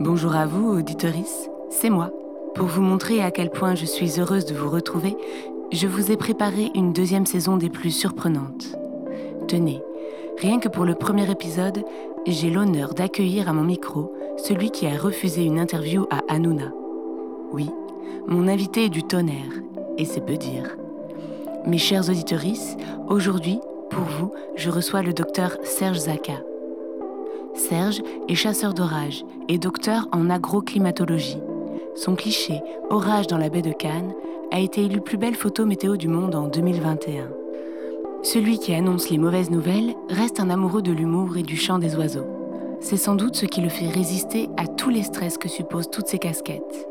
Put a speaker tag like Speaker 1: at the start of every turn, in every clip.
Speaker 1: Bonjour à vous, auditorice, c'est moi. Pour vous montrer à quel point je suis heureuse de vous retrouver, je vous ai préparé une deuxième saison des plus surprenantes. Tenez, rien que pour le premier épisode, j'ai l'honneur d'accueillir à mon micro celui qui a refusé une interview à Hanouna. Oui, mon invité est du tonnerre, et c'est peu dire. Mes chers auditorices, aujourd'hui, pour vous, je reçois le docteur Serge Zaka. Serge est chasseur d'orage et docteur en agroclimatologie. Son cliché Orage dans la baie de Cannes a été élu plus belle photo météo du monde en 2021. Celui qui annonce les mauvaises nouvelles reste un amoureux de l'humour et du chant des oiseaux. C'est sans doute ce qui le fait résister à tous les stress que supposent toutes ces casquettes.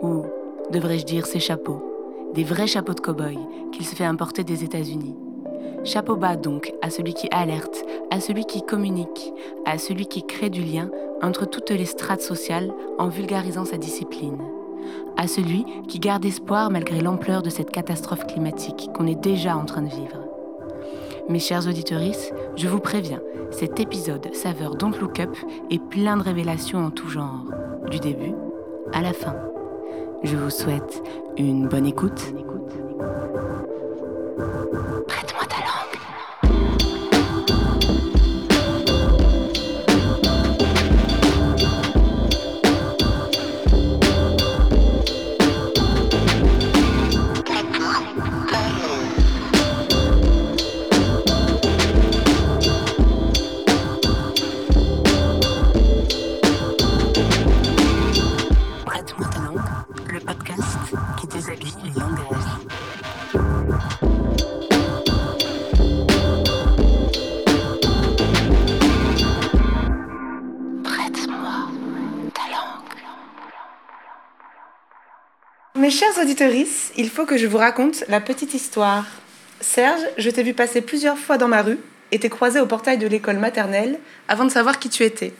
Speaker 1: Ou, devrais-je dire, ces chapeaux. Des vrais chapeaux de cow-boy qu'il se fait importer des États-Unis. Chapeau bas donc à celui qui alerte, à celui qui communique, à celui qui crée du lien entre toutes les strates sociales en vulgarisant sa discipline. À celui qui garde espoir malgré l'ampleur de cette catastrophe climatique qu'on est déjà en train de vivre. Mes chers auditeurs, je vous préviens, cet épisode saveur Don't Look Up est plein de révélations en tout genre, du début à la fin. Je vous souhaite une bonne écoute. Mes chers auditeurs, il faut que je vous raconte la petite histoire. Serge, je t'ai vu passer plusieurs fois dans ma rue et t'ai croisé au portail de l'école maternelle avant de savoir qui tu étais.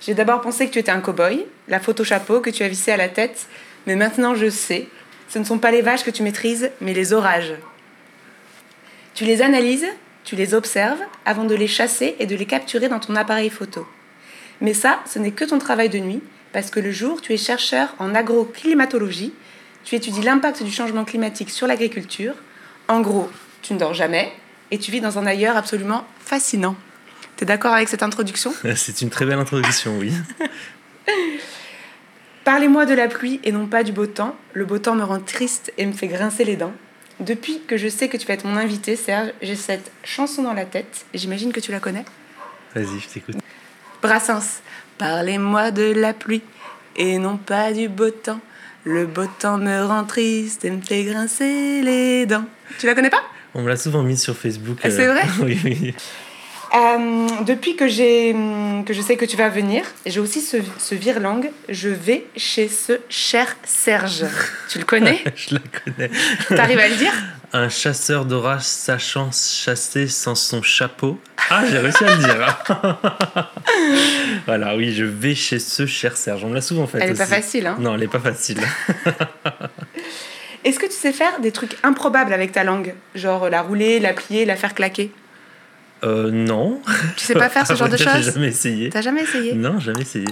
Speaker 1: J'ai d'abord pensé que tu étais un cow-boy, la photo chapeau que tu as vissé à la tête, mais maintenant je sais, ce ne sont pas les vaches que tu maîtrises, mais les orages. Tu les analyses, tu les observes avant de les chasser et de les capturer dans ton appareil photo. Mais ça, ce n'est que ton travail de nuit, parce que le jour, tu es chercheur en agroclimatologie tu étudies l'impact du changement climatique sur l'agriculture. En gros, tu ne dors jamais et tu vis dans un ailleurs absolument fascinant. Tu es d'accord avec cette introduction?
Speaker 2: C'est une très belle introduction, oui.
Speaker 1: Parlez-moi de la pluie et non pas du beau temps. Le beau temps me rend triste et me fait grincer les dents. Depuis que je sais que tu vas être mon invité, Serge, j'ai cette chanson dans la tête j'imagine que tu la connais.
Speaker 2: Vas-y, je t'écoute.
Speaker 1: Brassens, parlez-moi de la pluie et non pas du beau temps. Le beau temps me rend triste et me fait grincer les dents. Tu la connais pas?
Speaker 2: On me l'a souvent mise sur Facebook.
Speaker 1: Ah, c'est vrai?
Speaker 2: Oui, oui.
Speaker 1: Euh, depuis que, j'ai, que je sais que tu vas venir, j'ai aussi ce, ce virlang, je vais chez ce cher Serge. Tu le connais
Speaker 2: Je la connais.
Speaker 1: T'arrives à le dire?
Speaker 2: Un chasseur d'orage sachant chasser sans son chapeau. Ah, j'ai réussi à le dire. voilà, oui, je vais chez ce cher Serge. On me l'a souvent fait.
Speaker 1: Elle
Speaker 2: n'est
Speaker 1: pas facile, hein
Speaker 2: Non, elle n'est pas facile.
Speaker 1: Est-ce que tu sais faire des trucs improbables avec ta langue? Genre la rouler, la plier, la faire claquer?
Speaker 2: Euh, non.
Speaker 1: Tu sais pas faire ce genre de choses
Speaker 2: J'ai jamais essayé.
Speaker 1: T'as jamais essayé
Speaker 2: Non, jamais essayé.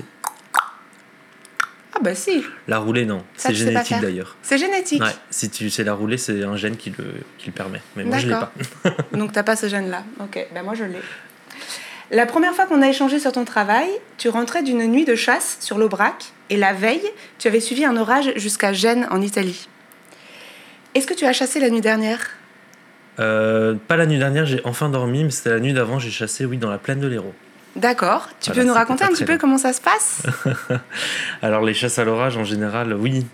Speaker 1: Ah bah si.
Speaker 2: La rouler, non. C'est génétique d'ailleurs.
Speaker 1: C'est génétique.
Speaker 2: Ouais, si tu sais la rouler, c'est un gène qui le, qui le permet. Mais moi, je l'ai pas.
Speaker 1: Donc t'as pas ce gène-là. Ok, ben moi je l'ai. La première fois qu'on a échangé sur ton travail, tu rentrais d'une nuit de chasse sur l'Aubrac et la veille, tu avais suivi un orage jusqu'à Gênes en Italie. Est-ce que tu as chassé la nuit dernière?
Speaker 2: Euh, pas la nuit dernière, j'ai enfin dormi, mais c'était la nuit d'avant, j'ai chassé, oui, dans la plaine de l'Hérault.
Speaker 1: D'accord. Tu peux nous raconter un petit peu comment ça se passe?
Speaker 2: Alors, les chasses à l'orage, en général, oui,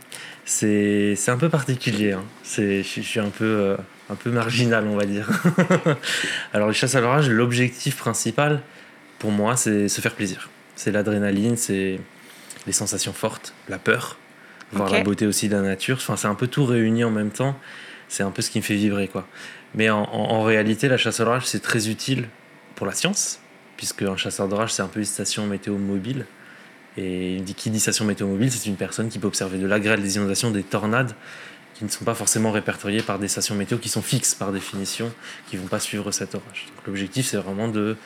Speaker 2: c'est un peu particulier. Hein. Je suis un peu, euh, un peu marginal, on va dire. Alors, les chasses à l'orage, l'objectif principal, pour moi, c'est se faire plaisir. C'est l'adrénaline, c'est les sensations fortes, la peur, voir la beauté aussi de la nature. Enfin, c'est un peu tout réuni en même temps. C'est un peu ce qui me fait vibrer, quoi. Mais en, réalité, la chasse à c'est très utile pour la science, puisque un chasseur d'orage, c'est un peu une station météo mobile. Et qui dit station météo mobile, c'est une personne qui peut observer de la grêle, des inondations, des tornades, qui ne sont pas forcément répertoriées par des stations météo qui sont fixes par définition, qui ne vont pas suivre cet orage. L'objectif, c'est vraiment de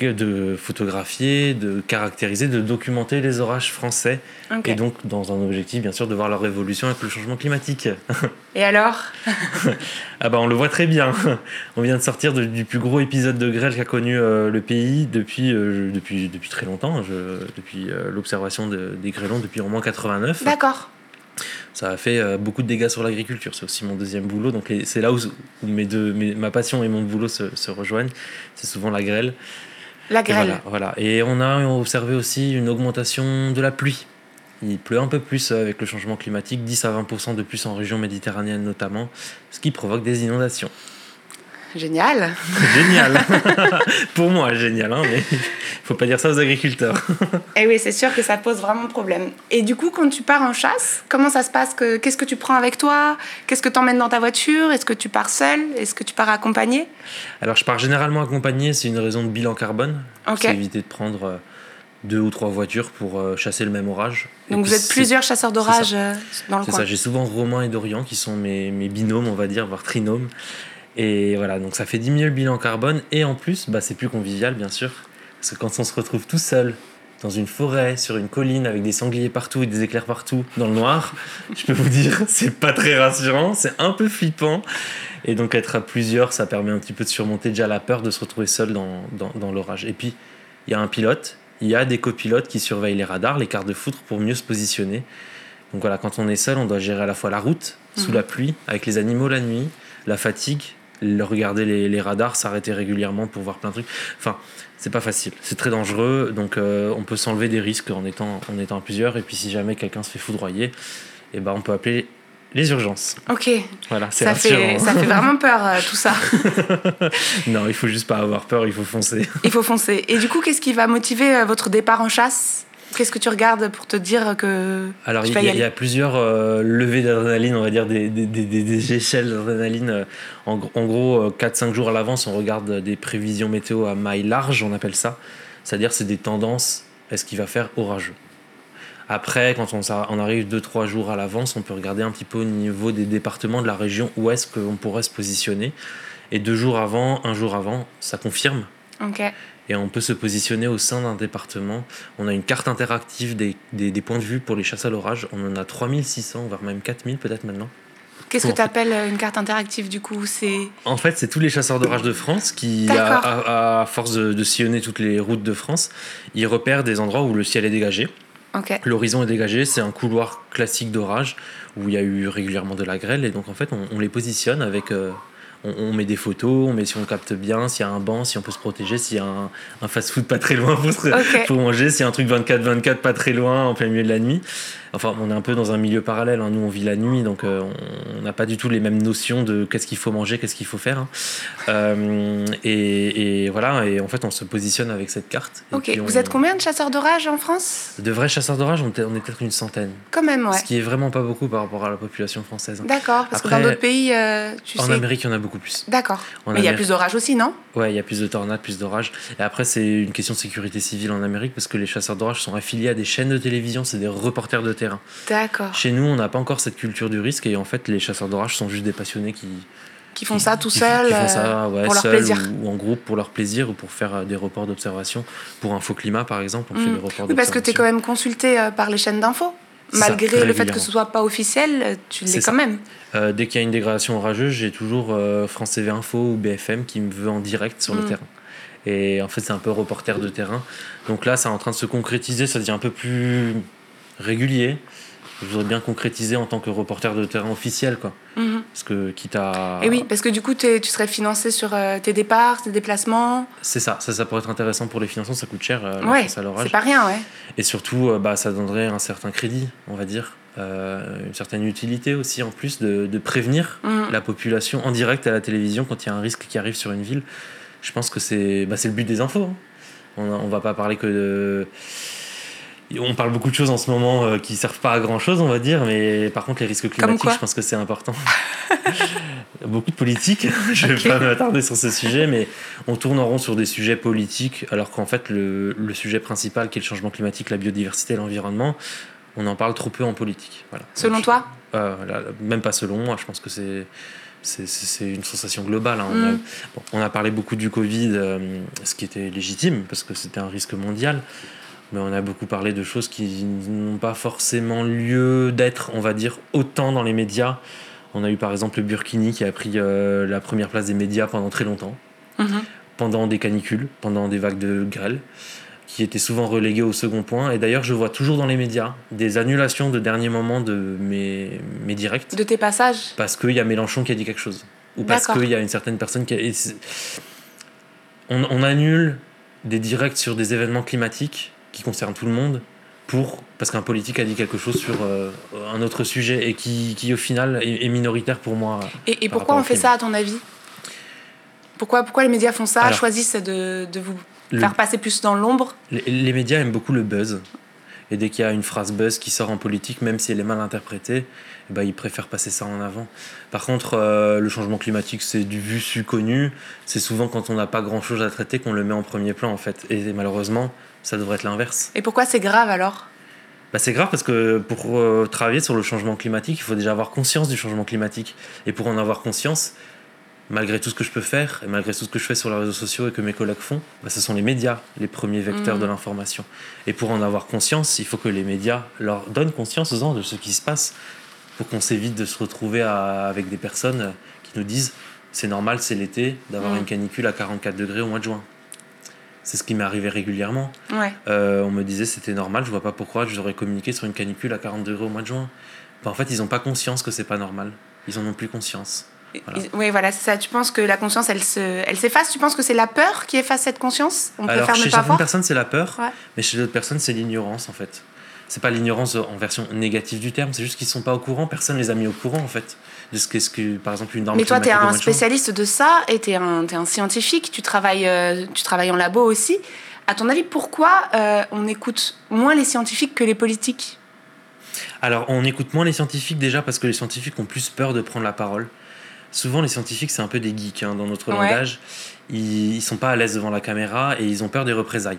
Speaker 2: de photographier, de caractériser, de documenter les orages français. Et donc, dans un objectif, bien sûr, de voir leur évolution avec le changement climatique.
Speaker 1: Et alors
Speaker 2: Ah bah on le voit très bien. On vient de sortir de- du plus gros épisode de grêle qu'a connu euh, le pays depuis, euh, depuis, depuis très longtemps, je- depuis euh, l'observation de- des grêlons depuis au moins 89.
Speaker 1: D'accord.
Speaker 2: Ça a fait beaucoup de dégâts sur l'agriculture. C'est aussi mon deuxième boulot. Donc c'est là où, où mes deux, mes- ma passion et mon boulot se, se rejoignent. C'est souvent la grêle.
Speaker 1: La grêle.
Speaker 2: voilà, voilà. Et on a observé aussi une augmentation de la pluie. Il pleut un peu plus avec le changement climatique, 10 à 20% de plus en région méditerranéenne notamment, ce qui provoque des inondations.
Speaker 1: Génial.
Speaker 2: Génial Pour moi, génial, hein, mais faut pas dire ça aux agriculteurs.
Speaker 1: Et Eh oui, c'est sûr que ça pose vraiment problème. Et du coup, quand tu pars en chasse, comment ça se passe que, Qu'est-ce que tu prends avec toi? Qu'est-ce que tu emmènes dans ta voiture? Est-ce que tu pars seul Est-ce que tu pars accompagné
Speaker 2: Alors, je pars généralement accompagné, c'est une raison de bilan carbone.
Speaker 1: Ok.
Speaker 2: C'est éviter de prendre euh, deux ou trois voitures pour euh, chasser le même orage.
Speaker 1: Donc
Speaker 2: puis
Speaker 1: vous êtes
Speaker 2: c'est-
Speaker 1: plusieurs chasseurs d'orage euh, dans le
Speaker 2: C'est
Speaker 1: coin.
Speaker 2: ça, j'ai souvent Romain et Dorian qui sont mes, mes binômes, on va dire, voire trinômes. Et voilà, donc ça fait diminuer le bilan carbone. Et en plus, bah, c'est plus convivial, bien sûr. Parce que quand on se retrouve tout seul dans une forêt, sur une colline, avec des sangliers partout et des éclairs partout, dans le noir, je peux vous dire, c'est pas très rassurant, c'est un peu flippant. Et donc être à plusieurs, ça permet un petit peu de surmonter déjà la peur de se retrouver seul dans, dans, dans l'orage. Et puis, il y a un pilote, il y a des copilotes qui surveillent les radars, les cartes de foutre pour mieux se positionner. Donc voilà, quand on est seul, on doit gérer à la fois la route, sous
Speaker 1: Mhm.
Speaker 2: la pluie, avec les animaux la nuit, la fatigue, le- regarder les, les radars, s'arrêter régulièrement pour voir plein de trucs. Enfin, c'est pas facile, c'est très dangereux, donc euh, on peut s'enlever des risques en étant, en étant à plusieurs. Et puis si jamais quelqu'un se fait foudroyer, et ben on peut appeler les urgences.
Speaker 1: Ok,
Speaker 2: Voilà, c'est
Speaker 1: ça
Speaker 2: rassurant.
Speaker 1: fait, ça fait vraiment peur euh, tout ça.
Speaker 2: Non, il faut juste pas avoir peur, il faut foncer.
Speaker 1: Il faut foncer. Et du coup, qu'est-ce qui va motiver euh, votre départ en chasse? Qu'est-ce que tu regardes pour te dire que
Speaker 2: Alors, il y,
Speaker 1: y
Speaker 2: a- y plusieurs euh, levées d'adrénaline, on va dire des, des, des- des- des échelles d'adrénaline. Euh, En, gr- en gros, euh, 4-5 jours à l'avance, on regarde des prévisions météo à maille large, on appelle ça. C'est-à-dire, c'est des tendances, est-ce qu'il va faire orageux? Après, quand on, on arrive 2-3 jours à l'avance, on peut regarder un petit peu au niveau des départements de la région où est-ce qu'on pourrait se positionner. Et deux jours avant, un jour avant, ça confirme Et on peut se positionner au sein d'un département. On a une carte interactive des, des, des points de vue pour les chasses à l'orage. On en a 3600, voire même 4000 peut-être maintenant.
Speaker 1: Qu'est-ce que tu appelles une carte interactive du coup? C'est
Speaker 2: En fait, c'est tous les chasseurs d'orage de France qui, à,
Speaker 1: D'accord.
Speaker 2: à- à force de, de sillonner toutes les routes de France, ils repèrent des endroits où le ciel est dégagé.
Speaker 1: Ok.
Speaker 2: L'horizon est dégagé, c'est un couloir classique d'orage où il y a eu régulièrement de la grêle. Et donc, en fait, on, on les positionne avec. euh, on, on met des photos, on met si on capte bien, s'il y a un banc, si on peut se protéger, s'il y a un, un fast-food pas très loin pour, se- pour manger, s'il y a un truc 24-24 pas très loin en plein milieu de la nuit. Enfin, on est un peu dans un milieu parallèle. hein. Nous, on vit la nuit, donc euh, on- n'a pas du tout les mêmes notions de qu'est-ce qu'il faut manger, qu'est-ce qu'il faut faire. hein. Euh, et, et voilà, et en fait, on se positionne avec cette carte. Et
Speaker 1: Ok.
Speaker 2: on-
Speaker 1: Vous êtes combien de chasseurs d'orage en France?
Speaker 2: De vrais chasseurs d'orage, on est peut-être une centaine.
Speaker 1: Quand même, ouais.
Speaker 2: Ce qui est vraiment pas beaucoup par rapport à la population française.
Speaker 1: D'accord. Parce que dans d'autres pays, euh, tu
Speaker 2: En
Speaker 1: sais.
Speaker 2: Amérique, il y en a beaucoup plus.
Speaker 1: D'accord. Mais il y a plus d'orage aussi, non?
Speaker 2: Ouais, il y a plus de tornades, plus d'orages. Et après, c'est une question de sécurité civile en Amérique parce que les chasseurs d'orage sont affiliés à des chaînes de télévision, c'est des reporters de terrain.
Speaker 1: D'accord.
Speaker 2: Chez nous, on n'a pas encore cette culture du risque et en fait, les chasseurs d'orage sont juste des passionnés qui,
Speaker 1: Qui font ça tout seuls
Speaker 2: qui font
Speaker 1: euh,
Speaker 2: ça, ouais,
Speaker 1: pour leur plaisir.
Speaker 2: Ou, ou en groupe pour leur plaisir ou pour faire euh, des reports d'observation. Pour Info Climat, par exemple, on fait
Speaker 1: Mm.
Speaker 2: des reports
Speaker 1: Oui, parce que tu es quand même consulté euh, par les chaînes d'infos.
Speaker 2: Ça,
Speaker 1: Malgré le fait que ce soit pas officiel, euh, tu l'es quand
Speaker 2: ça.
Speaker 1: même.
Speaker 2: Euh, dès qu'il y a une dégradation orageuse, j'ai toujours euh, France TV Info ou BFM qui me veut en direct sur le
Speaker 1: Mm.
Speaker 2: terrain. Et en fait, c'est un peu reporter de terrain. Donc là, c'est en train de se concrétiser, ça devient un peu plus régulier. Je voudrais bien concrétiser en tant que reporter de terrain officiel, quoi.
Speaker 1: Mhm.
Speaker 2: Parce que quitte à.
Speaker 1: Et oui, parce que du coup, tu serais financé sur euh, tes départs, tes déplacements.
Speaker 2: C'est ça, ça, ça pourrait être intéressant pour les financements, ça coûte cher, euh,
Speaker 1: ouais, c'est pas rien, ouais.
Speaker 2: Et surtout, euh, bah, ça donnerait un certain crédit, on va dire. Euh, une certaine utilité aussi, en plus, de, de prévenir
Speaker 1: Mhm.
Speaker 2: la population en direct à la télévision quand il y a un risque qui arrive sur une ville. Je pense que c'est bah, c'est le but des infos. hein. On, on va pas parler que de. On parle beaucoup de choses en ce moment euh, qui servent pas à grand chose, on va dire, mais par contre, les risques climatiques, je pense que c'est important. beaucoup de politique, je vais
Speaker 1: Ok.
Speaker 2: pas m'attarder sur ce sujet, mais on tourne en rond sur des sujets politiques, alors qu'en fait, le, le sujet principal qui est le changement climatique, la biodiversité l'environnement, on en parle trop peu en politique. Voilà.
Speaker 1: Selon toi
Speaker 2: euh, Même pas selon moi, je pense que c'est c'est une sensation globale. Hein. On, a, mm. on, a, parlé beaucoup du Covid, euh, ce qui était légitime, parce que c'était un risque mondial, mais on a beaucoup parlé de choses qui n'ont pas forcément lieu d'être, on va dire, autant dans les médias. On a eu par exemple le Burkini qui a pris euh, la première place des médias pendant très longtemps, mm-hmm. pendant des canicules, pendant des vagues de grêle qui était souvent relégué au second point. Et d'ailleurs, je vois toujours dans les médias des annulations de dernier moment de mes, mes directs.
Speaker 1: De tes passages
Speaker 2: Parce qu'il y a Mélenchon qui a dit quelque chose. Ou parce qu'il y a une certaine personne qui a... On, on, annule des directs sur des événements climatiques qui concernent tout le monde pour parce qu'un politique a dit quelque chose sur euh, un autre sujet et qui, qui au final est, minoritaire pour moi.
Speaker 1: Et, et pourquoi on fait ça à ton avis? Pourquoi, pourquoi les médias font ça, choisissent de, de vous Faire passer plus dans l'ombre?
Speaker 2: Les, médias aiment beaucoup le buzz. Et dès qu'il y a une phrase buzz qui sort en politique, même si elle est mal interprétée, ben, ils préfèrent passer ça en avant. Par contre, euh, le changement climatique, c'est du vu, su, connu. C'est souvent quand on n'a pas grand-chose à traiter qu'on le met en premier plan, en fait. Et malheureusement, ça devrait être l'inverse.
Speaker 1: Et pourquoi c'est grave alors?
Speaker 2: Bah, c'est grave parce que pour euh, travailler sur le changement climatique, il faut déjà avoir conscience du changement climatique. Et pour en avoir conscience, malgré tout ce que je peux faire et malgré tout ce que je fais sur les réseaux sociaux et que mes collègues font, bah, ce sont les médias les premiers vecteurs mm. de l'information. Et pour en avoir conscience, il faut que les médias leur donnent conscience aux gens de ce qui se passe pour qu'on s'évite de se retrouver avec des personnes qui nous disent c'est normal, c'est l'été, d'avoir mm. une canicule à 44 degrés au mois de juin. C'est ce qui m'est arrivé régulièrement. Euh, on me disait c'était normal, je vois pas pourquoi j'aurais communiqué sur une canicule à 40 degrés au mois de juin. Bah, en fait, ils n'ont pas conscience que c'est pas normal. Ils en ont plus conscience.
Speaker 1: Oui, voilà, c'est ça. Tu penses que la conscience, elle se, elle s'efface? Tu penses que c'est la peur qui efface cette conscience?
Speaker 2: On Alors, chez certaines personnes, c'est la peur, mais chez d'autres personnes, c'est l'ignorance, en fait. C'est pas l'ignorance en version négative du terme, c'est juste qu'ils sont pas au courant. Personne les a mis au courant, en fait, de ce qu'est-ce que, par exemple, une norme.
Speaker 1: Mais toi, tu es un spécialiste de ça et tu es, un, un scientifique. Tu travailles, euh, tu travailles en labo aussi. À ton avis, pourquoi euh, on écoute moins les scientifiques que les politiques?
Speaker 2: Alors, on écoute moins les scientifiques déjà parce que les scientifiques ont plus peur de prendre la parole souvent les scientifiques c'est un peu des geeks hein, dans notre langage. Ils, ils sont pas à l'aise devant la caméra et ils ont peur des représailles.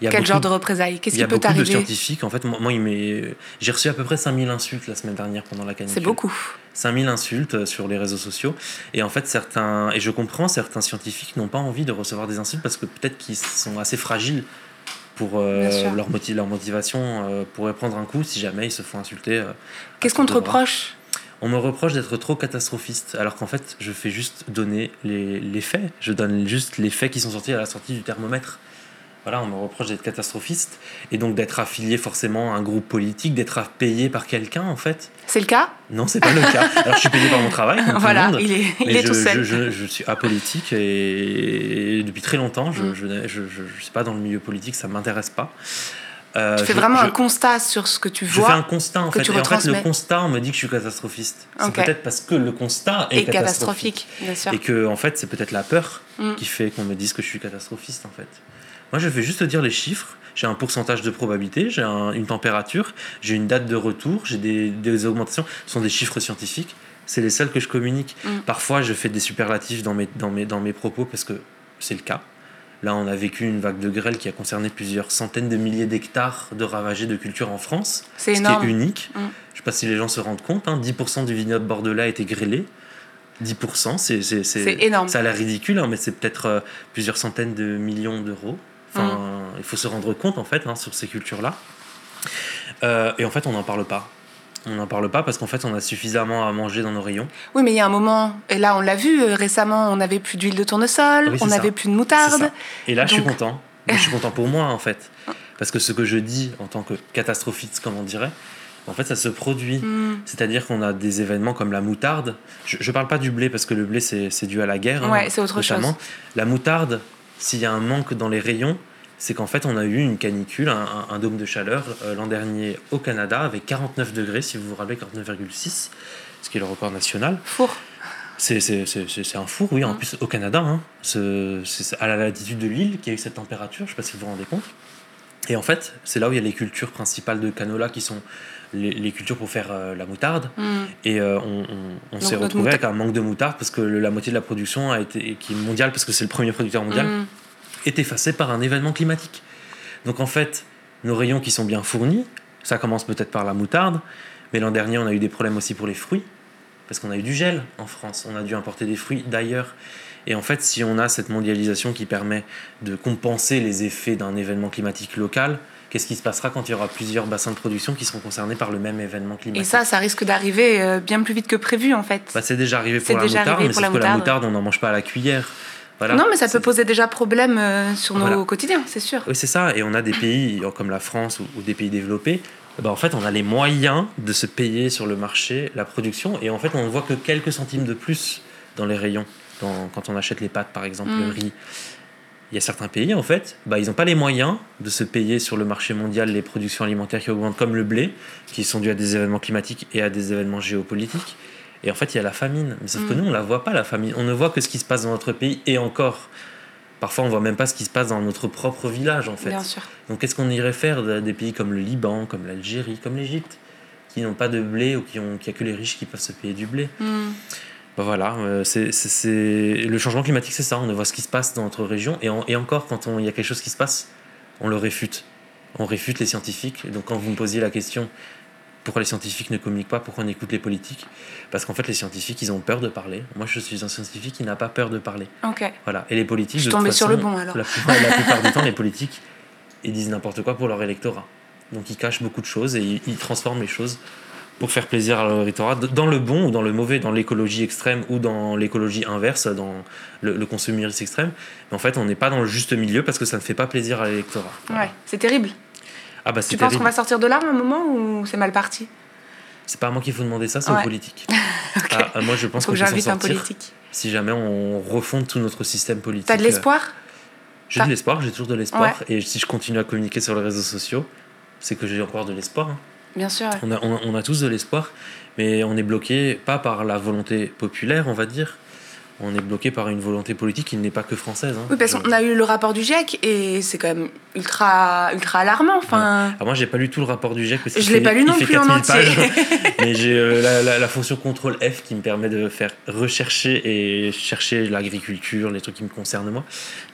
Speaker 1: Quel genre de représailles? Qu'est-ce qui peut t'arriver
Speaker 2: Il y a beaucoup de scientifiques. En fait, moi, j'ai reçu à peu près 5000 insultes la semaine dernière pendant la canicule.
Speaker 1: C'est beaucoup.
Speaker 2: 5000 insultes euh, sur les réseaux sociaux. Et en fait, certains, et je comprends, certains scientifiques n'ont pas envie de recevoir des insultes parce que peut-être qu'ils sont assez fragiles pour euh, leur, leur motivation euh, pourrait prendre un coup si jamais ils se font insulter.
Speaker 1: Qu'est-ce qu'on te reproche?
Speaker 2: On me reproche d'être trop catastrophiste, alors qu'en fait, je fais juste donner les, les, faits. Je donne juste les faits qui sont sortis à la sortie du thermomètre. Voilà, on me reproche d'être catastrophiste et donc d'être affilié forcément à un groupe politique, d'être payé par quelqu'un en fait.
Speaker 1: C'est le cas?
Speaker 2: Non, c'est pas le cas. Alors je suis payé par mon travail.
Speaker 1: voilà, il est, il est
Speaker 2: je,
Speaker 1: tout seul.
Speaker 2: Je, je, suis apolitique et, depuis très longtemps, je ne mm. suis pas dans le milieu politique, ça m'intéresse pas.
Speaker 1: Euh, tu fais vraiment un constat sur ce que tu vois.
Speaker 2: Je fais un constat en fait. et en fait, le constat, on me dit que je suis catastrophiste. C'est peut-être parce que le constat est, catastrophique. bien sûr. Et que en fait, c'est peut-être la peur mm. qui fait qu'on me dise que je suis catastrophiste en fait. Moi, je vais juste dire les chiffres. J'ai un pourcentage de probabilité, j'ai une température, j'ai une date de retour, j'ai des, des, augmentations. Ce sont des chiffres scientifiques. C'est les seuls que je communique. Mm. Parfois, je fais des superlatifs dans mes, dans mes, dans mes propos parce que c'est le cas. Là, on a vécu une vague de grêle qui a concerné plusieurs centaines de milliers d'hectares de ravagés de culture en France.
Speaker 1: C'est
Speaker 2: ce qui est unique. Mm. Je ne sais pas si les gens se rendent compte. 10% hein. du vignoble bordelais a été grêlé. 10%, c'est
Speaker 1: énorme.
Speaker 2: Ça a l'air ridicule, hein, mais c'est peut-être euh, plusieurs centaines de millions d'euros. Enfin, mm. Il faut se rendre compte, en fait, hein, sur ces cultures-là. Euh, et en fait, on n'en parle pas. On n'en parle pas parce qu'en fait, on a suffisamment à manger dans nos rayons.
Speaker 1: Oui, mais il y a un moment, et là, on l'a vu euh, récemment, on n'avait plus d'huile de tournesol, on n'avait plus de moutarde.
Speaker 2: Et là, je suis content. je suis content pour moi, en fait. Parce que ce que je dis en tant que catastrophiste, comme on dirait, en fait, ça se produit. Hmm. C'est-à-dire qu'on a des événements comme la moutarde. Je ne parle pas du blé parce que le blé, c'est dû à la guerre.
Speaker 1: Ouais, hein, c'est autre chose.
Speaker 2: La moutarde, s'il y a un manque dans les rayons, c'est qu'en fait, on a eu une canicule, un, dôme de chaleur euh, l'an dernier au Canada avec 49 degrés, si vous vous rappelez, 49,6, ce qui est le record national.
Speaker 1: Four.
Speaker 2: C'est un four, oui, en mmh. plus au Canada. Hein, c'est à la latitude de l'île qu'il y a eu cette température, je ne sais pas si vous vous rendez compte. Et en fait, c'est là où il y a les cultures principales de canola qui sont les, cultures pour faire euh, la moutarde. Mmh. Et euh, on, s'est retrouvé avec un manque de moutarde parce que la moitié de la production a été, qui est mondiale, parce que c'est le premier producteur mondial, mmh est effacé par un événement climatique. Donc en fait, nos rayons qui sont bien fournis, Ça commence peut-être par la moutarde, mais l'an dernier, on a eu des problèmes aussi pour les fruits, parce qu'on a eu du gel en France. On a dû importer des fruits d'ailleurs. Et en fait, si on a cette mondialisation qui permet de compenser les effets d'un événement climatique local, qu'est-ce qui se passera quand il y aura plusieurs bassins de production qui seront concernés par le même événement climatique
Speaker 1: Et ça, ça risque d'arriver euh, bien plus vite que prévu en fait.
Speaker 2: bah, C'est déjà arrivé pour la moutarde, mais c'est que la moutarde, on n'en mange pas à la cuillère.
Speaker 1: Voilà. Non, mais ça peut poser déjà problème euh, sur nos quotidiens, c'est sûr.
Speaker 2: Oui, c'est ça. Et on a des pays comme la France ou, des pays développés. Bah, en fait, on a les moyens de se payer sur le marché la production. Et en fait, on ne voit que quelques centimes de plus dans les rayons. quand on achète les pâtes, par exemple, le mm. riz. Il y a certains pays, en fait, bah, ils n'ont pas les moyens de se payer sur le marché mondial les productions alimentaires qui augmentent, comme le blé, qui sont dus à des événements climatiques et à des événements géopolitiques. Et en fait, il y a la famine. Mais sauf que mm. nous, on ne la voit pas, la famine. On ne voit que ce qui se passe dans notre pays et encore. Parfois, on ne voit même pas ce qui se passe dans notre propre village, en fait.
Speaker 1: Bien sûr.
Speaker 2: Donc, qu'est-ce qu'on irait faire des pays comme le Liban, comme l'Algérie, comme l'Égypte, qui n'ont pas de blé ou qui ont qui a que les riches qui peuvent se payer du blé? Mm. Bah voilà, euh, c'est, le changement climatique, c'est ça. On voit ce qui se passe dans notre région. Et, et encore, quand il y a quelque chose qui se passe, on le réfute. On réfute les scientifiques. donc, quand vous me posiez la question pourquoi les scientifiques ne communiquent pas, pourquoi on écoute les politiques Parce qu'en fait, les scientifiques, ils ont peur de parler. Moi, je suis un scientifique qui n'a pas peur de parler.
Speaker 1: Ok.
Speaker 2: Voilà. Et les politiques,
Speaker 1: je suis sur le bon alors.
Speaker 2: La plupart, la plupart du temps, les politiques, ils disent n'importe quoi pour leur électorat. Donc, ils cachent beaucoup de choses et ils, transforment les choses pour faire plaisir à leur électorat, dans le bon ou dans le mauvais, dans l'écologie extrême ou dans l'écologie inverse, dans le, le consumérisme extrême. Mais en fait, on n'est pas dans le juste milieu parce que ça ne fait pas plaisir à l'électorat.
Speaker 1: Ouais, c'est terrible.
Speaker 2: Ah bah,
Speaker 1: tu penses qu'on va sortir de là à un moment ou c'est mal parti?
Speaker 2: C'est pas à moi qu'il faut demander ça, c'est aux politiques. Ah, moi, je pense qu'on peut
Speaker 1: j'invite un politique.
Speaker 2: Si jamais on refonde tout notre système politique.
Speaker 1: T'as de l'espoir?
Speaker 2: J'ai de l'espoir, j'ai toujours de l'espoir. Et si je continue à communiquer sur les réseaux sociaux, c'est que j'ai encore de l'espoir. Hein.
Speaker 1: Bien sûr.
Speaker 2: On, a, on a tous de l'espoir, mais on est bloqué pas par la volonté populaire, on va dire, on est bloqué par une volonté politique qui n'est pas que française. Hein.
Speaker 1: Oui, parce qu'on a eu le rapport du GIEC et c'est quand même ultra, ultra alarmant. Enfin...
Speaker 2: moi, j'ai pas lu tout le rapport du GIEC.
Speaker 1: Parce je l'ai pas lu non plus en entier.
Speaker 2: mais j'ai euh, la, fonction contrôle F qui me permet de faire rechercher et chercher l'agriculture, les trucs qui me concernent moi.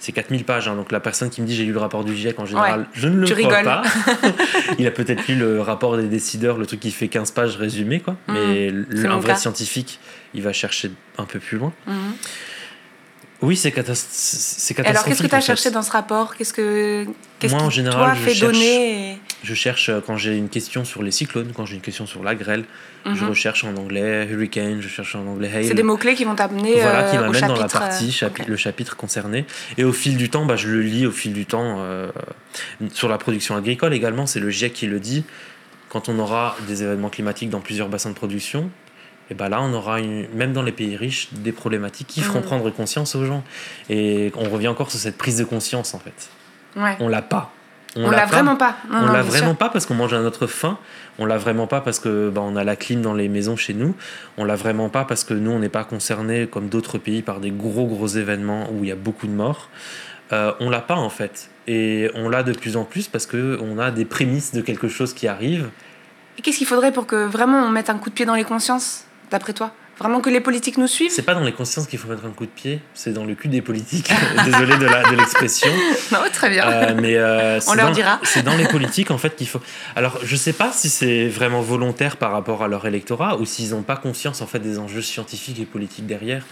Speaker 2: C'est 4000 pages. Hein. donc la personne qui me dit j'ai lu le rapport du GIEC, en général, je ne le crois pas. Il a peut-être lu le rapport des décideurs, le truc qui fait 15 pages résumé. Quoi. Mmh. mais un vrai scientifique il va chercher un peu plus loin. Mhm. Oui, c'est catastrophique.
Speaker 1: Alors, qu'est-ce que tu as cherché dans ce rapport? Qu'est-ce que
Speaker 2: qu'est-ce Moi, en général, je fait cherche, donner Je cherche euh, quand j'ai une question sur les cyclones, quand j'ai une question sur la grêle, je mhm. recherche en anglais hurricane, je cherche en anglais hail.
Speaker 1: C'est des mots-clés qui vont t'amener
Speaker 2: voilà, qui
Speaker 1: euh,
Speaker 2: m'amènent dans la partie, euh, le chapitre concerné. Et au fil du temps, bah, je le lis au fil du temps. sur la production agricole également, c'est le GIEC qui le dit. Quand on aura des événements climatiques dans plusieurs bassins de production, et ben là on aura même dans les pays riches des problématiques qui feront mm. prendre conscience aux gens et on revient encore sur cette prise de conscience en fait
Speaker 1: ouais.
Speaker 2: on l'a pas
Speaker 1: on, l'a vraiment pas.
Speaker 2: On l'a vraiment pas parce qu'on mange à notre faim. On l'a vraiment pas parce que bah, on a la clim dans les maisons chez nous. On l'a vraiment pas parce que nous on n'est pas concerné comme d'autres pays par des gros gros événements où il y a beaucoup de morts. Euh, on l'a pas en fait. Et on l'a de plus en plus parce que on a des prémices de quelque chose qui arrive.
Speaker 1: Et qu'est-ce qu'il faudrait pour que vraiment on mette un coup de pied dans les consciences d'après toi? Vraiment que les politiques nous suivent
Speaker 2: C'est pas dans les consciences qu'il faut mettre un coup de pied, c'est dans le cul des politiques. Désolé de l'expression.
Speaker 1: De non, très bien.
Speaker 2: Euh, mais euh,
Speaker 1: On leur dira.
Speaker 2: C'est dans les politiques en fait qu'il faut. Alors, je sais pas si c'est vraiment volontaire par rapport à leur électorat ou s'ils n'ont pas conscience en fait des enjeux scientifiques et politiques derrière.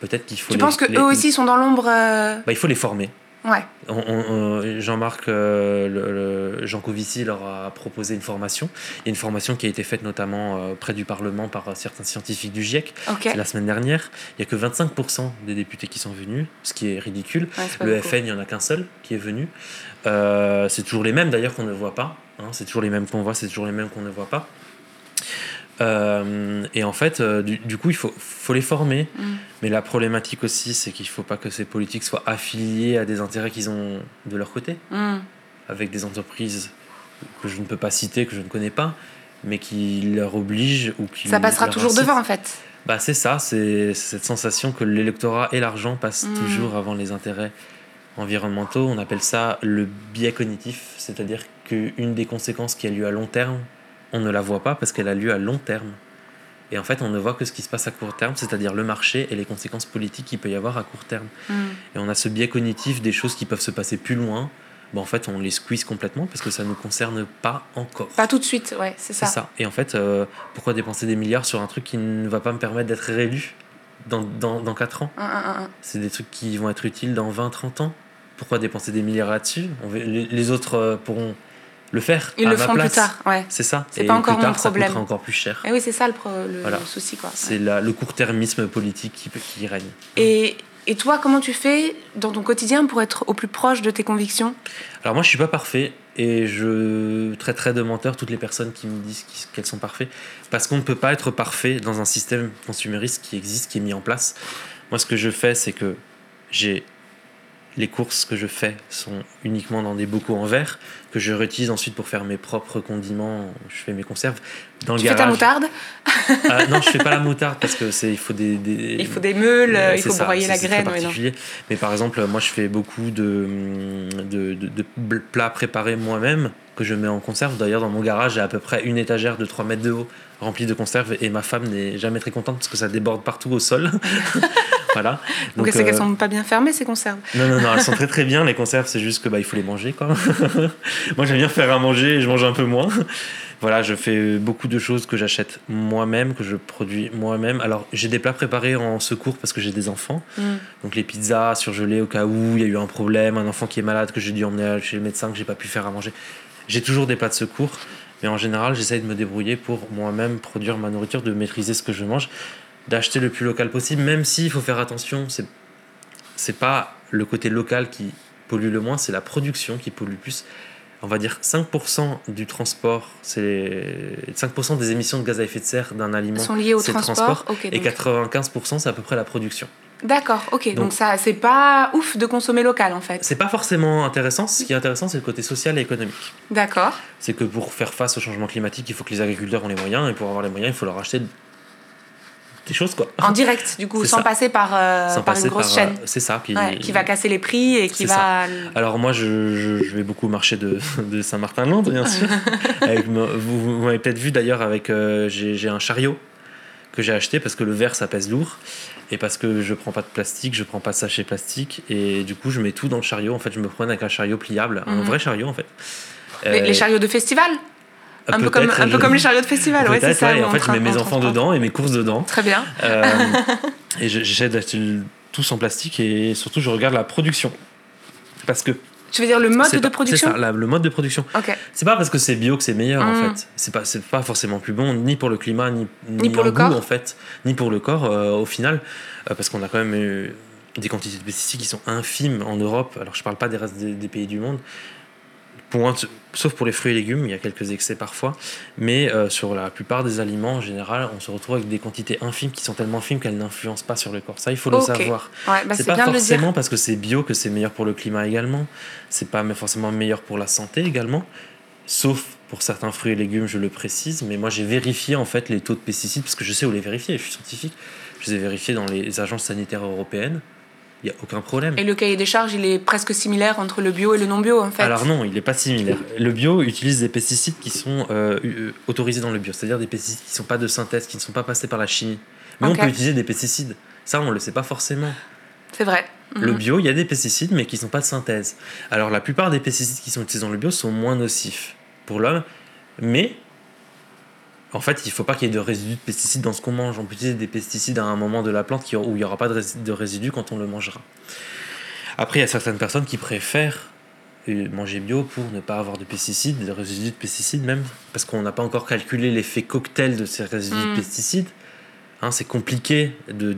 Speaker 2: Peut-être qu'il faut.
Speaker 1: Tu penses qu'eux aussi sont dans l'ombre euh
Speaker 2: bah, Il faut les former.
Speaker 1: Ouais.
Speaker 2: Jean-Marc euh, le, Jean Covici leur a proposé une formation. Il y a une formation qui a été faite notamment euh, près du Parlement par certains scientifiques du GIEC la semaine dernière. Il n'y a que 25% des députés qui sont venus, ce qui est ridicule. le FN, il n'y en a qu'un seul qui est venu. Euh, c'est toujours les mêmes d'ailleurs qu'on ne voit pas. Hein. c'est toujours les mêmes qu'on voit, c'est toujours les mêmes qu'on ne voit pas. Euh, et en fait, euh, du, coup, il faut, faut les former. Mm. Mais la problématique aussi, c'est qu'il ne faut pas que ces politiques soient affiliés à des intérêts qu'ils ont de leur côté, mm. avec des entreprises que je ne peux pas citer, que je ne connais pas, mais qui leur obligent ou qui.
Speaker 1: Ça passera toujours devant, en fait.
Speaker 2: Bah, c'est ça, c'est cette sensation que l'électorat et l'argent passent mm. toujours avant les intérêts environnementaux. On appelle ça le biais cognitif, c'est-à-dire qu'une des conséquences qui a lieu à long terme, on ne la voit pas parce qu'elle a lieu à long terme. Et en fait, on ne voit que ce qui se passe à court terme, c'est-à-dire le marché et les conséquences politiques qu'il peut y avoir à court terme. Mm. Et on a ce biais cognitif des choses qui peuvent se passer plus loin, en fait, on les squeeze complètement parce que ça ne nous concerne pas encore.
Speaker 1: Pas tout de suite, ouais, c'est ça.
Speaker 2: Ça. Et en fait, euh, pourquoi dépenser des milliards sur un truc qui ne va pas me permettre d'être réélu dans, dans, dans 4 ans? C'est des trucs qui vont être utiles dans 20, 30 ans? Pourquoi dépenser des milliards là-dessus? On va- les, les autres euh, pourront le faire.
Speaker 1: Ils
Speaker 2: à
Speaker 1: le
Speaker 2: ma
Speaker 1: feront plus
Speaker 2: place.
Speaker 1: tard, ouais.
Speaker 2: C'est ça.
Speaker 1: C'est pas encore
Speaker 2: plus tard,
Speaker 1: mon
Speaker 2: ça
Speaker 1: problème.
Speaker 2: coûtera encore plus cher.
Speaker 1: Et oui, c'est ça le, le,
Speaker 2: Voilà.
Speaker 1: souci, quoi.
Speaker 2: C'est la- le court-termisme politique qui, qui règne.
Speaker 1: Et, et toi, comment tu fais dans ton quotidien pour être au plus proche de tes convictions?
Speaker 2: Alors moi, je suis pas parfait et je traiterai de menteur toutes les personnes qui me disent qu'elles sont parfaites parce qu'on ne peut pas être parfait dans un système consumériste qui existe, qui est mis en place. Moi, ce que je fais, c'est que j'ai les courses que je fais sont uniquement dans des bocaux en verre que je réutilise ensuite pour faire mes propres condiments. Je fais mes conserves dans le
Speaker 1: Tu fais ta
Speaker 2: garage.
Speaker 1: moutarde
Speaker 2: Ah, non, je fais pas la moutarde parce que c'est il faut des, des-
Speaker 1: Il faut des meules,
Speaker 2: euh,
Speaker 1: il faut
Speaker 2: ça,
Speaker 1: broyer la graine.
Speaker 2: particulier. Mais par exemple, moi, je fais beaucoup de, de, de- plats préparés moi-même que je mets en conserve. D'ailleurs, dans mon garage, j'ai à peu près une étagère de 3 mètres de haut remplie de conserves et ma femme n'est jamais très contente parce que ça déborde partout au sol. voilà.
Speaker 1: Donc, c'est qu'elles
Speaker 2: euh,
Speaker 1: sont pas bien fermées, ces conserves?
Speaker 2: non, non, non, elles sont très très bien les conserves, c'est juste que bah, il faut les manger quoi. Moi j'aime bien faire à manger et je mange un peu moins. Voilà, je fais beaucoup de choses que j'achète moi-même, que je produis moi-même. Alors j'ai des plats préparés en secours parce que j'ai des enfants.
Speaker 1: Mm.
Speaker 2: Donc les pizzas surgelées au cas où il y a eu un problème, un enfant qui est malade que j'ai dû emmener chez le médecin que j'ai pas pu faire à manger. J'ai toujours des plats de secours, mais en général j'essaye de me débrouiller pour moi-même produire ma nourriture, de maîtriser ce que je mange, d'acheter le plus local possible, même s'il faut faire attention. C'est c'est pas le côté local qui pollue le moins, c'est la production qui pollue le plus. On va dire 5% du transport, c'est 5% des émissions de gaz à effet de serre d'un aliment.
Speaker 1: Sont liées au
Speaker 2: le
Speaker 1: transport. Ok,
Speaker 2: Et
Speaker 1: donc-
Speaker 2: 95%, c'est à peu près la production.
Speaker 1: D'accord, ok. Donc,
Speaker 2: Donc-
Speaker 1: ça, c'est pas ouf de consommer local, en fait.
Speaker 2: C'est pas forcément intéressant. Ce qui est intéressant, c'est le côté social et économique.
Speaker 1: D'accord.
Speaker 2: C'est que pour faire face au changement climatique, il faut que les agriculteurs ont les moyens. Et pour avoir les moyens, il faut leur acheter des choses, quoi.
Speaker 1: En direct, du coup, sans
Speaker 2: ça.
Speaker 1: passer par, euh,
Speaker 2: Sans
Speaker 1: par
Speaker 2: passer
Speaker 1: une grosse
Speaker 2: par, euh,
Speaker 1: chaîne.
Speaker 2: C'est ça. Qui,
Speaker 1: Ouais, qui va casser les prix et qui va.
Speaker 2: Alors moi, je, je, je vais beaucoup au marché de, de Saint-Martin-de-Londres, bien sûr. Avec vous vous m'avez peut-être vu d'ailleurs avec... euh, j'ai un chariot que j'ai acheté parce que le verre, ça pèse lourd. Et parce que je prends pas de plastique, je prends pas de sachet plastique. Et du coup, je mets tout dans le chariot. En fait, je me promène avec un chariot pliable. Un
Speaker 1: Mhm.
Speaker 2: vrai chariot, en fait.
Speaker 1: Les,
Speaker 2: Euh,
Speaker 1: les chariots de festival? Un peu comme,
Speaker 2: peut-être,
Speaker 1: un peu
Speaker 2: je-
Speaker 1: comme les chariots de festival, ouais, c'est ça.
Speaker 2: ouais, en fait, je mets mes enfants dedans et mes courses dedans.
Speaker 1: Très bien.
Speaker 2: Euh, et le- tout en plastique et surtout, je regarde la production. Parce que
Speaker 1: Tu veux dire le mode de
Speaker 2: pas-
Speaker 1: production
Speaker 2: C'est ça, la- le mode de production.
Speaker 1: Ok.
Speaker 2: C'est pas parce que c'est bio que c'est meilleur en
Speaker 1: Mm.
Speaker 2: fait. C'est pas pas forcément plus bon ni pour le climat ni
Speaker 1: Ni pour le
Speaker 2: goût,
Speaker 1: corps.
Speaker 2: en fait, ni pour le corps euh, au final euh, parce qu'on a quand même euh, des quantités de pesticides qui sont infimes en Europe. Alors je parle pas des restes des, des pays du monde. Sauf pour les fruits et légumes, il y a quelques excès parfois, mais euh, sur la plupart des aliments en général, on se retrouve avec des quantités infimes qui sont tellement infimes qu'elles n'influencent pas sur le corps. Ça, il faut le savoir
Speaker 1: Ouais, bah
Speaker 2: c'est pas forcément parce que c'est bio que c'est meilleur pour le climat également. C'est pas mais forcément meilleur pour la santé également. Sauf pour certains fruits et légumes, je le précise. Mais moi, j'ai vérifié en fait les taux de pesticides parce que je sais où les vérifier. Je suis scientifique. Je les ai vérifiés dans les agences sanitaires européennes. Il n'y a aucun problème.
Speaker 1: Et le cahier des charges, il est presque similaire entre le bio et le non bio, en fait.
Speaker 2: Alors non, il n'est pas similaire. Le bio utilise des pesticides qui sont euh, euh, autorisés dans le bio, c'est-à-dire des pesticides qui ne sont pas de synthèse, qui ne sont pas passés par la chimie. Mais on peut utiliser des pesticides. Ça, on ne le sait pas forcément.
Speaker 1: C'est vrai.
Speaker 2: Le
Speaker 1: Mhm.
Speaker 2: bio, il y a des pesticides, mais qui ne sont pas de synthèse. Alors, la plupart des pesticides qui sont utilisés dans le bio sont moins nocifs pour l'homme, mais en fait, il ne faut pas qu'il y ait de résidus de pesticides dans ce qu'on mange. On peut utiliser des pesticides à un moment de la plante où il n'y aura pas de rési- de résidus quand on le mangera. Après, il y a certaines personnes qui préfèrent euh, manger bio pour ne pas avoir de pesticides, de résidus de pesticides même, parce qu'on n'a pas encore calculé l'effet cocktail de ces résidus
Speaker 1: Mm.
Speaker 2: de pesticides. Hein, c'est compliqué de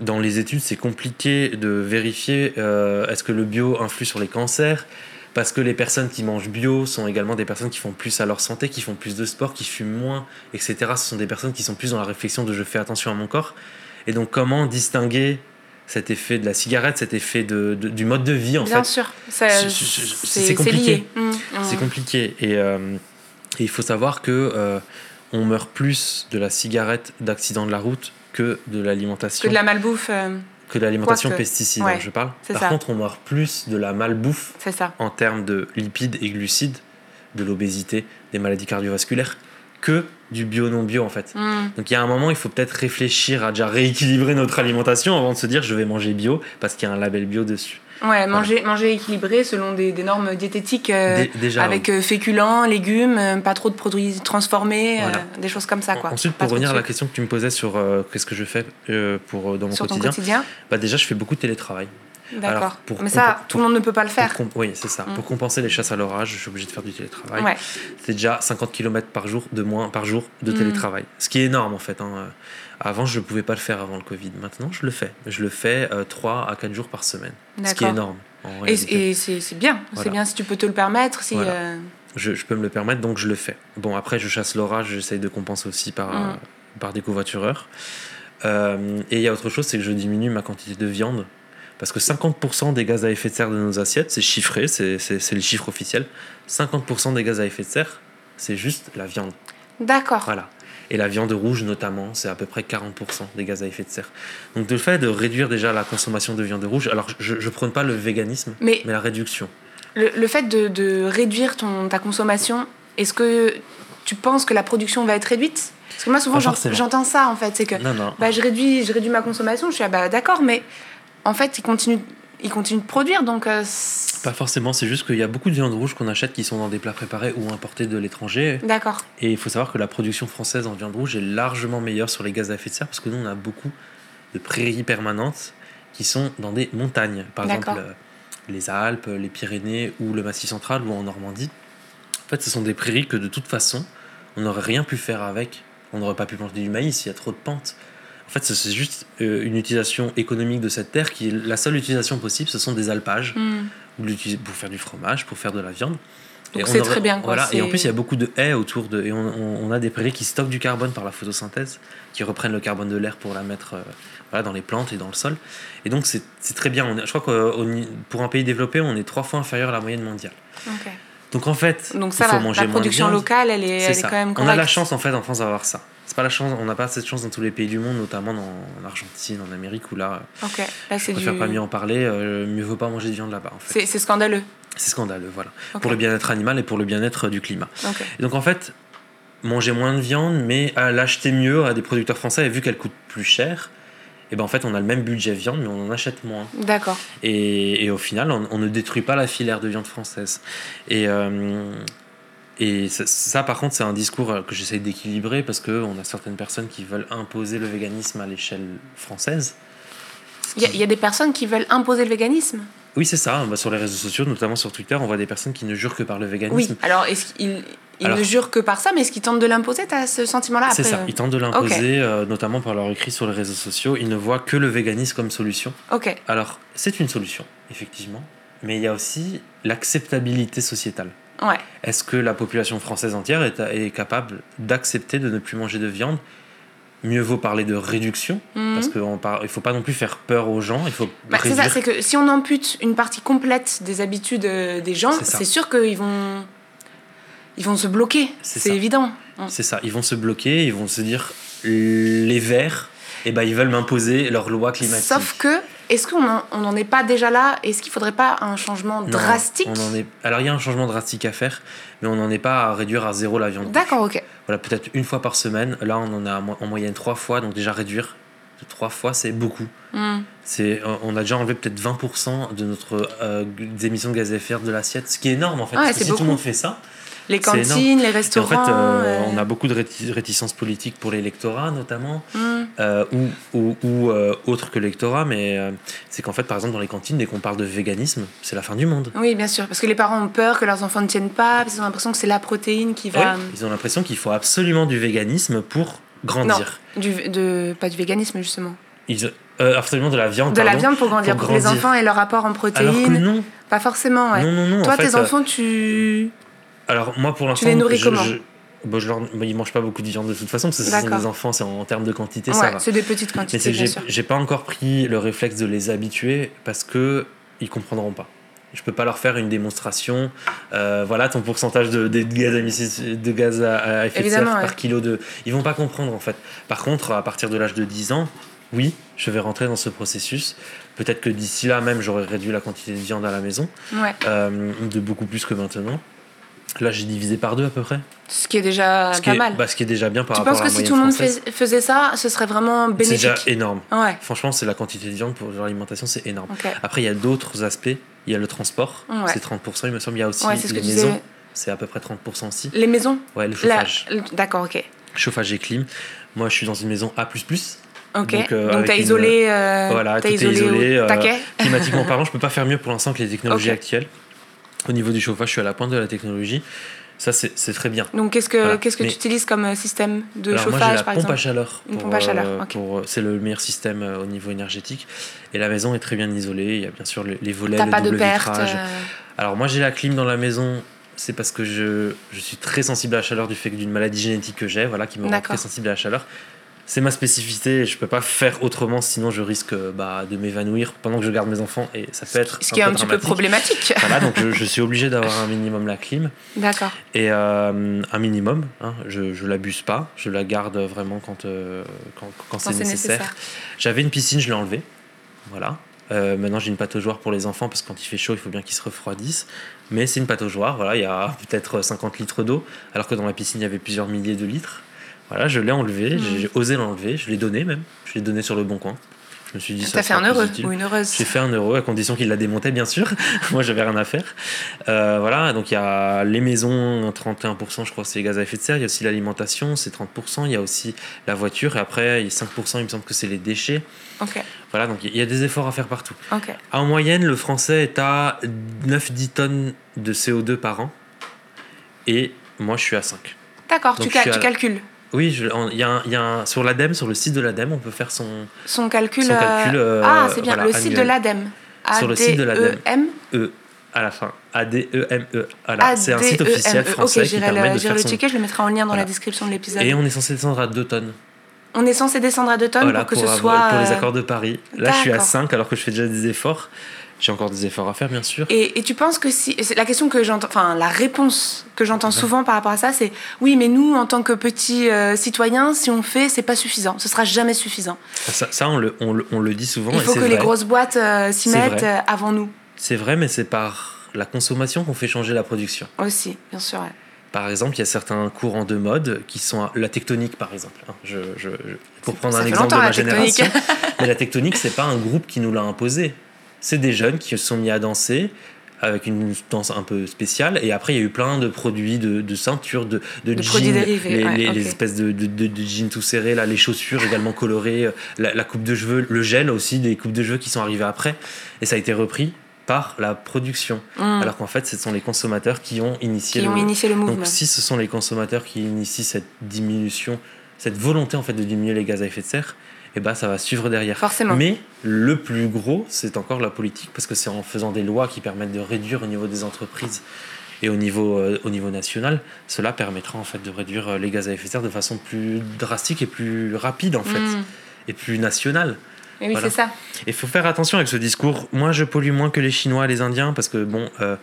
Speaker 2: dans les études, c'est compliqué de vérifier euh, est-ce que le bio influe sur les cancers, parce que les personnes qui mangent bio sont également des personnes qui font plus à leur santé, qui font plus de sport, qui fument moins, etc. Ce sont des personnes qui sont plus dans la réflexion de je fais attention à mon corps. Et donc comment distinguer cet effet de la cigarette, cet effet de, de- du mode de vie en
Speaker 1: Bien
Speaker 2: fait
Speaker 1: sûr.
Speaker 2: Je- je-
Speaker 1: C'est
Speaker 2: compliqué.
Speaker 1: lié. Mhm.
Speaker 2: c'est compliqué. Et, euh, et il faut savoir que euh, on meurt plus de la cigarette d'accident de la route que de l'alimentation.
Speaker 1: Que de la malbouffe, euh,
Speaker 2: que de l'alimentation pesticide,
Speaker 1: Ouais,
Speaker 2: hein, je parle. Par
Speaker 1: ça.
Speaker 2: contre, on meurt plus de la malbouffe
Speaker 1: ça.
Speaker 2: en termes de lipides et glucides, de l'obésité, des maladies cardiovasculaires, que du bio-non-bio en fait.
Speaker 1: Mhm.
Speaker 2: Donc il y a un moment, il faut peut-être réfléchir à déjà rééquilibrer notre alimentation avant de se dire je vais manger bio parce qu'il y a un label bio dessus.
Speaker 1: Ouais, manger, manger équilibré selon des, des normes diététiques euh, déjà, avec euh, féculents, légumes, euh, pas trop de produits transformés, des choses comme ça. Quoi.
Speaker 2: Ensuite, pour revenir à la question que tu me posais sur qu'est-ce que je fais pour, dans mon
Speaker 1: sur
Speaker 2: quotidien,
Speaker 1: ton quotidien
Speaker 2: bah, déjà je fais beaucoup de télétravail.
Speaker 1: D'accord. Mais ça, tout le monde ne peut pas le faire.
Speaker 2: oui, c'est ça. Mm. Pour compenser les chasses à l'orage, je suis obligé de faire du télétravail. C'est déjà 50 km par jour de moins par jour de mm. télétravail. Ce qui est énorme en fait. Hein. Avant, je ne pouvais pas le faire avant le Covid. Maintenant, je le fais. Je le fais euh, 3 à 4 jours par semaine. Ce qui est énorme.
Speaker 1: et, c'est bien. C'est bien si tu peux te le permettre. Si, euh,
Speaker 2: je, je, peux me le permettre, donc je le fais. Bon, après, je chasse l'orage. J'essaye de compenser aussi par, mm. par des covoitureurs. Euh, et il y a autre chose, c'est que je diminue ma quantité de viande. Parce que 50% des gaz à effet de serre de nos assiettes, c'est chiffré, c'est le chiffre officiel. 50% des gaz à effet de serre, c'est juste la viande.
Speaker 1: D'accord.
Speaker 2: Voilà. Et la viande rouge notamment, c'est à peu près 40% des gaz à effet de serre. Donc le fait de réduire déjà la consommation de viande rouge, alors je ne prône pas le véganisme, mais, la réduction.
Speaker 1: Le, fait de, de, réduire ton, ta consommation, est-ce que tu penses que la production va être réduite? Parce que moi souvent j'entends ça en fait, c'est que Bah, je, réduis, je réduis ma consommation, je suis ah, bah, d'accord, mais en fait il continue ils continuent de produire, donc... Euh,
Speaker 2: pas forcément, c'est juste qu'il y a beaucoup de viande rouge qu'on achète qui sont dans des plats préparés ou importés de l'étranger.
Speaker 1: D'accord.
Speaker 2: Et il faut savoir que la production française en viande rouge est largement meilleure sur les gaz à effet de serre parce que nous, on a beaucoup de prairies permanentes qui sont dans des montagnes. Par exemple, euh, les Alpes, les Pyrénées ou le Massif central ou en Normandie. En fait, ce sont des prairies que de toute façon, on n'aurait rien pu faire avec. On n'aurait pas pu planter du maïs, il y a trop de pentes. En fait, c'est juste euh, une utilisation économique de cette terre qui est la seule utilisation possible, ce sont des alpages mm. pour faire du fromage, pour faire de la viande.
Speaker 1: Donc c'est très bien. Quoi,
Speaker 2: voilà. Et en plus, il y a beaucoup de haies autour de. Et on, a des prairies qui stockent du carbone par la photosynthèse, qui reprennent le carbone de l'air pour la mettre euh, voilà, dans les plantes et dans le sol. Et donc, c'est très bien. On je crois que pour un pays développé, on est trois fois inférieur à la moyenne mondiale. Donc en fait,
Speaker 1: donc ça, il faut la, manger la production locale, elle est, elle est quand même correcte.
Speaker 2: On a la chance en fait en France d'avoir ça pas la chance, on n'a pas cette chance dans tous les pays du monde, notamment dans, en Argentine, en Amérique, où là,
Speaker 1: okay. là
Speaker 2: je préfère pas mieux en parler, euh, mieux vaut pas manger de viande là-bas. En fait.
Speaker 1: C'est scandaleux.
Speaker 2: C'est scandaleux, voilà. Pour le bien-être animal et pour le bien-être du climat. Et donc en fait, manger moins de viande, mais à l'acheter mieux à des producteurs français, et vu qu'elle coûte plus cher, et ben en fait on a le même budget viande, mais on en achète moins.
Speaker 1: D'accord.
Speaker 2: Et, et, au final, on, ne détruit pas la filière de viande française. Et, euh, et ça, par contre, c'est un discours euh, que j'essaie d'équilibrer parce qu'on a certaines personnes qui veulent imposer le véganisme à l'échelle française.
Speaker 1: Il y, a des personnes qui veulent imposer le véganisme
Speaker 2: Oui, c'est ça. Bah, sur les réseaux sociaux, notamment sur Twitter, on voit des personnes qui ne jurent que par le véganisme.
Speaker 1: Oui, alors est-ce qu'ils ne jurent que par ça, mais est-ce qu'ils tentent de l'imposer? Tu as ce sentiment-là
Speaker 2: C'est ça, euh? ils tentent de l'imposer, euh, notamment par leur écrit sur les réseaux sociaux. Ils ne voient que le véganisme comme solution.
Speaker 1: Ok.
Speaker 2: Alors, c'est une solution, effectivement, mais il y a aussi l'acceptabilité sociétale. Est-ce que la population française entière est, capable d'accepter de ne plus manger de viande? Mieux vaut parler de réduction, mhm. parce qu'il ne faut pas non plus faire peur aux gens. Il faut
Speaker 1: bah, c'est ça, c'est que si on ampute une partie complète des habitudes euh, des gens, c'est sûr qu'ils vont, ils vont se bloquer. C'est évident.
Speaker 2: C'est ça, ils vont se bloquer, ils vont se dire les verts, et eh ben, ils veulent m'imposer leurs lois climatiques.
Speaker 1: Sauf que est-ce qu'on n'en est pas déjà là? Est-ce qu'il ne faudrait pas un changement drastique?
Speaker 2: on en est... Alors il y a un changement drastique à faire, mais on n'en est pas à réduire à zéro la viande.
Speaker 1: D'accord, ok.
Speaker 2: Voilà, peut-être une fois par semaine. Là, on en a en moyenne trois fois, donc déjà réduire trois fois, c'est beaucoup. C'est, on a déjà enlevé peut-être 20% de notre euh, émissions de gaz à effet de serre de l'assiette, ce qui est énorme en fait. parce que si tout le monde fait ça,
Speaker 1: les cantines, les restaurants. en fait,
Speaker 2: euh, on a beaucoup de réticences politiques pour l'électorat, notamment, mm. euh, ou, ou, euh, autre que l'électorat, mais c'est qu'en fait, par exemple, dans les cantines, dès qu'on parle de véganisme, c'est la fin du monde.
Speaker 1: Oui, bien sûr, parce que les parents ont peur que leurs enfants ne tiennent pas, parce qu'ils ont l'impression que c'est la protéine qui va.
Speaker 2: ils ont l'impression qu'il faut absolument du véganisme pour grandir.
Speaker 1: Non, du, de, pas du véganisme, justement.
Speaker 2: Ils, absolument de la viande.
Speaker 1: De la viande pour grandir, pour, que les enfants aient leur apport en protéines. Alors que non. Pas forcément, ouais.
Speaker 2: Non, non, non.
Speaker 1: Toi, tes enfants, tu.
Speaker 2: Alors, moi, pour l'instant.
Speaker 1: Tu les nourris comment
Speaker 2: Bon, je leur... ils mangent pas beaucoup de viande de toute façon, parce que ce sont des enfants, c'est en, termes de quantité, ça va.
Speaker 1: c'est des petites quantités.
Speaker 2: Mais j'ai pas encore pris le réflexe de les habituer parce que ils comprendront pas. Je peux pas leur faire une démonstration. Euh, voilà ton pourcentage de, de, gaz, à, de gaz à, effet de serre par kilo de. Ils vont pas comprendre en fait. Par contre, à partir de l'âge de 10 ans, oui, je vais rentrer dans ce processus. Peut-être que d'ici là même, j'aurais réduit la quantité de viande à la maison,
Speaker 1: ouais.
Speaker 2: euh, de beaucoup plus que maintenant. Là, j'ai divisé par deux à peu près.
Speaker 1: Ce qui est déjà
Speaker 2: Ce
Speaker 1: pas
Speaker 2: est,
Speaker 1: mal.
Speaker 2: bah, ce qui est déjà bien par
Speaker 1: tu
Speaker 2: rapport
Speaker 1: penses
Speaker 2: à
Speaker 1: que
Speaker 2: la
Speaker 1: si
Speaker 2: moyenne
Speaker 1: tout le monde fais- faisait ça, ce serait vraiment
Speaker 2: C'est
Speaker 1: bénéfique?
Speaker 2: déjà énorme.
Speaker 1: Ouais,
Speaker 2: Franchement, c'est la quantité de viande pour l'alimentation, c'est énorme. Après, il y a d'autres aspects. Il y a le transport,
Speaker 1: Ouais.
Speaker 2: c'est 30%, il me semble. Il y a aussi
Speaker 1: Ouais, c'est que
Speaker 2: les
Speaker 1: tu
Speaker 2: maisons, c'est à peu près 30% aussi.
Speaker 1: Les maisons?
Speaker 2: Ouais, le chauffage.
Speaker 1: D'accord, ok.
Speaker 2: Chauffage et clim. Moi, je suis dans une maison A.
Speaker 1: Ok.
Speaker 2: Donc, euh,
Speaker 1: Donc, t'as
Speaker 2: une-
Speaker 1: isolé. euh,
Speaker 2: Voilà,
Speaker 1: t'as
Speaker 2: tout est isolé, euh, Climatiquement parlant, je peux pas faire mieux pour l'instant que les technologies actuelles. Au niveau du chauffage, je suis à la pointe de la technologie. Ça, c'est très bien.
Speaker 1: Donc, qu'est-ce que,
Speaker 2: Voilà.
Speaker 1: qu'est-ce que
Speaker 2: Mais-
Speaker 1: tu utilises comme euh, système de
Speaker 2: Alors moi
Speaker 1: chauffage,
Speaker 2: j'ai la
Speaker 1: par
Speaker 2: pompe
Speaker 1: exemple?
Speaker 2: à chaleur.
Speaker 1: Une pompe à chaleur,
Speaker 2: euh, c'est le meilleur système euh, au niveau énergétique. Et la maison est très bien isolée. Il y a bien sûr les, les volets, le
Speaker 1: pas de
Speaker 2: double
Speaker 1: perte
Speaker 2: vitrage.
Speaker 1: euh,
Speaker 2: Alors moi j'ai la clim dans la maison. C'est parce que je, je suis très sensible à la chaleur du fait d'une maladie génétique que j'ai, voilà, qui me rend très sensible à la chaleur. C'est ma spécificité. Je peux pas faire autrement, sinon je risque euh, bah, de m'évanouir pendant que je garde mes enfants et ça peut être
Speaker 1: Ce qui est un petit peu problématique.
Speaker 2: Voilà, donc je, je suis obligé d'avoir un minimum la clim.
Speaker 1: D'accord.
Speaker 2: Et euh, un minimum, hein, je je l'abuse pas, je la garde vraiment quand, euh, quand, quand
Speaker 1: Quand
Speaker 2: c'est nécessaire. J'avais une piscine, je l'ai enlevée. Voilà. Euh, maintenant, j'ai une pataugeoire pour les enfants parce que quand il fait chaud, il faut bien qu'ils se refroidissent. Mais c'est une pataugeoire, voilà, il y a peut-être 50 litres d'eau, alors que dans la piscine, il y avait plusieurs milliers de litres. Voilà, je l'ai enlevé,
Speaker 1: Mhm.
Speaker 2: j'ai osé l'enlever, je l'ai donné même. Je l'ai donné sur le bon coin. Je me suis dit, ça
Speaker 1: T'as fait un heureux ou une heureuse
Speaker 2: J'ai fait un euro à condition qu'il la démontait, bien sûr. Moi, j'avais rien à faire. Euh, voilà, donc il y a les maisons, 31%, je crois, c'est les gaz à effet de serre. Il y a aussi l'alimentation, c'est 30%. Il y a aussi la voiture. Et après, il y a 5%, il me semble que c'est les déchets.
Speaker 1: Ok,
Speaker 2: Voilà, donc il y a des efforts à faire partout.
Speaker 1: ok.
Speaker 2: En moyenne, le français est à 9-10 tonnes de CO2 par an. Et moi, je suis à 5.
Speaker 1: D'accord, tu, cal- calcules.
Speaker 2: Oui, je- y a, un- il y a un- sur l'ADEME, sur le site de l'ADEME, on peut faire son.
Speaker 1: Son calcul.
Speaker 2: Son
Speaker 1: euh,
Speaker 2: calcul, euh,
Speaker 1: ah, c'est bien,
Speaker 2: voilà,
Speaker 1: le site de l'ADEME.
Speaker 2: Sur le site de l'ADEME.
Speaker 1: A-D-E-M
Speaker 2: E à la fin. A-D-E-M-E. Voilà, c'est un site officiel français
Speaker 1: E. Ok,
Speaker 2: qui permet
Speaker 1: le,
Speaker 2: de faire
Speaker 1: le
Speaker 2: son...
Speaker 1: checker, je le mettrai en lien dans la description de l'épisode.
Speaker 2: Et on est censé descendre à 2 tonnes.
Speaker 1: On est censé descendre à 2 tonnes pour que ce soit.
Speaker 2: pour les
Speaker 1: euh,
Speaker 2: accords de Paris. Là, je suis à
Speaker 1: d'accord.
Speaker 2: 5 alors que je fais déjà des efforts. J'ai encore des efforts à faire, bien sûr.
Speaker 1: Et, et tu penses que si. La question que j'entends. Enfin, la réponse que j'entends souvent par rapport à ça, c'est oui, mais nous, en tant que petits euh, citoyens, si on fait, c'est pas suffisant. Ce sera jamais suffisant.
Speaker 2: Ça, ça, on, le, on, le, on le dit souvent.
Speaker 1: Il faut que les grosses boîtes euh, s'y mettent
Speaker 2: vrai.
Speaker 1: euh, avant nous
Speaker 2: C'est vrai, mais c'est par la consommation qu'on fait changer la production.
Speaker 1: aussi, bien sûr. ouais.
Speaker 2: Par exemple, il y a certains courants de mode qui sont à- la tectonique, par exemple. hein. Je, je- je- pour prendre un exemple de ma
Speaker 1: la tectonique.
Speaker 2: génération. mais la tectonique, c'est pas un groupe qui nous l'a imposé. C'est des jeunes qui se sont mis à danser avec une danse un peu spéciale. Et après, il y a eu plein de produits, de, de ceintures, de, de,
Speaker 1: De
Speaker 2: jeans,
Speaker 1: dérivés,
Speaker 2: les,
Speaker 1: ouais,
Speaker 2: les- espèces de, jeans tout serrés, là, les chaussures également colorées, euh, la, la coupe de cheveux, le gel aussi, des coupes de cheveux qui sont arrivées après. Et ça a été repris par la production.
Speaker 1: Mm.
Speaker 2: Alors qu'en fait, ce sont les consommateurs qui ont initié
Speaker 1: qui
Speaker 2: le,
Speaker 1: ont initié le mouvement.
Speaker 2: donc si ce sont les consommateurs qui initient cette diminution, cette volonté en fait de diminuer les gaz à effet de serre, et ben ça va suivre derrière.
Speaker 1: Forcément.
Speaker 2: Mais le plus gros, c'est encore la politique parce que c'est en faisant des lois qui permettent de réduire au niveau des entreprises et au niveau, euh, au niveau national, cela permettra en fait de réduire euh, les gaz à effet de serre de façon plus drastique et plus rapide en fait
Speaker 1: Mm.
Speaker 2: et plus nationale.
Speaker 1: Et oui,
Speaker 2: Voilà.
Speaker 1: c'est ça.
Speaker 2: Il faut faire attention avec ce discours. Moi, je pollue moins que les Chinois, les Indiens parce que bon, euh,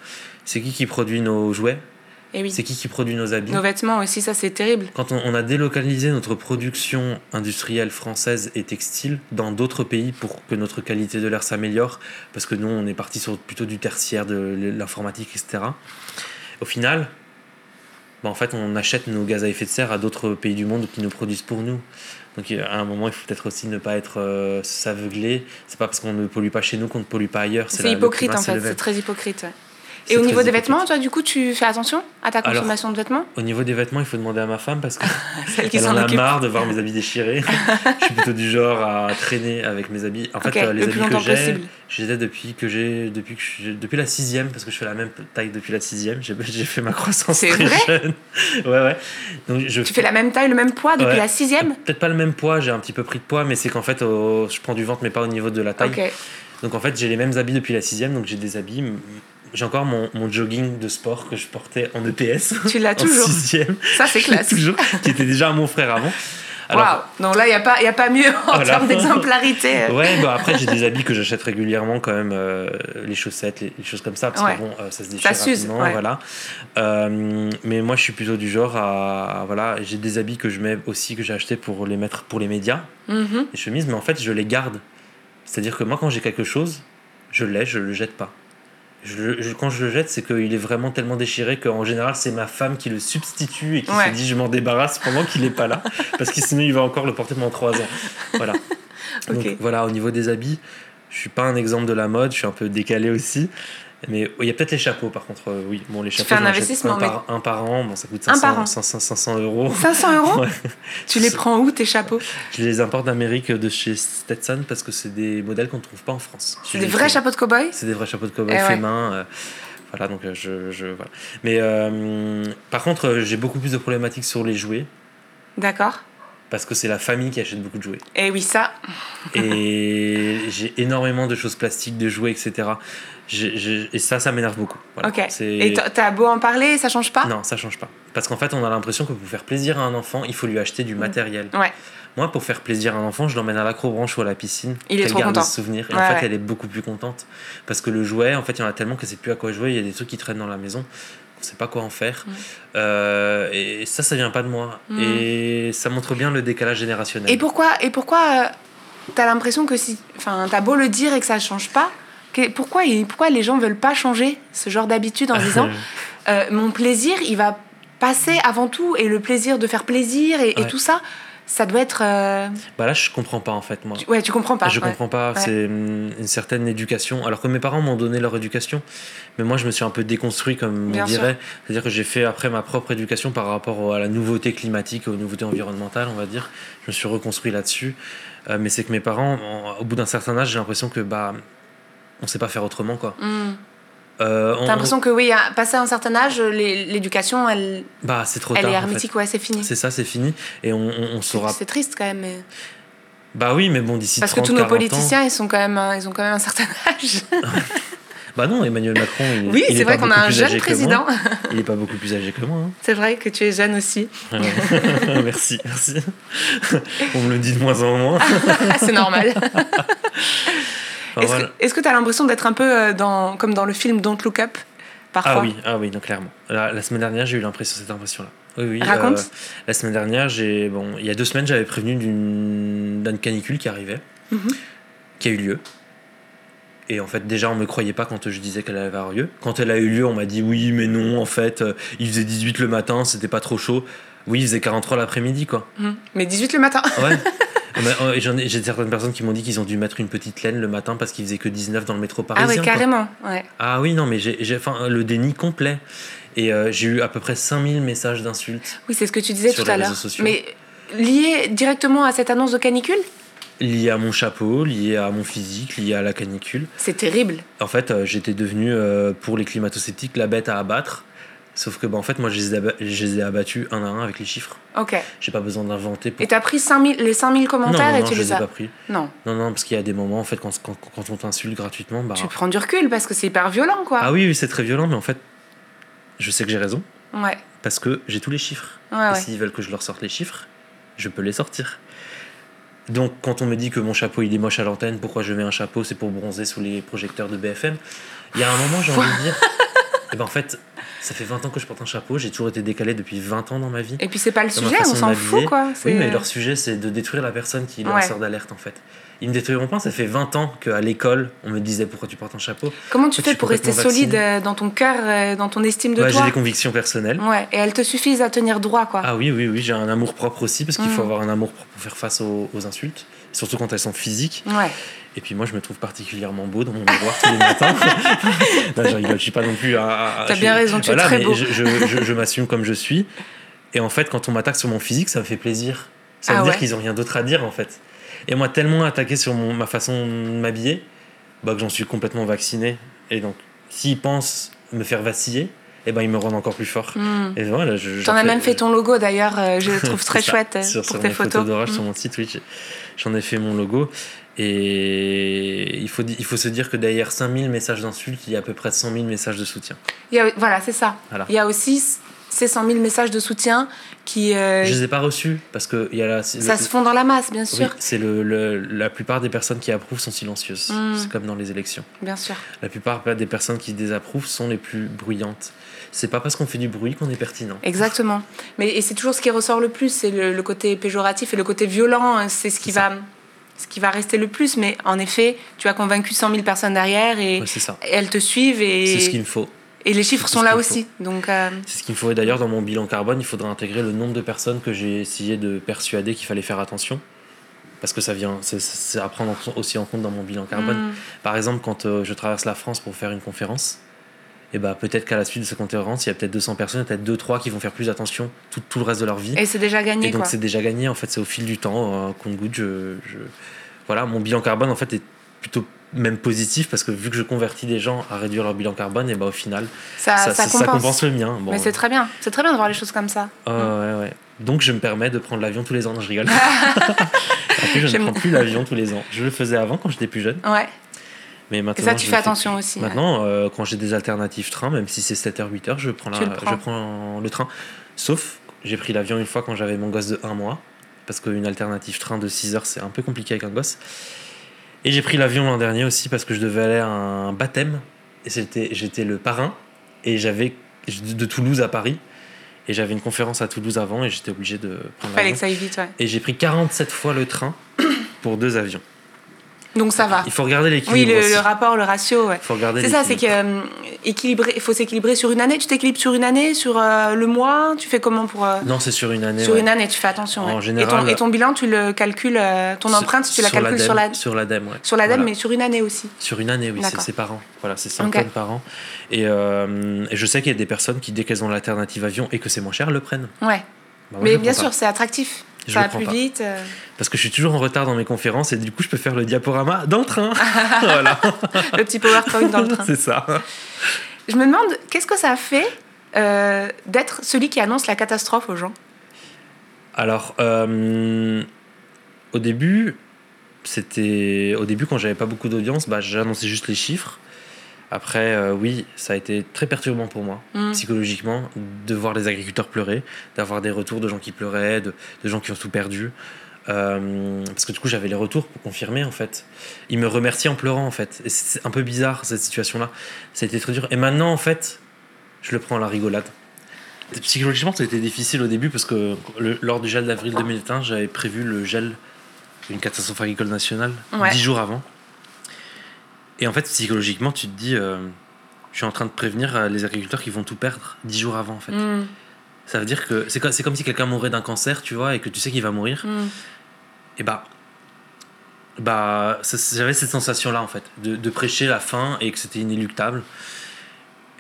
Speaker 2: c'est qui qui produit nos jouets,
Speaker 1: Et oui.
Speaker 2: c'est qui qui produit nos habits.
Speaker 1: Nos vêtements aussi, ça c'est terrible.
Speaker 2: Quand on, on a délocalisé notre production industrielle française et textile dans d'autres pays pour que notre qualité de l'air s'améliore, parce que nous, on est parti sur plutôt du tertiaire, de l'informatique, etc. Au final, bah, en fait, on achète nos gaz à effet de serre à d'autres pays du monde qui nous produisent pour nous. Donc à un moment, il faut peut-être aussi ne pas être euh, s'aveugler. C'est pas parce qu'on ne pollue pas chez nous qu'on ne pollue pas ailleurs.
Speaker 1: C'est hypocrite en fait, c'est très hypocrite. ouais. Et au niveau des vêtements, toi, du coup, tu fais attention à ta
Speaker 2: Alors,
Speaker 1: consommation de vêtements?
Speaker 2: Au niveau des vêtements, il faut demander à ma femme parce que
Speaker 1: Celle qui
Speaker 2: Elle en a marre de voir mes habits déchirés. je suis plutôt du genre à traîner avec mes habits. En fait, euh, les
Speaker 1: le
Speaker 2: habits que j'ai,
Speaker 1: possible.
Speaker 2: je les ai depuis que j'ai depuis que je- depuis la sixième parce que je fais la même taille depuis la sixième. J'ai j'ai fait ma croissance très
Speaker 1: vrai?
Speaker 2: jeune. ouais ouais. Donc je
Speaker 1: Tu fais la même taille, le même poids depuis
Speaker 2: Ouais.
Speaker 1: la sixième?
Speaker 2: Peut-être pas le même poids. J'ai un petit peu pris de poids, mais c'est qu'en fait je prends du ventre mais pas au niveau de la taille. Donc en fait j'ai les mêmes habits depuis la sixième. Donc j'ai des habits. J'ai encore mon, mon jogging de sport que je portais en EPS.
Speaker 1: Tu l'as
Speaker 2: en
Speaker 1: toujours.
Speaker 2: sixième.
Speaker 1: Ça, c'est classe.
Speaker 2: toujours. Qui était déjà à mon frère avant. Alors,
Speaker 1: Waouh Non, là, il n'y a, pas- y a pas mieux en
Speaker 2: Voilà.
Speaker 1: termes d'exemplarité.
Speaker 2: Ouais, bah après j'ai des habits que j'achète régulièrement quand même, euh, les chaussettes, les, les choses comme ça, parce
Speaker 1: Ouais.
Speaker 2: que bon, euh, ça se déchire
Speaker 1: Ça s'use,
Speaker 2: rapidement,
Speaker 1: ouais.
Speaker 2: voilà. Euh, mais moi je suis plutôt du genre à, à- voilà, j'ai des habits que je mets aussi que j'ai acheté pour les mettre pour les médias,
Speaker 1: Mhm.
Speaker 2: les chemises, mais en fait je les garde. C'est-à-dire que moi quand j'ai quelque chose, je l'ai, je le jette pas. Je, je- quand je le jette, c'est qu'il est vraiment tellement déchiré qu'en général, c'est ma femme qui le substitue et qui
Speaker 1: Ouais.
Speaker 2: se dit je m'en débarrasse pendant qu'il n'est pas là. parce que sinon, il va encore le porter pendant trois ans. Voilà. Donc voilà, au niveau des habits, je suis pas un exemple de la mode, je suis un peu décalé aussi. Mais il y a peut-être les chapeaux, par contre, euh, oui. Bon, les chapeaux,
Speaker 1: fais un investissement,
Speaker 2: un, par, un par an, bon, ça coûte
Speaker 1: Un
Speaker 2: 500,
Speaker 1: par an.
Speaker 2: 500, 500 euros.
Speaker 1: 500 euros
Speaker 2: Ouais.
Speaker 1: Tu les prends où tes chapeaux?
Speaker 2: Je les importe d'Amérique de chez Stetson parce que c'est des modèles qu'on ne trouve pas en France.
Speaker 1: C'est des vrais chapeaux de cow-boy?
Speaker 2: C'est des vrais chapeaux de cow-boy
Speaker 1: Eh ouais.
Speaker 2: faits main. euh, voilà, donc euh, je, je voilà. Mais euh, par contre, j'ai beaucoup plus de problématiques sur les jouets
Speaker 1: D'accord.
Speaker 2: Parce que c'est la famille qui achète beaucoup de jouets.
Speaker 1: Et oui, ça.
Speaker 2: Et j'ai énormément de choses plastiques, de jouets, etc. J'ai- j'ai- et ça, ça m'énerve beaucoup. Voilà.
Speaker 1: Ok. Et t'as beau en parler, ça change pas?
Speaker 2: Non, ça change pas. Parce qu'en fait, on a l'impression que pour faire plaisir à un enfant, il faut lui acheter du matériel.
Speaker 1: Ouais.
Speaker 2: Moi, pour faire plaisir à un enfant, je l'emmène à l'acrobranche ou à la piscine.
Speaker 1: Il est trop
Speaker 2: garde
Speaker 1: content.
Speaker 2: des souvenirs. Et
Speaker 1: Ouais,
Speaker 2: en fait,
Speaker 1: ouais.
Speaker 2: elle est beaucoup plus contente. Parce que le jouet, en fait, il y en a tellement que c'est plus à quoi jouer. Il y a des trucs qui traînent dans la maison. Sait pas quoi en faire. Euh, et ça, ça vient pas de moi.
Speaker 1: Mm.
Speaker 2: Et ça montre bien le décalage générationnel.
Speaker 1: Et pourquoi, et pourquoi euh, t'as l'impression que si. Enfin, t'as beau le dire et que ça change pas, que- pourquoi, pourquoi les gens veulent pas changer ce genre d'habitude en disant euh, mon plaisir, il va passer avant tout et le plaisir de faire plaisir et, tout ça, ça doit être. euh,
Speaker 2: bah là, je comprends pas, en fait, moi.
Speaker 1: tu- ouais, tu comprends pas.
Speaker 2: je
Speaker 1: ouais.
Speaker 2: comprends pas,
Speaker 1: Ouais.
Speaker 2: c'est une certaine éducation. Alors que mes parents m'ont donné leur éducation, mais moi je me suis un peu déconstruit, comme
Speaker 1: Bien
Speaker 2: on dirait. C'est-à-dire que j'ai fait après ma propre éducation par rapport à la nouveauté climatique, aux nouveautés environnementales, on va dire. Je me suis reconstruit là-dessus. Euh, mais c'est que mes parents, en- au bout d'un certain âge, j'ai l'impression que bah on sait pas faire autrement, quoi.
Speaker 1: Hmm.
Speaker 2: Euh,
Speaker 1: T'as l'impression que oui, à- passé un certain âge, l'éducation, elle,
Speaker 2: bah c'est trop
Speaker 1: elle
Speaker 2: tard.
Speaker 1: est
Speaker 2: en fait.
Speaker 1: hermétique, ouais, c'est fini.
Speaker 2: C'est ça, c'est fini. Et on, on, on saura.
Speaker 1: C'est triste quand même. mais-
Speaker 2: Bah oui, mais bon, d'ici
Speaker 1: Parce que
Speaker 2: 30,
Speaker 1: tous nos
Speaker 2: 40 ans-
Speaker 1: politiciens, ils, sont quand même, euh, ils ont quand même un certain âge.
Speaker 2: Bah non, Emmanuel Macron, il,
Speaker 1: oui,
Speaker 2: il est
Speaker 1: c'est vrai qu'on a un jeune président.
Speaker 2: Il est pas beaucoup plus âgé que moi. hein.
Speaker 1: c'est vrai que tu es jeune aussi.
Speaker 2: Merci, merci. On me le dit de moins en moins.
Speaker 1: c'est normal.
Speaker 2: Enfin,
Speaker 1: Est-ce
Speaker 2: voilà.
Speaker 1: que- tu as l'impression d'être un peu euh, dans, comme dans le film Don't Look Up parfois?
Speaker 2: Ah oui, ah oui, non, clairement. La, la semaine dernière, j'ai eu l'impression, cette impression-là. Oui, oui.
Speaker 1: Raconte.
Speaker 2: euh, la semaine dernière, j'ai, bon, il y a deux semaines, j'avais prévenu d'une, canicule qui arrivait,
Speaker 1: Mhm.
Speaker 2: qui a eu lieu. Et en fait, déjà, on me croyait pas quand je disais qu'elle allait avoir lieu. Quand elle a eu lieu, on m'a dit oui, mais non, en fait, euh, il faisait 18 le matin, c'était pas trop chaud. Oui, il faisait 43 l'après-midi, quoi.
Speaker 1: Mhm. Mais 18 le matin.
Speaker 2: Ouais. Euh, J'ai certaines personnes qui m'ont dit qu'ils ont dû mettre une petite laine le matin parce qu'il faisait que 19 dans le métro
Speaker 1: Ah
Speaker 2: parisien.
Speaker 1: ouais,
Speaker 2: quoi.
Speaker 1: carrément. Ouais.
Speaker 2: Ah oui, non, mais j'ai le déni complet. Et euh, j'ai eu à peu près 5000 messages d'insultes
Speaker 1: Oui, c'est ce que tu disais
Speaker 2: Sur
Speaker 1: tout
Speaker 2: les
Speaker 1: à l'heure.
Speaker 2: réseaux sociaux.
Speaker 1: Mais lié directement à cette annonce de canicule?
Speaker 2: Liés à mon chapeau, liés à mon physique, liés à la canicule.
Speaker 1: C'est terrible.
Speaker 2: En fait, euh, j'étais devenu, euh, pour les climato-sceptiques, la bête à abattre. Sauf que, bah, en fait, moi, je les, ai aba- je les ai abattus un à un avec les chiffres.
Speaker 1: Ok.
Speaker 2: J'ai pas besoin d'inventer. Pour...
Speaker 1: Et t'as pris 5000, les 5000
Speaker 2: Non,
Speaker 1: commentaires
Speaker 2: non,
Speaker 1: et
Speaker 2: non,
Speaker 1: tu
Speaker 2: je
Speaker 1: les
Speaker 2: les ai
Speaker 1: as.
Speaker 2: pas pris.
Speaker 1: Non.
Speaker 2: Non, non, parce qu'il y a des moments, en fait, quand, quand, quand on t'insulte gratuitement, bah...
Speaker 1: Tu prends du recul parce que c'est hyper violent, quoi.
Speaker 2: Ah oui, oui, c'est très violent, mais en fait, je sais que j'ai raison.
Speaker 1: Ouais.
Speaker 2: Parce que j'ai tous les chiffres.
Speaker 1: Ouais,
Speaker 2: Et
Speaker 1: ouais.
Speaker 2: s'ils veulent que je leur sorte les chiffres, je peux les sortir. Donc, quand on me dit que mon chapeau il est moche à l'antenne, pourquoi je mets un chapeau C'est pour bronzer sous les projecteurs de BFM. Il y a un moment, j'ai envie de dire. Eh ben, en fait, ça fait 20 ans que je porte un chapeau, j'ai toujours été décalé depuis 20 ans dans ma vie.
Speaker 1: Et puis c'est pas le sujet, on s'en fout, quoi.
Speaker 2: Oui, mais leur sujet, c'est de détruire la personne qui est
Speaker 1: Ouais.
Speaker 2: lanceur d'alerte, en fait. Ils me détruiront pas, ça fait 20 ans qu'à l'école, on me disait pourquoi tu portes un chapeau.
Speaker 1: Comment tu fais pour rester solide
Speaker 2: vacciné.
Speaker 1: euh, dans ton cœur, euh, dans ton estime de
Speaker 2: j'ai
Speaker 1: toi
Speaker 2: des convictions personnelles.
Speaker 1: Ouais, et elles te suffisent à tenir droit, quoi.
Speaker 2: Ah oui, oui, oui, j'ai un amour propre aussi, parce qu'il
Speaker 1: Mm.
Speaker 2: faut avoir un amour propre pour faire face aux, aux insultes, surtout quand elles sont physiques.
Speaker 1: Ouais.
Speaker 2: Et puis moi, je me trouve particulièrement beau dans mon miroir tous les matins. non, je rigole, je suis pas non plus. à-
Speaker 1: T'as bien raison, tu es très
Speaker 2: mais
Speaker 1: beau.
Speaker 2: Je, je- je- je m'assume comme je suis. Et en fait, quand on m'attaque sur mon physique, ça me fait plaisir. Ça veut
Speaker 1: Ah
Speaker 2: dire qu'ils ont rien d'autre à dire, en fait. Et moi, tellement attaqué sur mon- ma façon de m'habiller, bah, que j'en suis complètement vacciné. Et donc, s'ils pensent me faire vaciller, eh ben, ils me rendent encore plus fort.
Speaker 1: Hmm.
Speaker 2: Et voilà, je,
Speaker 1: T'en
Speaker 2: j'en
Speaker 1: as même fait ton logo d'ailleurs, euh, je le trouve très chouette euh,
Speaker 2: sur,
Speaker 1: pour
Speaker 2: sur
Speaker 1: tes photos.
Speaker 2: d'orage
Speaker 1: Hmm.
Speaker 2: sur mon site, oui, j'en ai fait mon logo. Et il faut, il faut se dire que derrière 5000 messages d'insultes, il y a à peu près 100 000 messages de soutien.
Speaker 1: Il y a- voilà, c'est ça.
Speaker 2: Voilà.
Speaker 1: Il y a aussi ces 100 000 messages de soutien qui. euh,
Speaker 2: Je les ai pas reçus parce que il y a la,
Speaker 1: ça
Speaker 2: le-
Speaker 1: se fond dans la masse, bien
Speaker 2: oui,
Speaker 1: sûr.
Speaker 2: c'est le, le- la plupart des personnes qui approuvent sont silencieuses.
Speaker 1: Mm.
Speaker 2: C'est comme dans les élections.
Speaker 1: Bien sûr.
Speaker 2: La plupart des personnes qui désapprouvent sont les plus bruyantes. C'est pas parce qu'on fait du bruit qu'on est pertinent.
Speaker 1: Exactement. Mais et c'est toujours ce qui ressort le plus, c'est le, côté péjoratif et le côté violent. euh, C'est ce qui
Speaker 2: ça.
Speaker 1: Ce qui va rester le plus. Mais en effet, tu as convaincu 100 000 personnes derrière et,
Speaker 2: Ouais, c'est ça.
Speaker 1: et elles te suivent et,
Speaker 2: C'est ce qu'il me faut.
Speaker 1: et les chiffres sont là aussi. Donc, euh,
Speaker 2: C'est ce qu'il me faut. Et d'ailleurs, dans mon bilan carbone, il faudra intégrer le nombre de personnes que j'ai essayé de persuader qu'il fallait faire attention. Parce que ça vient, c'est- c'est à prendre en- aussi en compte dans mon bilan carbone.
Speaker 1: mm,
Speaker 2: Par exemple, quand euh, je traverse la France pour faire une conférence, et bah, peut-être qu'à la suite de cette conférence, il y a peut-être 200 personnes, peut-être 2-3 qui vont faire plus attention tout, tout le reste de leur vie.
Speaker 1: et c'est déjà gagné.
Speaker 2: Et donc c'est déjà gagné, en fait, c'est au fil du temps, euh, compte-goutte, je, je- Voilà, mon bilan carbone, en fait, est plutôt même positif, parce que vu que je convertis des gens à réduire leur bilan carbone, et bah, au final,
Speaker 1: ça,
Speaker 2: ça,
Speaker 1: ça
Speaker 2: ça-
Speaker 1: compense.
Speaker 2: le mien. Bon,
Speaker 1: Mais c'est très bien. C'est très bien de voir les choses comme ça.
Speaker 2: Ah, ouais, ouais. Donc je me permets de prendre l'avion tous les ans, non, je rigole. plus, je ne prends plus l'avion tous les ans. Je le faisais avant quand j'étais plus jeune,
Speaker 1: Ouais.
Speaker 2: Mais
Speaker 1: Et
Speaker 2: maintenant...
Speaker 1: ça, tu
Speaker 2: je
Speaker 1: fais attention aussi. ouais.
Speaker 2: Maintenant, euh, quand j'ai des alternatives train, même si c'est 7h, 8h, je prends, la,
Speaker 1: le prends.
Speaker 2: je prends le train. Sauf, j'ai pris l'avion une fois quand j'avais mon gosse de 1 mois, parce qu'une alternative train de 6 heures, c'est un peu compliqué avec un gosse. Et j'ai pris l'avion l'an dernier aussi parce que je devais aller à un baptême, et c'était, j'étais le parrain, et j'avais de Toulouse à Paris, et j'avais une conférence à Toulouse avant, et j'étais obligé de prendre
Speaker 1: Fallait que ça aille vite, ouais.
Speaker 2: Et j'ai pris 47 fois le train pour deux avions.
Speaker 1: Donc ça va.
Speaker 2: Il faut regarder
Speaker 1: Oui,
Speaker 2: l'équilibre
Speaker 1: le,
Speaker 2: aussi.
Speaker 1: le rapport, le ratio, ouais.
Speaker 2: Il faut regarder
Speaker 1: C'est ça, c'est
Speaker 2: l'équilibre.
Speaker 1: qu'il faut s'équilibrer sur une année. Tu t'équilibres sur une année, sur euh, le mois? Tu fais comment pour euh,
Speaker 2: Non, c'est sur une année.
Speaker 1: sur
Speaker 2: ouais.
Speaker 1: une année Tu fais attention.
Speaker 2: En
Speaker 1: ouais.
Speaker 2: général-
Speaker 1: et, ton, et ton bilan, tu le calcules. euh, ton
Speaker 2: Sur-
Speaker 1: empreinte, tu la calcules sur la
Speaker 2: l'ADEME, sur l'ADEME, ouais.
Speaker 1: sur l'ADEME,
Speaker 2: Voilà.
Speaker 1: mais sur une année aussi.
Speaker 2: Sur une année, oui, c'est par an. Voilà, c'est 5
Speaker 1: Ok.
Speaker 2: tonnes par an. Et, euh, et je sais qu'il y a des personnes qui, dès qu'elles ont l'alternative avion et que c'est moins cher, le prennent.
Speaker 1: Ouais.
Speaker 2: Bah, moi,
Speaker 1: mais bien sûr, c'est attractif.
Speaker 2: Je
Speaker 1: ça va plus
Speaker 2: pas.
Speaker 1: vite. euh.
Speaker 2: Parce que je suis toujours en retard dans mes conférences et du coup, je peux faire le diaporama dans le train. voilà,
Speaker 1: le petit PowerPoint dans le train.
Speaker 2: c'est ça.
Speaker 1: Je me demande, qu'est-ce que ça fait euh, d'être celui qui annonce la catastrophe aux gens?
Speaker 2: Alors, euh, au début, c'était. Au début, quand j'avais pas beaucoup d'audience, bah, j'annonçais juste les chiffres. Après, euh, oui, ça a été très perturbant pour moi,
Speaker 1: Mm.
Speaker 2: psychologiquement, de voir les agriculteurs pleurer, d'avoir des retours de gens qui pleuraient, de, de gens qui ont tout perdu. Euh, parce que du coup, j'avais les retours pour confirmer, en fait. Ils me remerciaient en pleurant, en fait. Et c'est un peu bizarre, cette situation-là. Ça a été très dur. Et maintenant, en fait, je le prends à la rigolade. Psychologiquement, ça a été difficile au début parce que le- lors du gel d'avril 2021, j'avais prévu le gel d'une catastrophe agricole nationale
Speaker 1: Ouais.
Speaker 2: dix jours avant. Et en fait, psychologiquement, tu te dis, euh, je suis en train de prévenir euh, les agriculteurs qui vont tout perdre dix jours avant, en fait.
Speaker 1: Mm,
Speaker 2: Ça veut dire que c'est co- c'est comme si quelqu'un mourait d'un cancer, tu vois, et que tu sais qu'il va mourir.
Speaker 1: mm.
Speaker 2: Et bah, bah j'avais cette sensation-là, en fait, de, de prêcher la fin et que c'était inéluctable.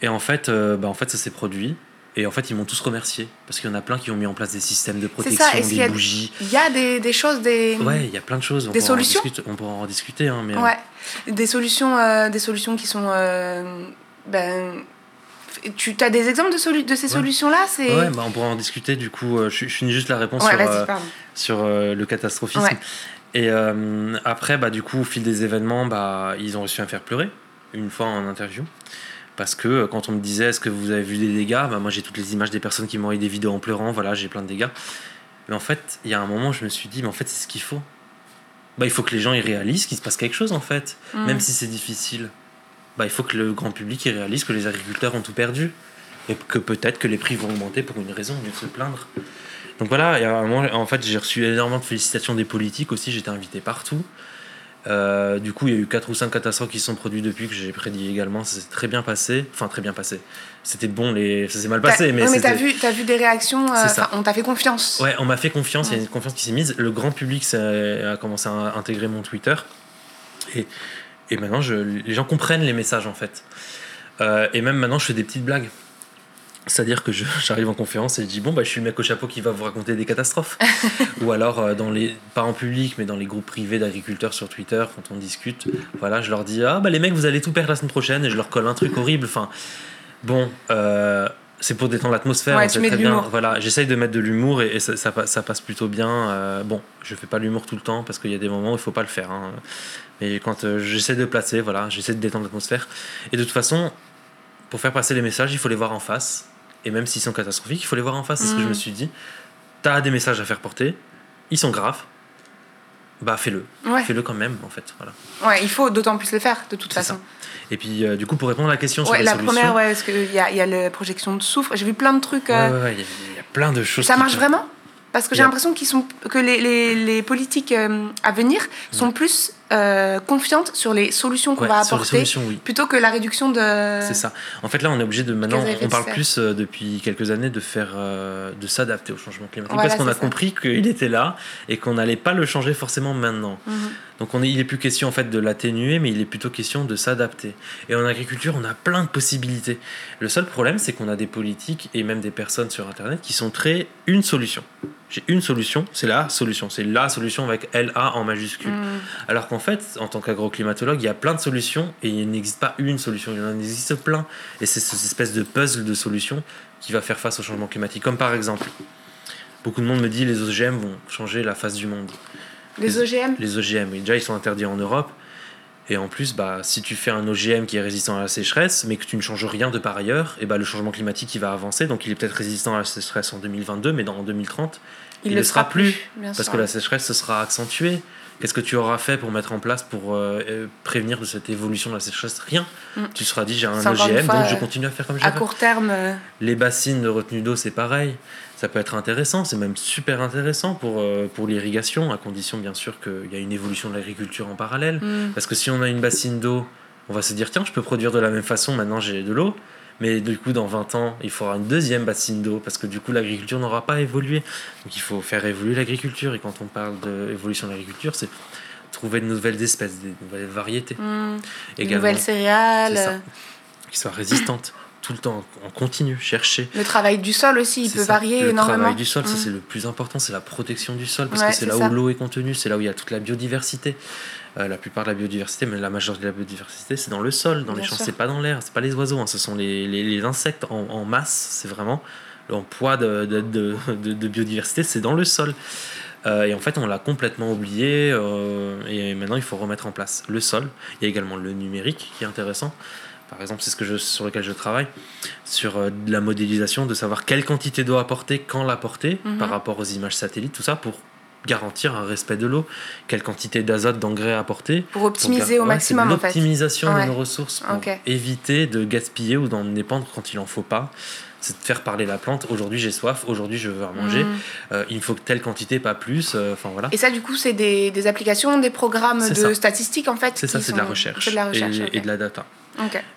Speaker 2: Et en fait, euh, bah, en fait ça s'est produit. Et en fait, ils m'ont tous remercié. Parce qu'il y en a plein qui ont mis en place des systèmes de
Speaker 1: ça,
Speaker 2: protection,
Speaker 1: y
Speaker 2: des
Speaker 1: a-
Speaker 2: bougies.
Speaker 1: Il y a des, des choses, des,
Speaker 2: Ouais, il y a plein de choses. On
Speaker 1: Des solutions
Speaker 2: discuter- On pourra en discuter, hein, mais. euh,
Speaker 1: Ouais, des solutions, euh, des solutions qui sont. euh, ben, tu as des exemples de, solu- de ces
Speaker 2: Ouais.
Speaker 1: solutions-là c'est...
Speaker 2: Ouais, bah, on pourra en discuter du coup. euh, je, je finis juste la réponse
Speaker 1: Ouais,
Speaker 2: sur, euh, sur euh, le catastrophisme. Et après, bah, du coup, au fil des événements, bah, ils ont réussi à me faire pleurer une fois en interview. Parce que euh, quand on me disait est-ce que vous avez vu des dégâts, bah, moi j'ai toutes les images des personnes qui m'ont envoyé des vidéos en pleurant, voilà, j'ai plein de dégâts. Mais en fait, il y a un moment, je me suis dit, mais en fait, c'est ce qu'il faut. Bah, il faut que les gens y réalisent qu'il se passe quelque chose en fait,
Speaker 1: Mm.
Speaker 2: même si c'est difficile. Bah, il faut que le grand public y réalise que les agriculteurs ont tout perdu et que peut-être que les prix vont augmenter pour une raison, au lieu de se plaindre. Donc voilà, moment, en fait, j'ai reçu énormément de félicitations des politiques aussi, j'étais invité partout. Euh, du coup, il y a eu 4 ou 5 catastrophes qui se sont produites depuis que j'ai prédit également. Ça s'est très bien passé. Enfin, très bien passé. C'était bon, les... ça s'est mal passé, mais
Speaker 1: mais t'as vu, des réactions, euh, on t'a fait confiance.
Speaker 2: Ouais, on m'a fait confiance, il y a une confiance qui s'est mise. Le grand public a commencé à intégrer mon Twitter. Et, et maintenant, je, les gens comprennent les messages en fait. Euh, et même maintenant, je fais des petites blagues. C'est-à-dire que j'arrive en conférence et je dis Bon, bah, je suis le mec au chapeau qui va vous raconter des catastrophes. Ou alors, euh, dans les, pas en public, mais dans les groupes privés d'agriculteurs sur Twitter, quand on discute, voilà, je leur dis Ah, bah, les mecs, vous allez tout perdre la semaine prochaine et je leur colle un truc horrible. Enfin, bon, euh, c'est pour détendre l'atmosphère.
Speaker 1: Ouais,
Speaker 2: très bien. Voilà, j'essaye de mettre de l'humour et, et ça, ça, ça passe plutôt bien. Euh, bon, je fais pas l'humour tout le temps parce qu'il y a des moments où il faut pas le faire. hein. Mais quand euh, j'essaie de placer, voilà, j'essaie de détendre l'atmosphère. Et de toute façon, pour faire passer les messages, il faut les voir en face. Et même s'ils sont catastrophiques, il faut les voir en face. C'est ce que je
Speaker 1: Mm.
Speaker 2: me suis dit. T'as des messages à faire porter, ils sont graves. Bah fais-le,
Speaker 1: Ouais.
Speaker 2: fais-le quand même en fait. Voilà.
Speaker 1: ouais, il faut d'autant plus le faire, de toute façon.
Speaker 2: Et puis euh, du coup pour répondre à la question sur
Speaker 1: Ouais,
Speaker 2: les
Speaker 1: la
Speaker 2: solutions,
Speaker 1: première, ouais, parce qu'il y a, y a la projection de soufre. J'ai vu plein de trucs.
Speaker 2: ouais,
Speaker 1: euh,
Speaker 2: ouais, ouais, il y a- il y, a plein de choses.
Speaker 1: ça marche vraiment? Parce que j'ai l'impression qu'ils sont que les, les, les politiques euh, à venir sont plus euh, confiantes sur les solutions qu'on va apporter plutôt que la réduction de.
Speaker 2: C'est ça. En fait, là, on est obligé de maintenant, on parle plus euh, depuis quelques années de faire, de s'adapter au changement climatique parce qu'on a compris qu'il était là et qu'on n'allait pas le changer forcément maintenant. Mhm. Donc on est, il est plus question en fait de l'atténuer, mais il est plutôt question de s'adapter. Et en agriculture, on a plein de possibilités. Le seul problème, c'est qu'on a des politiques et même des personnes sur Internet qui sont très une solution. J'ai une solution, c'est la solution, c'est la solution avec LA en majuscule. Mm. Alors qu'en fait, en tant qu'agroclimatologue, il y a plein de solutions et il n'existe pas une solution, il en existe plein. Et c'est cette espèce de puzzle de solutions qui va faire face au changement climatique. Comme par exemple, beaucoup de monde me dit les OGM vont changer la face du monde.
Speaker 1: Les OGM
Speaker 2: Les OGM, oui. Déjà, ils sont interdits en Europe. Et en plus, bah, si tu fais un OGM qui est résistant à la sécheresse, mais que tu ne changes rien de par ailleurs, et bah, le changement climatique il va avancer. Donc il est peut-être résistant à la sécheresse en 2022, mais dans 2030, il ne le sera, plus. parce que la sécheresse se sera accentuée. Qu'est-ce que tu auras fait pour mettre en place pour euh, euh, prévenir de cette évolution de la sécheresse? Rien. Mm. Tu seras dit j'ai un OGM, donc je continue à faire comme
Speaker 1: j'avais. À court terme. Euh,
Speaker 2: Les bassines de retenue d'eau, c'est pareil ça peut être intéressant, c'est même super intéressant pour, euh, pour l'irrigation, à condition bien sûr qu'il y a une évolution de l'agriculture en parallèle. Mm. Parce que si on a une bassine d'eau, on va se dire tiens, je peux produire de la même façon, maintenant j'ai de l'eau. Mais du coup, dans 20 ans, il faudra une deuxième bassine d'eau parce que du coup, l'agriculture n'aura pas évolué. Donc il faut faire évoluer l'agriculture. Et quand on parle d'évolution de l'agriculture, c'est trouver de nouvelles espèces, de nouvelles variétés.
Speaker 1: Mm. de nouvelles céréales.
Speaker 2: qui soient résistantes tout le temps en continu, chercher.
Speaker 1: Le travail du sol aussi, il peut varier énormément. Le travail
Speaker 2: du sol, ça mm. c'est le plus important, c'est la protection du sol, parce que c'est là où l'eau est contenue, c'est là où il y a toute la biodiversité. Euh, la plupart de la biodiversité, mais la majorité de la biodiversité, c'est dans le sol, dans les champs, c'est pas dans l'air, c'est pas les oiseaux, hein, ce sont les, les, insectes en, en masse, c'est vraiment le poids de, de, de, de biodiversité, c'est dans le sol. Euh, et en fait, on l'a complètement oublié. Euh, et maintenant, il faut remettre en place le sol. Il y a également le numérique qui est intéressant par exemple, c'est ce que je, sur lequel je travaille, sur euh, la modélisation, de savoir quelle quantité d'eau apporter, quand l'apporter, mhm. par rapport aux images satellites, tout ça, pour garantir un respect de l'eau, quelle quantité d'azote, d'engrais apporter.
Speaker 1: Pour optimiser au maximum,
Speaker 2: en fait. L'optimisation de nos ressources, pour éviter de gaspiller ou d'en dépendre quand il en faut pas. C'est de faire parler la plante. Aujourd'hui, j'ai soif. Aujourd'hui, je veux manger. Euh, il me faut telle quantité, pas plus. Euh, enfin voilà.
Speaker 1: Et ça, du coup, c'est des, des, applications, des programmes de statistiques, en fait.
Speaker 2: C'est ça, c'est de la recherche. De la recherche et, et de la data.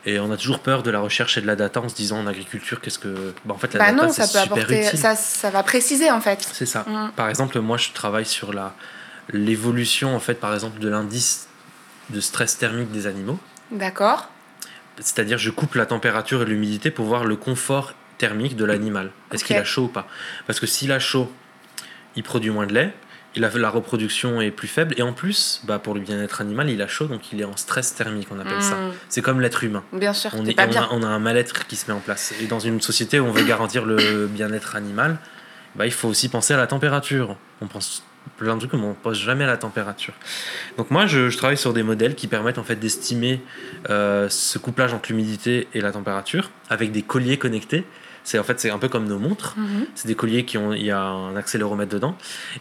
Speaker 2: Et on a toujours peur de la recherche et de la data en se disant en agriculture, qu'est-ce que. Bah, en fait, la bah data, c'est super apporter, utile.
Speaker 1: Ça, ça va préciser, en fait.
Speaker 2: C'est ça. Mm. Par exemple, moi, je travaille sur la l'évolution, en fait, par exemple, de l'indice de stress thermique des animaux.
Speaker 1: D'accord.
Speaker 2: C'est-à-dire, je coupe la température et l'humidité pour voir le confort thermique de l'animal. Est-ce qu'il a chaud ou pas? Parce que s'il a chaud, il produit moins de lait la, la, reproduction est plus faible et en plus, bah, pour le bien-être animal, il a chaud donc il est en stress thermique, on appelle ça. Hmm. C'est comme l'être humain.
Speaker 1: Bien sûr.
Speaker 2: On, est, on, A, un mal-être qui se met en place. Et dans une société où on veut garantir le bien-être animal, bah, il faut aussi penser à la température. On pense plein de trucs, mais on ne pense jamais à la température. Donc moi, je, travaille sur des modèles qui permettent en fait d'estimer euh, ce couplage entre l'humidité et la température avec des colliers connectés c'est en fait c'est un peu comme nos montres. Mhm. C'est des colliers qui ont il y a un accéléromètre dedans.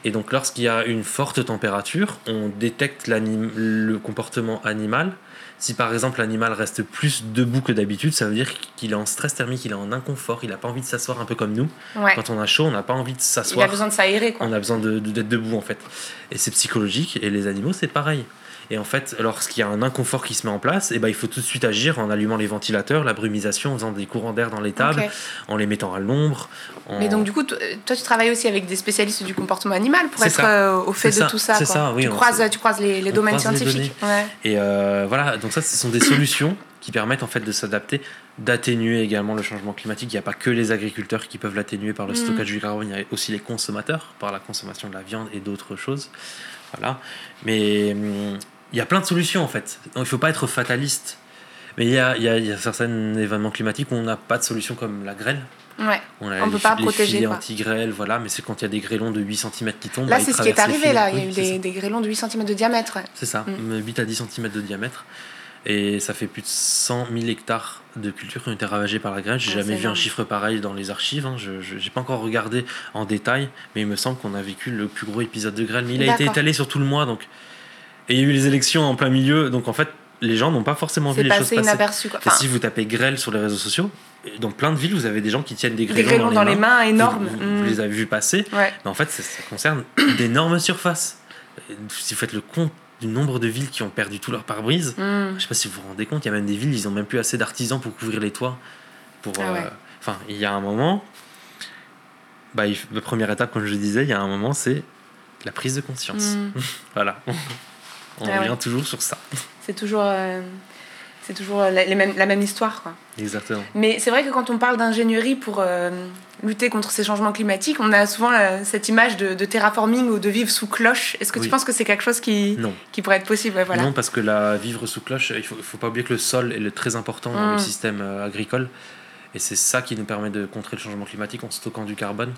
Speaker 2: Et donc lorsqu'il y a une forte température, on détecte le comportement animal. Si par exemple l'animal reste plus debout que d'habitude, ça veut dire qu'il est en stress thermique, il est en inconfort, il n'a pas envie de s'asseoir un peu comme nous. Quand on a chaud, on n'a pas envie de s'asseoir.
Speaker 1: Il a besoin de s'aérer.
Speaker 2: On a besoin d'être debout en fait. Et c'est psychologique et les animaux c'est pareil. Et en fait, lorsqu'il y a un inconfort qui se met en place, et eh ben, il faut tout de suite agir en allumant les ventilateurs, la brumisation, en faisant des courants d'air dans les tables, en les mettant à l'ombre.
Speaker 1: Mais donc, du coup, toi, tu travailles aussi avec des spécialistes du comportement animal pour être euh, au fait de tout ça. C'est ça, oui. Tu croises, tu croises les, domaines scientifiques.
Speaker 2: Et euh, voilà, donc ça, ce sont des solutions qui permettent en fait de s'adapter, d'atténuer également le changement climatique. Il n'y a pas que les agriculteurs qui peuvent l'atténuer par le mm. stockage du carbone, il y a aussi les consommateurs par la consommation de la viande et d'autres choses. Voilà. Mais hum, il y a plein de solutions en fait. Donc il ne faut pas être fataliste. Mais il y a, y, a, y a, certains événements climatiques où on n'a pas de solution comme la grêle.
Speaker 1: Ouais. On ne peut pas les protéger.
Speaker 2: anti-grêle, voilà, mais c'est quand il y a des grêlons de 8 cm qui tombent.
Speaker 1: Là, bah, c'est ce qui est arrivé, là. Il y a eu des, des, grêlons de 8 cm de diamètre.
Speaker 2: C'est ça, 8 mm. à 10 cm de diamètre. Et ça fait plus de 100 000 hectares de cultures qui ont été ravagées par la grêle. J'ai jamais vu un chiffre pareil dans les archives. Hein. Je n'ai pas encore regardé en détail, mais il me semble qu'on a vécu le plus gros épisode de grêle. Mais il a été étalé sur tout le mois, donc et il y a eu les élections en plein milieu, donc en fait, les gens n'ont pas forcément vu les choses passer.
Speaker 1: Inaperçu, quoi.
Speaker 2: si vous tapez grêle sur les réseaux sociaux, dans plein de villes, vous avez des gens qui tiennent des
Speaker 1: Des
Speaker 2: grêlons,
Speaker 1: grêlons dans les mains énormes.
Speaker 2: Vous, vous-
Speaker 1: Mm.
Speaker 2: vous les avez vus passer.
Speaker 1: Ouais.
Speaker 2: Mais en fait, ça, ça concerne d'énormes surfaces. Et Si vous faites le compte du nombre de villes qui ont perdu tout leur pare-brise,
Speaker 1: Mm.
Speaker 2: je sais pas si vous vous rendez compte, il y a même des villes, ils ont même plus assez d'artisans pour couvrir les toits. Pour,
Speaker 1: Ah ouais.
Speaker 2: euh, Enfin, il y a un moment, bah, la première étape, comme je le disais, il y a un moment, c'est la prise de conscience.
Speaker 1: Mm.
Speaker 2: Voilà. On
Speaker 1: Ah
Speaker 2: revient
Speaker 1: ouais.
Speaker 2: toujours sur ça.
Speaker 1: C'est toujours, euh, c'est toujours la, les mêmes- la même histoire. Quoi.
Speaker 2: Exactement.
Speaker 1: Mais c'est vrai que quand on parle d'ingénierie pour euh, lutter contre ces changements climatiques, on a souvent euh, cette image de, de terraforming ou de vivre sous cloche. Est-ce que
Speaker 2: Oui.
Speaker 1: tu penses que c'est quelque chose qui,
Speaker 2: Non.
Speaker 1: qui pourrait être possible? Ouais, voilà.
Speaker 2: Non, parce que la vivre sous cloche, il faut, il faut pas oublier que le sol est le très important dans le
Speaker 1: Mm.
Speaker 2: système euh, agricole. Et c'est ça qui nous permet de contrer le changement climatique en stockant du carbone.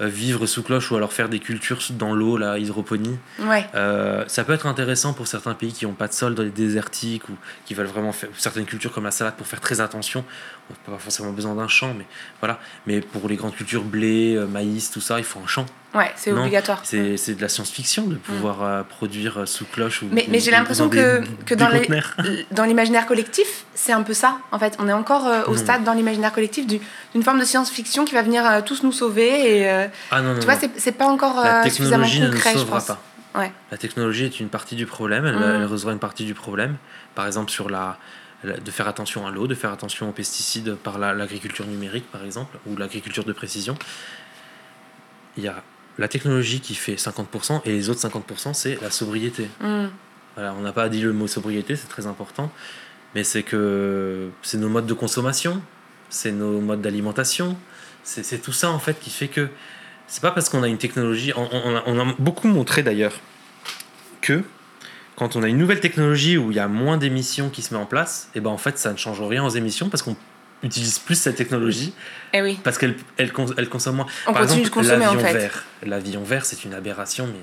Speaker 2: Euh, vivre sous cloche ou alors faire des cultures dans l'eau, la hydroponie,
Speaker 1: Ouais.
Speaker 2: Euh, ça peut être intéressant pour certains pays qui n'ont pas de sol dans les désertiques ou qui veulent vraiment faire certaines cultures comme la salade pour faire très attention. On n'a pas forcément besoin d'un champ, mais voilà. Mais pour les grandes cultures, blé, euh, maïs, tout ça, il faut un champ.
Speaker 1: Ouais, c'est obligatoire.
Speaker 2: C'est c'est de la science-fiction de pouvoir euh, produire euh, sous cloche ou.
Speaker 1: Mais- mais j'ai l'impression que-
Speaker 2: des-
Speaker 1: que dans les-
Speaker 2: conteneurs.
Speaker 1: Dans l'imaginaire collectif, c'est un peu ça. En fait, on est encore euh, au
Speaker 2: Non.
Speaker 1: stade dans l'imaginaire collectif du- d'une forme de science-fiction qui va venir euh, tous nous sauver. Et
Speaker 2: Ah non, non,
Speaker 1: tu vois, c'est c'est pas encore
Speaker 2: La
Speaker 1: suffisamment
Speaker 2: technologie ne nous
Speaker 1: concret, je
Speaker 2: sauvera
Speaker 1: pense.
Speaker 2: pas.
Speaker 1: Ouais.
Speaker 2: La technologie est une partie du problème, elle,
Speaker 1: Mm.
Speaker 2: elle résoudra une partie du problème. Par exemple, sur la- de faire attention à l'eau, de faire attention aux pesticides par la- l'agriculture numérique, par exemple, ou l'agriculture de précision. Il y a la technologie qui fait 50% et les autres 50%, c'est la sobriété.
Speaker 1: Mm.
Speaker 2: Voilà, on n'a pas dit le mot sobriété, c'est très important, mais c'est que c'est nos modes de consommation, c'est nos modes d'alimentation, c'est tout ça en fait qui fait que c'est pas parce qu'on a une technologie, on, on a, on a beaucoup montré d'ailleurs que quand on a une nouvelle technologie où il y a moins d'émissions qui se met en place, et ben en fait ça ne change rien aux émissions parce qu'on utilise plus cette technologie
Speaker 1: Eh oui,
Speaker 2: parce qu'elle elle, elle consomme moins.
Speaker 1: on
Speaker 2: Par
Speaker 1: continue
Speaker 2: exemple,
Speaker 1: de consommer en
Speaker 2: l'avion
Speaker 1: fait.
Speaker 2: vert. L'avion vert, c'est une aberration, mais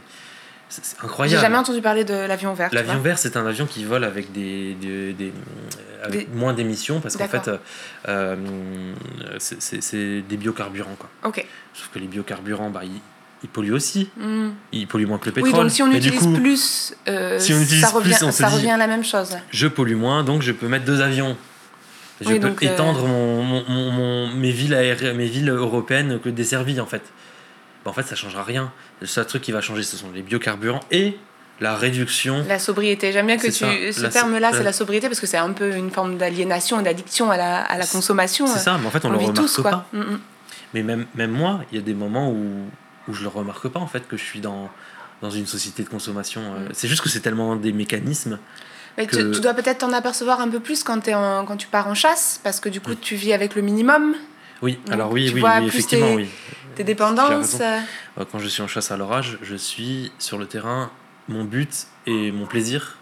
Speaker 2: c'est c'est
Speaker 1: J'ai
Speaker 2: incroyable.
Speaker 1: jamais entendu parler de l'avion vert.
Speaker 2: L'avion vert, c'est un avion qui vole avec, des, des- des- euh, avec
Speaker 1: Des-
Speaker 2: moins d'émissions parce qu'en fait, euh, euh, c'est- c'est c'est des biocarburants. Quoi.
Speaker 1: Ok.
Speaker 2: Sauf que les biocarburants, bah, ils, ils polluent aussi.
Speaker 1: Mm.
Speaker 2: Ils polluent moins que le pétrole.
Speaker 1: Oui, donc si on
Speaker 2: Mais
Speaker 1: utilise
Speaker 2: coup,
Speaker 1: plus, euh,
Speaker 2: si on utilise
Speaker 1: ça, revient,
Speaker 2: plus, on se
Speaker 1: ça
Speaker 2: dit-
Speaker 1: revient à la même chose.
Speaker 2: je pollue moins, donc je peux mettre deux avions. Je
Speaker 1: Oui,
Speaker 2: peux
Speaker 1: donc, euh,
Speaker 2: étendre mon, mon- mon- mon- mes, villes aériennes, mes villes européennes que desservies en fait. Bah, en fait, ça changera rien. Le seul truc qui va changer, ce sont les biocarburants et la réduction.
Speaker 1: La sobriété. J'aime bien que tu.
Speaker 2: ça.
Speaker 1: Ce terme-là, c'est la sobriété parce que c'est un peu une forme d'aliénation et d'addiction à la, à la consommation.
Speaker 2: C'est ça, mais en fait, on,
Speaker 1: On
Speaker 2: le remarque
Speaker 1: tous,
Speaker 2: pas.
Speaker 1: Mm, mm.
Speaker 2: Mais même, même moi, il y a des moments où, où je le remarque pas en fait que je suis dans, dans une société de consommation. euh,
Speaker 1: Mm.
Speaker 2: C'est juste que c'est tellement des mécanismes.
Speaker 1: Mais tu,
Speaker 2: que-
Speaker 1: tu dois peut-être t'en apercevoir un peu plus quand, t'es en- quand tu pars en chasse parce que du coup, tu vis avec le minimum,
Speaker 2: Oui,
Speaker 1: Donc,
Speaker 2: alors oui,
Speaker 1: tu
Speaker 2: oui,
Speaker 1: vois
Speaker 2: oui,
Speaker 1: plus
Speaker 2: effectivement,
Speaker 1: tes-
Speaker 2: oui.
Speaker 1: tes dépendances. euh,
Speaker 2: Euh, Quand je suis en chasse à l'orage, je suis sur le terrain. Mon but et mon plaisir,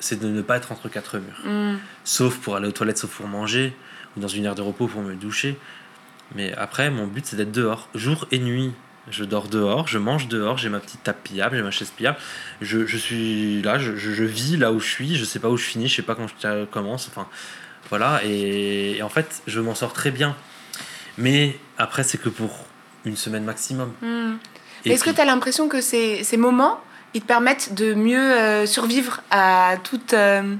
Speaker 2: c'est de ne pas être entre quatre murs.
Speaker 1: mm.
Speaker 2: Sauf pour aller aux toilettes, sauf pour manger, ou dans une aire de repos pour me doucher. Mais après, mon but, c'est d'être dehors, jour et nuit. Je dors dehors, je mange dehors, j'ai ma petite table pliable, j'ai ma chaise pliable. Je, je suis là, je, je- je vis là où je suis, je sais pas où je finis, je sais pas quand je commence. Enfin, voilà. Et, et en fait, je m'en sors très bien. Mais après, c'est que pour une semaine maximum.
Speaker 1: Mm.
Speaker 2: Et
Speaker 1: Est-ce que tu as l'impression que ces, ces moments, ils te permettent de mieux euh, survivre à toute, euh,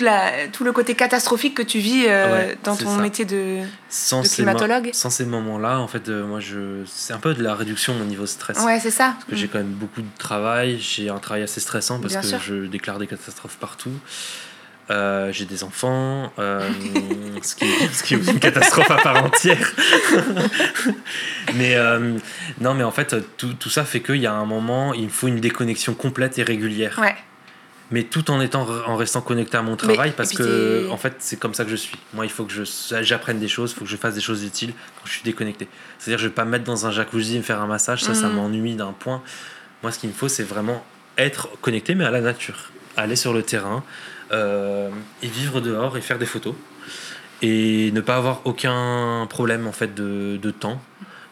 Speaker 1: toute la, tout le côté catastrophique que tu vis euh,
Speaker 2: Ouais,
Speaker 1: dans ton
Speaker 2: ça.
Speaker 1: métier de,
Speaker 2: sans
Speaker 1: climatologue
Speaker 2: sans ces moments-là, en fait, euh, moi, je, c'est un peu de la réduction de mon niveau stress.
Speaker 1: Ouais, c'est ça.
Speaker 2: Parce que j'ai quand même beaucoup de travail, j'ai un travail assez stressant parce
Speaker 1: Bien
Speaker 2: que
Speaker 1: sûr.
Speaker 2: je déclare des catastrophes partout. Euh, j'ai des enfants, ce, qui, ce qui est une catastrophe à part entière. mais non, mais en fait, tout, tout ça fait qu'il y a un moment, il me faut une déconnexion complète et régulière.
Speaker 1: Ouais.
Speaker 2: Mais tout en étant en restant connecté à mon travail parce que en fait c'est comme ça que je suis. Moi il faut que je j'apprenne des choses, il faut que je fasse des choses utiles quand je suis déconnecté. C'est-à-dire je vais pas me mettre dans un jacuzzi et me faire un massage, ça ça
Speaker 1: Mhm.
Speaker 2: m'ennuie d'un point. Moi ce qu'il me faut c'est vraiment être connecté mais à la nature, aller sur le terrain euh, et vivre dehors et faire des photos et ne pas avoir aucun problème en fait de, de temps,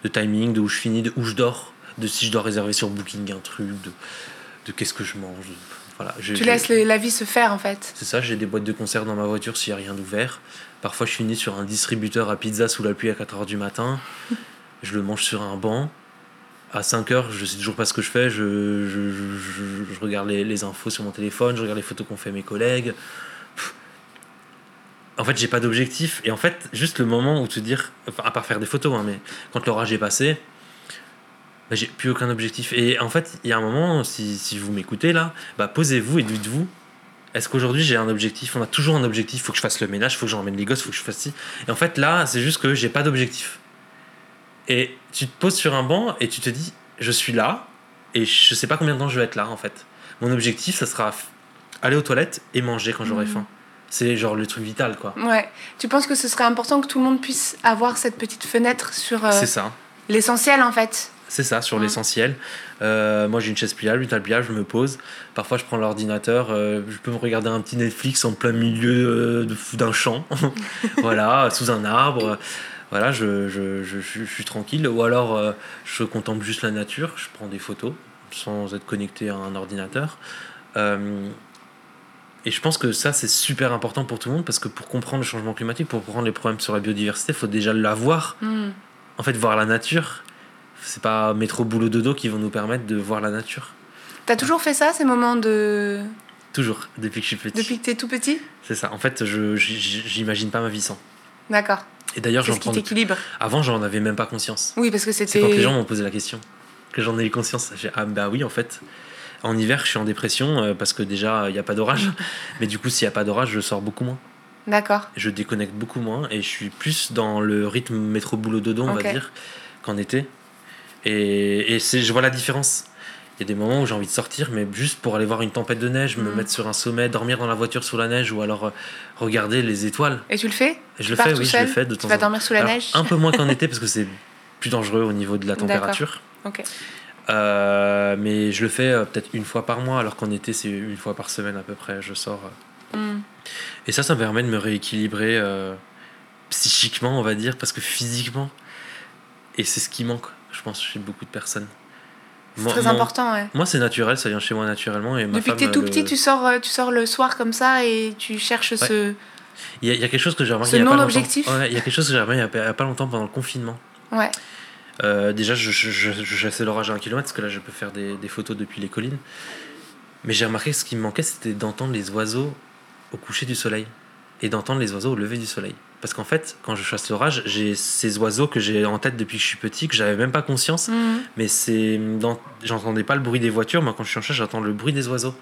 Speaker 2: de timing, de où je finis, de où je dors, de si je dois réserver sur Booking un truc, de, de qu'est-ce que je mange. de- voilà,
Speaker 1: Tu laisses le- la vie se faire en fait.
Speaker 2: c'est ça, j'ai des boîtes de conserve dans ma voiture s'il n'y a rien d'ouvert. Parfois, je finis sur un distributeur à pizza sous la pluie à 4h du matin. je le mange sur un banc. À 5h, je sais toujours pas ce que je fais. Je, je, je- je- je regarde les, les infos sur mon téléphone, je regarde les photos qu'ont fait mes collègues. Pff. en fait, j'ai pas d'objectif. Et en fait, juste le moment où te dire, enfin, à part faire des photos, hein, mais quand l'orage est passé, bah, j'ai plus aucun objectif. Et en fait, il y a un moment, si, si vous m'écoutez là, bah, posez-vous et dites-vous, est-ce qu'aujourd'hui j'ai un objectif? On a toujours un objectif, il faut que je fasse le ménage, il faut que j'emmène les gosses, il faut que je fasse ci. Et en fait, là, c'est juste que j'ai pas d'objectif. Et tu te poses sur un banc et tu te dis, je suis là, et je sais pas combien de temps je vais être là, en fait. Mon objectif, ça sera aller aux toilettes et manger quand j'aurai
Speaker 1: Mhm.
Speaker 2: faim. C'est genre le truc vital, quoi.
Speaker 1: Ouais. Tu penses que ce serait important que tout le monde puisse avoir cette petite fenêtre sur euh,
Speaker 2: C'est ça.
Speaker 1: l'essentiel en fait?
Speaker 2: C'est ça, sur
Speaker 1: Mm.
Speaker 2: l'essentiel. Euh, moi, j'ai une chaise pliable, une table pliable, je me pose. Parfois, je prends l'ordinateur, euh, je peux me regarder un petit Netflix en plein milieu euh, d'un champ, voilà, sous un arbre. Voilà, je, je, je, suis tranquille. Ou alors, je contemple juste la nature, je prends des photos sans être connecté à un ordinateur. Et je pense que ça, c'est super important pour tout le monde parce que pour comprendre le changement climatique, pour comprendre les problèmes sur la biodiversité, il faut déjà l'avoir
Speaker 1: Hmm.
Speaker 2: en fait, voir la nature, c'est pas métro boulot dodo qui vont nous permettre de voir la nature.
Speaker 1: T'as toujours fait ça, ces moments de.
Speaker 2: Toujours, depuis que je suis petit.
Speaker 1: Depuis que t'es tout petit
Speaker 2: C'est ça. En fait, je j'imagine pas ma vie sans.
Speaker 1: D'accord.
Speaker 2: Et d'ailleurs,
Speaker 1: C'est
Speaker 2: j'en prends.
Speaker 1: t'équilibre.
Speaker 2: Avant, j'en avais même pas conscience.
Speaker 1: Oui, parce que
Speaker 2: C'est
Speaker 1: c'était.
Speaker 2: quand les gens m'ont posé la question que j'en ai eu conscience. J'ai ah bah oui, en fait. En hiver, je suis en dépression euh, parce que déjà, il n'y a pas d'orage. Mais du coup, s'il n'y a pas d'orage, je sors beaucoup moins.
Speaker 1: D'accord.
Speaker 2: Je déconnecte beaucoup moins et je suis plus dans le rythme métro boulot dodo, on va dire, qu'en été. Et, et c'est, je vois la différence. Il y a des moments où j'ai envie de sortir, mais juste pour aller voir une tempête de neige, me
Speaker 1: Mhm.
Speaker 2: mettre sur un sommet, dormir dans la voiture sous la neige ou alors euh, regarder les étoiles.
Speaker 1: Et tu le fais?
Speaker 2: Et je
Speaker 1: Tu
Speaker 2: le fais, oui, je le fais de
Speaker 1: Tu
Speaker 2: temps
Speaker 1: vas
Speaker 2: en temps.
Speaker 1: dormir sous la
Speaker 2: Alors,
Speaker 1: neige?
Speaker 2: Un peu moins qu'en été parce que c'est plus dangereux au niveau de la température.
Speaker 1: Ok.
Speaker 2: Euh, mais je le fais euh, peut-être une fois par mois, alors qu'en été c'est une fois par semaine à peu près. Je sors. euh.
Speaker 1: Hmm.
Speaker 2: Et ça, ça me permet de me rééquilibrer psychiquement, on va dire, parce que physiquement, et c'est ce qui manque, pense, chez beaucoup de personnes.
Speaker 1: C'est très important, ouais.
Speaker 2: Moi, c'est naturel, ça vient chez moi naturellement. Et ma
Speaker 1: Depuis que
Speaker 2: femme,
Speaker 1: t'es tout
Speaker 2: euh,
Speaker 1: petit, tu sors, euh, tu sors le soir comme ça et tu cherches ce.
Speaker 2: Il y, a- il y a quelque chose que j'ai remarqué il y a pas longtemps.
Speaker 1: non-objectif
Speaker 2: Ouais, il y a quelque chose que j'ai remarqué il y a pas- a longtemps pendant le confinement.
Speaker 1: Ouais.
Speaker 2: Euh, déjà, je, je, je, je chassais l'orage à un kilomètre, parce que là, je peux faire des, des photos depuis les collines. Mais j'ai remarqué que ce qui me manquait, c'était d'entendre les oiseaux au coucher du soleil et d'entendre les oiseaux au lever du soleil. Parce qu'en fait, quand je chasse l'orage, j'ai ces oiseaux que j'ai en tête depuis que je suis petit, que j'avais même pas conscience.
Speaker 1: Mhm.
Speaker 2: Mais c'est dans... j'entendais pas le bruit des voitures, moi quand je suis en chasse, j'entends le bruit des oiseaux.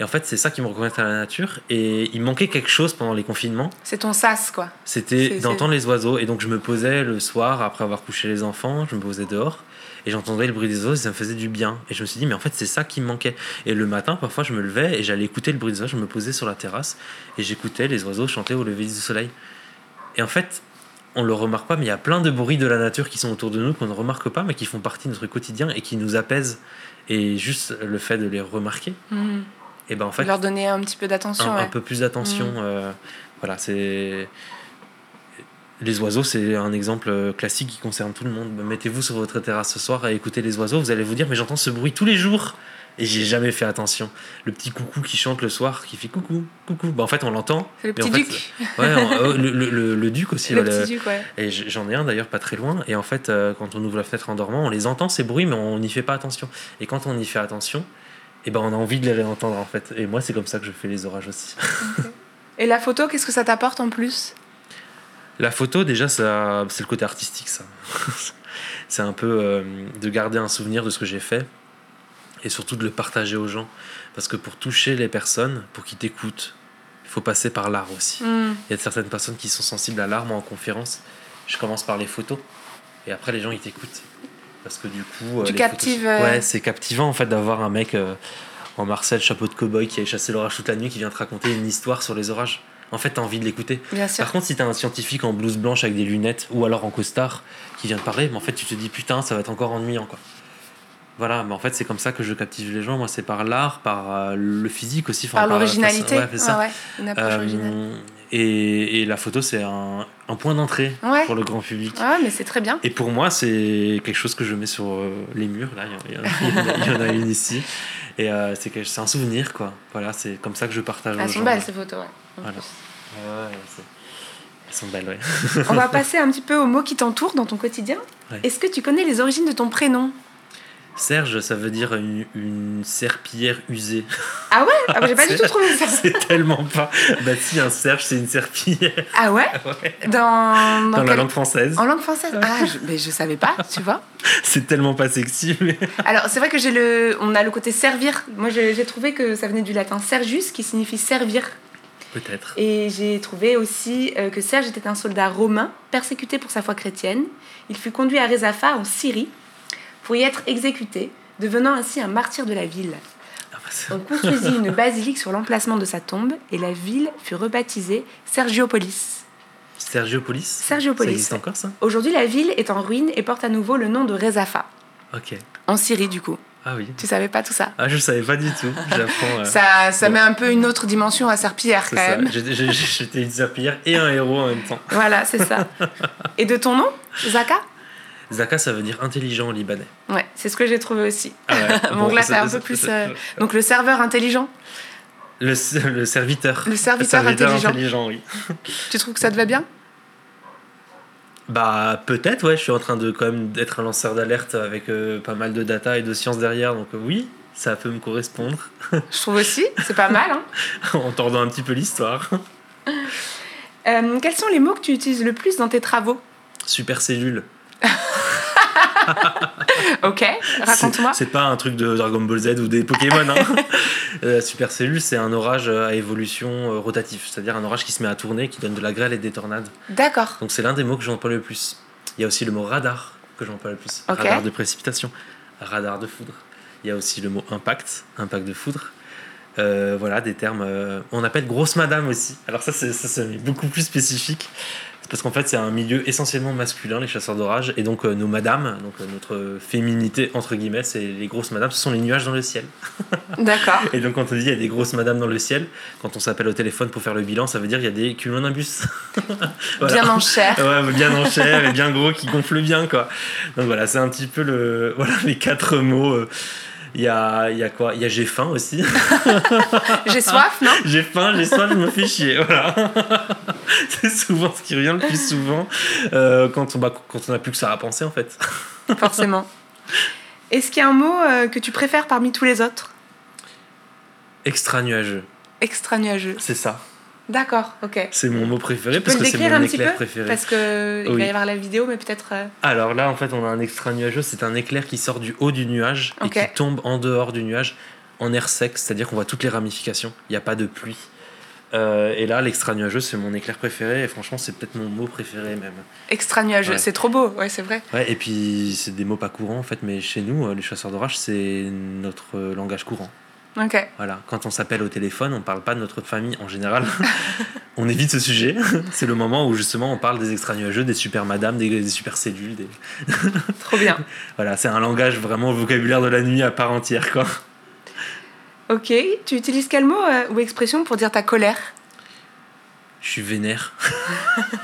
Speaker 2: Et en fait, c'est ça qui me reconnecte à la nature. Et il manquait quelque chose pendant les confinements.
Speaker 1: C'est ton sas, quoi.
Speaker 2: C'était d'entendre les oiseaux. Et donc, je me posais le soir, après avoir couché les enfants, je me posais dehors. Et j'entendais le bruit des oiseaux et ça me faisait du bien. Et je me suis dit, mais en fait, c'est ça qui me manquait. Et le matin, parfois, je me levais et j'allais écouter le bruit des oiseaux. Je me posais sur la terrasse et j'écoutais les oiseaux chanter au lever du soleil. Et en fait, on le remarque pas, mais il y a plein de bruits de la nature qui sont autour de nous qu'on ne remarque pas, mais qui font partie de notre quotidien et qui nous apaisent. Et juste le fait de les remarquer,
Speaker 1: Mhm.
Speaker 2: et ben en fait,
Speaker 1: Leur donner un petit peu d'attention,
Speaker 2: un, peu plus d'attention.
Speaker 1: Mm.
Speaker 2: euh, voilà, c'est. Les oiseaux, c'est un exemple euh, classique qui concerne tout le monde. Mettez-vous sur votre terrasse ce soir et écoutez les oiseaux, vous allez vous dire, mais j'entends ce bruit tous les jours et j'ai jamais fait attention. Le petit coucou qui chante le soir, qui fait coucou, coucou. Bah, en fait, on l'entend.
Speaker 1: Le
Speaker 2: en
Speaker 1: petit
Speaker 2: fait,
Speaker 1: duc.
Speaker 2: Ouais, en- le, le- le- le duc aussi.
Speaker 1: Le petit duc, ouais.
Speaker 2: et j'en ai un d'ailleurs pas très loin. Et en fait, euh, quand on ouvre la fenêtre en dormant, on les entend ces bruits, mais on n'y fait pas attention. Et quand on y fait attention, et ben on a envie de les entendre en fait. Et moi, c'est comme ça que je fais les orages aussi.
Speaker 1: Et la photo, qu'est-ce que ça t'apporte en plus?
Speaker 2: La photo, déjà, ça, c'est le côté artistique, ça. c'est un peu euh, de garder un souvenir de ce que j'ai fait et surtout de le partager aux gens. Parce que pour toucher les personnes, pour qu'ils t'écoutent, il faut passer par l'art aussi.
Speaker 1: Mhm.
Speaker 2: Il y a certaines personnes qui sont sensibles à l'art. Moi, en conférence, je commence par les photos et après, les gens, ils t'écoutent. Parce que du coup. euh,
Speaker 1: Tu captives,
Speaker 2: photos-
Speaker 1: euh,
Speaker 2: Ouais, c'est captivant en fait d'avoir un mec euh, en Marcel, chapeau de cow-boy qui a chassé l'orage toute la nuit, qui vient te raconter une histoire sur les orages. En fait, t'as envie de l'écouter. Par contre, si t'as un scientifique en blouse blanche avec des lunettes ou alors en costard qui vient te parler, mais en fait, tu te dis putain, ça va être encore ennuyant quoi. Voilà, mais en fait, c'est comme ça que je captive les gens. Moi, c'est par l'art, par euh, le physique aussi. enfin,
Speaker 1: Par l'originalité.
Speaker 2: façon- Ouais, c'est ça.
Speaker 1: Ouais, ouais, une approche
Speaker 2: Euh,
Speaker 1: originale.
Speaker 2: Et, et la photo, c'est un, un point d'entrée
Speaker 1: Ouais.
Speaker 2: pour le grand public.
Speaker 1: Ouais, mais c'est très bien.
Speaker 2: Et pour moi, c'est quelque chose que je mets sur euh, les murs. Là, il y, en- a- une ici. Et euh, c'est un souvenir, quoi. Voilà, c'est comme ça que je partage
Speaker 1: Elles sont belles ces photos, ouais.
Speaker 2: Voilà. Ouais, Elles sont belles, ouais.
Speaker 1: On va passer un petit peu aux mots qui t'entourent dans ton quotidien. Est-ce que tu connais les origines de ton prénom?
Speaker 2: Serge, ça veut dire une, une serpillière usée.
Speaker 1: Ah ouais? Ah, bah, J'ai pas du tout trouvé ça.
Speaker 2: C'est tellement pas. Bah si, un serge, c'est une serpillière.
Speaker 1: Ah ouais,
Speaker 2: Ouais.
Speaker 1: Dans,
Speaker 2: Dans la langue française.
Speaker 1: En langue française? Ah, je, mais je savais pas, tu vois.
Speaker 2: C'est tellement pas sexy, mais.
Speaker 1: Alors, c'est vrai que j'ai le, on a le côté servir. Moi, j'ai trouvé que ça venait du latin sergius, qui signifie servir.
Speaker 2: Peut-être.
Speaker 1: Et j'ai trouvé aussi euh, que Serge était un soldat romain persécuté pour sa foi chrétienne. Il fut conduit à Rézapha en Syrie pour y être exécuté, devenant ainsi un martyr de la ville.
Speaker 2: Ah bah,
Speaker 1: On construisit une basilique sur l'emplacement de sa tombe et la ville fut rebaptisée Sergiopolis.
Speaker 2: Sergiopolis
Speaker 1: Sergiopolis.
Speaker 2: Ça existe encore, ça?
Speaker 1: Aujourd'hui, la ville est en ruine et porte à nouveau le nom de Rézapha,
Speaker 2: Ok.
Speaker 1: en Syrie du coup.
Speaker 2: Ah oui.
Speaker 1: Tu savais pas tout ça?
Speaker 2: Ah, je savais pas du tout. J'apprends. euh,
Speaker 1: Ça, ça
Speaker 2: bon.
Speaker 1: met un peu une autre dimension à Serpillière
Speaker 2: c'est
Speaker 1: quand
Speaker 2: ça.
Speaker 1: même.
Speaker 2: J'étais une serpillière et un héros en même temps.
Speaker 1: Voilà, c'est ça. Et de ton nom Zaka?
Speaker 2: Zaka, ça veut dire intelligent en libanais.
Speaker 1: Ouais, c'est ce que j'ai trouvé aussi.
Speaker 2: Ah ouais.
Speaker 1: Donc là, c'est un peu plus, euh, Donc le serveur intelligent,
Speaker 2: Le, le serviteur.
Speaker 1: Le serviteur intelligent.
Speaker 2: oui.
Speaker 1: tu trouves que ça te va bien?
Speaker 2: Bah peut-être, ouais. Je suis en train de quand même d'être un lanceur d'alerte avec euh, pas mal de data et de science derrière, donc euh, oui, ça peut me correspondre
Speaker 1: Je trouve aussi, c'est pas mal. Hein
Speaker 2: en tordant un petit peu l'histoire.
Speaker 1: Euh, quels sont les mots que tu utilises le plus dans tes travaux?
Speaker 2: Super cellule.
Speaker 1: Ok, raconte-moi.
Speaker 2: C'est pas un truc de Dragon Ball Z ou des Pokémon. Hein. Euh, super cellule, c'est un orage à évolution euh, rotative, c'est-à-dire un orage qui se met à tourner, qui donne de la grêle et des tornades.
Speaker 1: D'accord.
Speaker 2: Donc c'est l'un des mots que j'emploie le plus. Il y a aussi le mot radar que j'emploie le plus. Radar de précipitation, radar de foudre. Il y a aussi le mot impact, impact de foudre. Euh, voilà, des termes. euh, on appelle grosse madame aussi. Alors ça, c'est beaucoup plus spécifique. Parce qu'en fait, c'est un milieu essentiellement masculin, les chasseurs d'orage. Et donc, euh, nos madames, donc euh, notre féminité, entre guillemets, c'est les grosses madames, ce sont les nuages dans le ciel.
Speaker 1: D'accord.
Speaker 2: Et donc, quand on dit il y a des grosses madames dans le ciel, quand on s'appelle au téléphone pour faire le bilan, ça veut dire il y a des cumulonimbus. Voilà.
Speaker 1: Bien en chair.
Speaker 2: Ouais, bien en chair et bien gros qui gonfle bien, quoi. Donc voilà, c'est un petit peu le, voilà, les quatre mots. euh. Il y a, il y a quoi? Il y a j'ai faim aussi.
Speaker 1: J'ai soif, non?
Speaker 2: J'ai faim, j'ai soif, je me fais chier. Voilà. c'est souvent ce qui revient le plus souvent euh, quand on bah, quand n'a plus que ça à penser, en fait.
Speaker 1: Forcément. Est-ce qu'il y a un mot euh, que tu préfères parmi tous les autres?
Speaker 2: Extra nuageux.
Speaker 1: Extra nuageux.
Speaker 2: C'est ça.
Speaker 1: D'accord, ok.
Speaker 2: C'est mon mot préféré
Speaker 1: Tu
Speaker 2: parce que c'est mon
Speaker 1: un petit
Speaker 2: éclair
Speaker 1: peu
Speaker 2: préféré.
Speaker 1: Parce que il
Speaker 2: Oui.
Speaker 1: va y avoir la vidéo, mais peut-être. euh,
Speaker 2: Alors là, en fait, on a un extra nuageux. C'est un éclair qui sort du haut du nuage et qui tombe en dehors du nuage en air sec, c'est-à-dire qu'on voit toutes les ramifications. Il n'y a pas de pluie. Euh, et là, l'extra nuageux, c'est mon éclair préféré. Et franchement, c'est peut-être mon mot préféré même.
Speaker 1: Extra nuageux.
Speaker 2: Ouais.
Speaker 1: C'est trop beau, ouais, c'est vrai.
Speaker 2: Ouais, et puis, c'est des mots pas courants en fait, mais chez nous, euh, les chasseurs d'orage, c'est notre langage courant.
Speaker 1: Ok.
Speaker 2: Voilà, quand on s'appelle au téléphone, on parle pas de notre famille en général. on évite ce sujet. c'est le moment où justement on parle des extra nuageux, des super madames, des, des super cellules. Des...
Speaker 1: Trop bien.
Speaker 2: Voilà, c'est un langage vraiment vocabulaire de la nuit à part entière, quoi.
Speaker 1: Ok. Tu utilises quel mot euh, ou expression pour dire ta colère?
Speaker 2: Je suis vénère.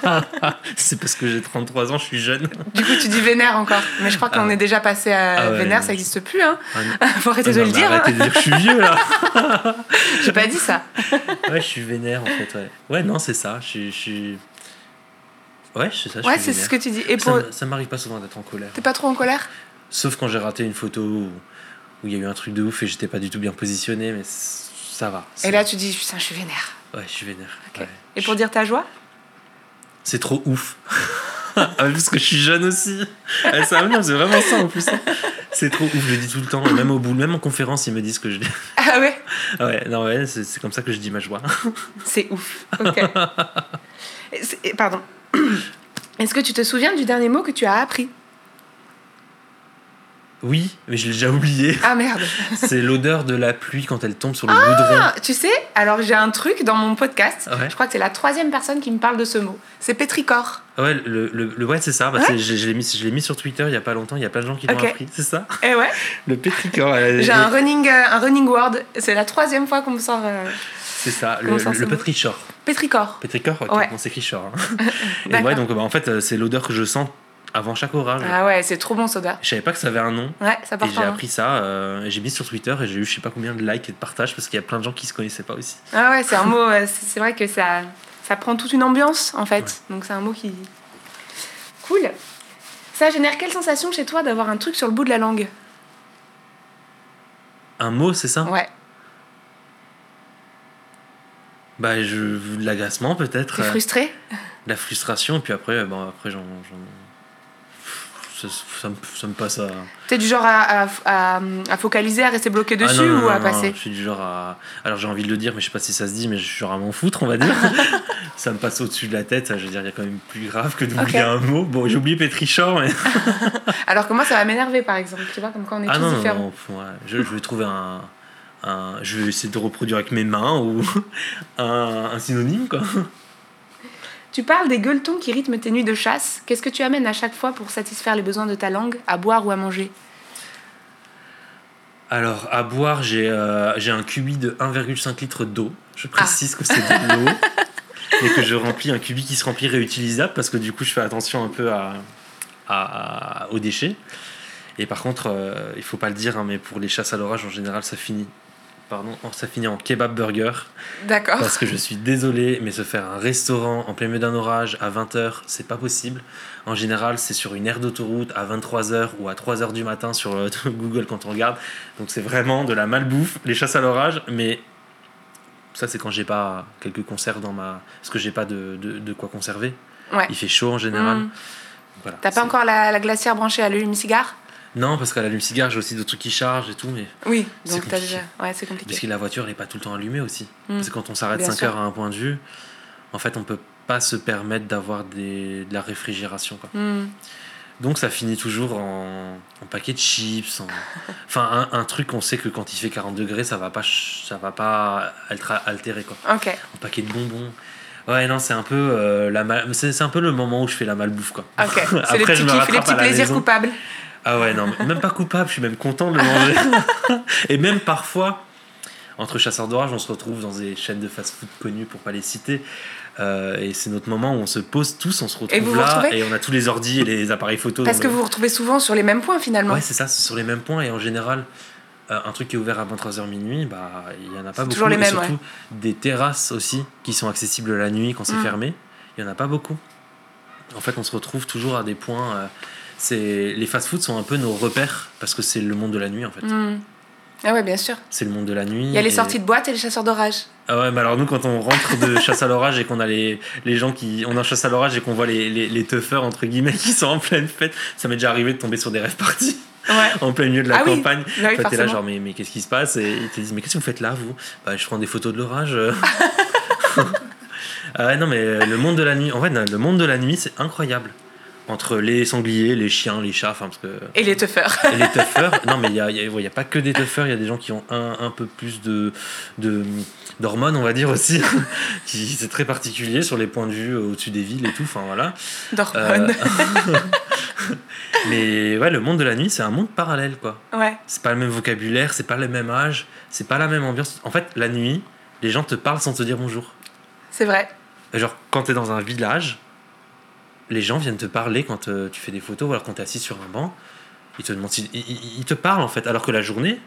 Speaker 2: c'est parce que j'ai 33 ans, je suis jeune.
Speaker 1: Du coup, tu dis vénère encore. Mais je crois qu'on
Speaker 2: Ah.
Speaker 1: est déjà passé à
Speaker 2: Ah ouais,
Speaker 1: vénère, ça n'existe plus. Hein.
Speaker 2: Ah.
Speaker 1: Faut arrêter de
Speaker 2: Non,
Speaker 1: le dire.
Speaker 2: Arrêtez de dire que je suis vieux là.
Speaker 1: J'ai pas dit ça.
Speaker 2: Ouais, je suis vénère en fait. Ouais, ouais non, c'est ça. Je suis. Ouais, c'est ça. je
Speaker 1: Ouais, c'est ce que tu dis. Et
Speaker 2: Ça
Speaker 1: pour.
Speaker 2: m- Ça m'arrive pas souvent d'être en colère.
Speaker 1: T'es pas trop en colère?
Speaker 2: Sauf quand j'ai raté une photo où il y a eu un truc de ouf et j'étais pas du tout bien positionné, mais ça va.
Speaker 1: Et là, tu dis putain, je suis vénère.
Speaker 2: Ouais, je suis vénère.
Speaker 1: Ok.
Speaker 2: ouais.
Speaker 1: Et pour dire ta joie?
Speaker 2: C'est trop ouf. ah, parce que je suis jeune aussi. Non, c'est vraiment ça en plus. hein. C'est trop ouf, je le dis tout le temps. Même au bout, même en conférence, ils me disent que je.
Speaker 1: Ah ouais?
Speaker 2: Ah ouais, non, ouais, c'est comme ça que je dis ma joie.
Speaker 1: C'est ouf. Ok. Pardon. Est-ce que tu te souviens du dernier mot que tu as appris?
Speaker 2: Oui, mais je l'ai déjà oublié.
Speaker 1: Ah merde.
Speaker 2: C'est l'odeur de la pluie quand elle tombe sur le goudron.
Speaker 1: Ah, tu sais, alors j'ai un truc dans mon podcast.
Speaker 2: Ouais.
Speaker 1: Je crois que c'est la troisième personne qui me parle de ce mot. C'est pétrichor.
Speaker 2: Ouais, le, le, le- ouais c'est ça. Bah,
Speaker 1: Ouais.
Speaker 2: c'est- je je l'ai mis, sur Twitter il y a pas longtemps. Il y a plein de gens qui l'ont appris. C'est ça?
Speaker 1: Eh ouais.
Speaker 2: Le pétricor. euh,
Speaker 1: J'ai
Speaker 2: et-
Speaker 1: un running, euh, un running word. C'est la troisième fois qu'on me sort euh,
Speaker 2: C'est ça, le,
Speaker 1: Comment
Speaker 2: le, pétrichor.
Speaker 1: Pétricor,
Speaker 2: ok,
Speaker 1: Ouais.
Speaker 2: on s'écrit chor. hein. et ouais, donc bah, en fait, c'est l'odeur que je sens avant chaque orage.
Speaker 1: Ah ouais, c'est trop bon soda.
Speaker 2: Je savais pas que ça avait un nom.
Speaker 1: Ouais, ça
Speaker 2: Et j'ai appris ça, euh, et j'ai mis sur Twitter et j'ai eu je sais pas combien de likes et de partages parce qu'il y a plein de gens qui se connaissaient pas aussi.
Speaker 1: Ah ouais, c'est un mot. c'est vrai que ça, ça prend toute une ambiance en fait. Donc c'est un mot qui. Cool. Ça génère quelle sensation chez toi d'avoir un truc sur le bout de la langue?
Speaker 2: Un mot, c'est ça?
Speaker 1: Ouais.
Speaker 2: Bah, je, de l'agacement peut-être.
Speaker 1: T'es
Speaker 2: euh,
Speaker 1: frustré?
Speaker 2: La frustration, et puis après, bon, après j'en. Ça, ça me, ça me passe à.
Speaker 1: T'es du genre à, à, à- à focaliser, à rester bloqué
Speaker 2: Ah
Speaker 1: dessus
Speaker 2: non, non,
Speaker 1: ou à passer
Speaker 2: Je suis du genre à. Alors j'ai envie de le dire, mais je sais pas si ça se dit, mais je suis genre à m'en foutre, on va dire. ça me passe au-dessus de la tête. Je veux dire, il y a quand même plus grave que d'oublier
Speaker 1: Ok.
Speaker 2: un mot. Bon, j'ai oublié Pétrichor, mais.
Speaker 1: Alors que moi, ça va m'énerver par exemple. Tu vois, comme quand on est
Speaker 2: Ah
Speaker 1: tous différents.
Speaker 2: ouais, je, je vais trouver un, un- Je vais essayer de reproduire avec mes mains ou un, un synonyme, quoi.
Speaker 1: Tu parles des gueuletons qui rythment tes nuits de chasse. Qu'est-ce que tu amènes à chaque fois pour satisfaire les besoins de ta langue, à boire ou à manger?
Speaker 2: Alors, à boire, j'ai euh, un cubi de 1,5 litre d'eau. Je
Speaker 1: Ah.
Speaker 2: précise que c'est de l'eau. et que je remplis un cubi qui se remplit réutilisable parce que du coup, je fais attention un peu à, à- aux déchets. Et par contre, euh, il faut pas le dire, hein, mais pour les chasses à l'orage, en général, ça finit. Pardon, oh, ça finit en kebab burger.
Speaker 1: D'accord.
Speaker 2: Parce que je suis désolé, mais se faire un restaurant en plein milieu d'un orage à 20h, c'est pas possible. En général, c'est sur une aire d'autoroute à 23h ou à 3h du matin sur euh, Google quand on regarde. Donc c'est vraiment de la malbouffe, les chasses à l'orage, mais ça c'est quand j'ai pas quelques conserves dans ma... Parce que j'ai pas de, de, de quoi conserver.
Speaker 1: Ouais.
Speaker 2: Il fait chaud en général.
Speaker 1: Mmh.
Speaker 2: Voilà.
Speaker 1: T'as pas encore la, la glacière branchée à l'allume-cigare
Speaker 2: Non, parce qu'à l'allume-cigare, j'ai aussi d'autres trucs qui chargent et tout, mais...
Speaker 1: Oui, donc t'as déjà. Ouais, c'est compliqué.
Speaker 2: Parce que la voiture, elle est pas tout le temps allumée aussi.
Speaker 1: Mm.
Speaker 2: Parce que quand on s'arrête
Speaker 1: Bien
Speaker 2: 5
Speaker 1: sûr.
Speaker 2: heures à un point de vue, en fait, on peut pas se permettre d'avoir des, de la réfrigération. Quoi.
Speaker 1: Hmm.
Speaker 2: Donc ça finit toujours en, en paquet de chips. en- Enfin, un, un truc qu'on sait que quand il fait 40 degrés, ça va pas, ça va pas altérer. Quoi.
Speaker 1: Ok.
Speaker 2: En paquet de bonbons. Ouais, non, c'est un peu euh, la mal- c'est, c'est un peu le moment où je fais la malbouffe, quoi.
Speaker 1: Ok.
Speaker 2: Après,
Speaker 1: petits
Speaker 2: je me
Speaker 1: les petits
Speaker 2: à la
Speaker 1: plaisirs
Speaker 2: maison.
Speaker 1: coupables.
Speaker 2: Ah ouais, non, même pas coupable, je suis même content de le manger. Et même parfois, entre chasseurs d'orage, on se retrouve dans des chaînes de fast-food connues pour pas les citer. Euh, et c'est notre moment où on se pose tous, on se retrouve
Speaker 1: vous
Speaker 2: là
Speaker 1: retrouvez
Speaker 2: et on a tous les ordis et les appareils photos.
Speaker 1: Parce que
Speaker 2: le-
Speaker 1: vous vous retrouvez souvent sur les mêmes points finalement.
Speaker 2: Ouais, c'est ça, c'est sur les mêmes points et en général, euh, un truc qui est ouvert à 23h minuit, bah il y en a pas beaucoup.
Speaker 1: toujours les
Speaker 2: et
Speaker 1: mêmes,
Speaker 2: surtout des terrasses aussi qui sont accessibles la nuit quand c'est
Speaker 1: Mm.
Speaker 2: fermé. Il y en a pas beaucoup. En fait, on se retrouve toujours à des points. euh, c'est les fast-foods sont un peu nos repères parce que c'est le monde de la nuit en fait.
Speaker 1: Hmm. Ah ouais, bien sûr.
Speaker 2: C'est le monde de la nuit.
Speaker 1: Il y a les
Speaker 2: et-
Speaker 1: sorties de boîte et les chasseurs d'orage.
Speaker 2: Ah ouais, mais alors nous, quand on rentre de chasse à l'orage et qu'on a les, les gens qui. On a chasse à l'orage et qu'on voit les, les, les teufeurs, entre guillemets, qui sont en pleine fête, ça m'est déjà arrivé de tomber sur des rêves parties
Speaker 1: Ouais.
Speaker 2: en plein milieu de la
Speaker 1: Ah oui,
Speaker 2: campagne.
Speaker 1: Bah oui,
Speaker 2: t'es là, genre, mais, mais qu'est-ce qui se passe? Et ils te disent, mais qu'est-ce que vous faites là, vous? Bah, je prends des photos de l'orage. ah ouais, non, mais le monde de la nuit, en fait, le monde de la nuit, c'est incroyable. Entre les sangliers, les chiens, les chats, enfin, parce que.
Speaker 1: Et les teufeurs.
Speaker 2: Et les tuffers, non mais il a, y a- il y a pas que des tuffers, il y a des gens qui ont un, un peu plus de de- d'hormones, on va dire aussi, qui c'est très particulier sur les points de vue au-dessus des villes et tout, enfin voilà.
Speaker 1: D'hormones.
Speaker 2: Euh, mais ouais, le monde de la nuit, c'est un monde parallèle quoi.
Speaker 1: Ouais.
Speaker 2: C'est pas le même vocabulaire, c'est pas le même âge, c'est pas la même ambiance. En fait, la nuit, les gens te parlent sans te dire bonjour.
Speaker 1: C'est vrai.
Speaker 2: Genre, quand t'es dans un village, les gens viennent te parler quand euh, tu fais des photos ou alors quand t'es assis sur un banc. Ils te demandent ils, ils- ils te parlent en fait. Alors que la journée,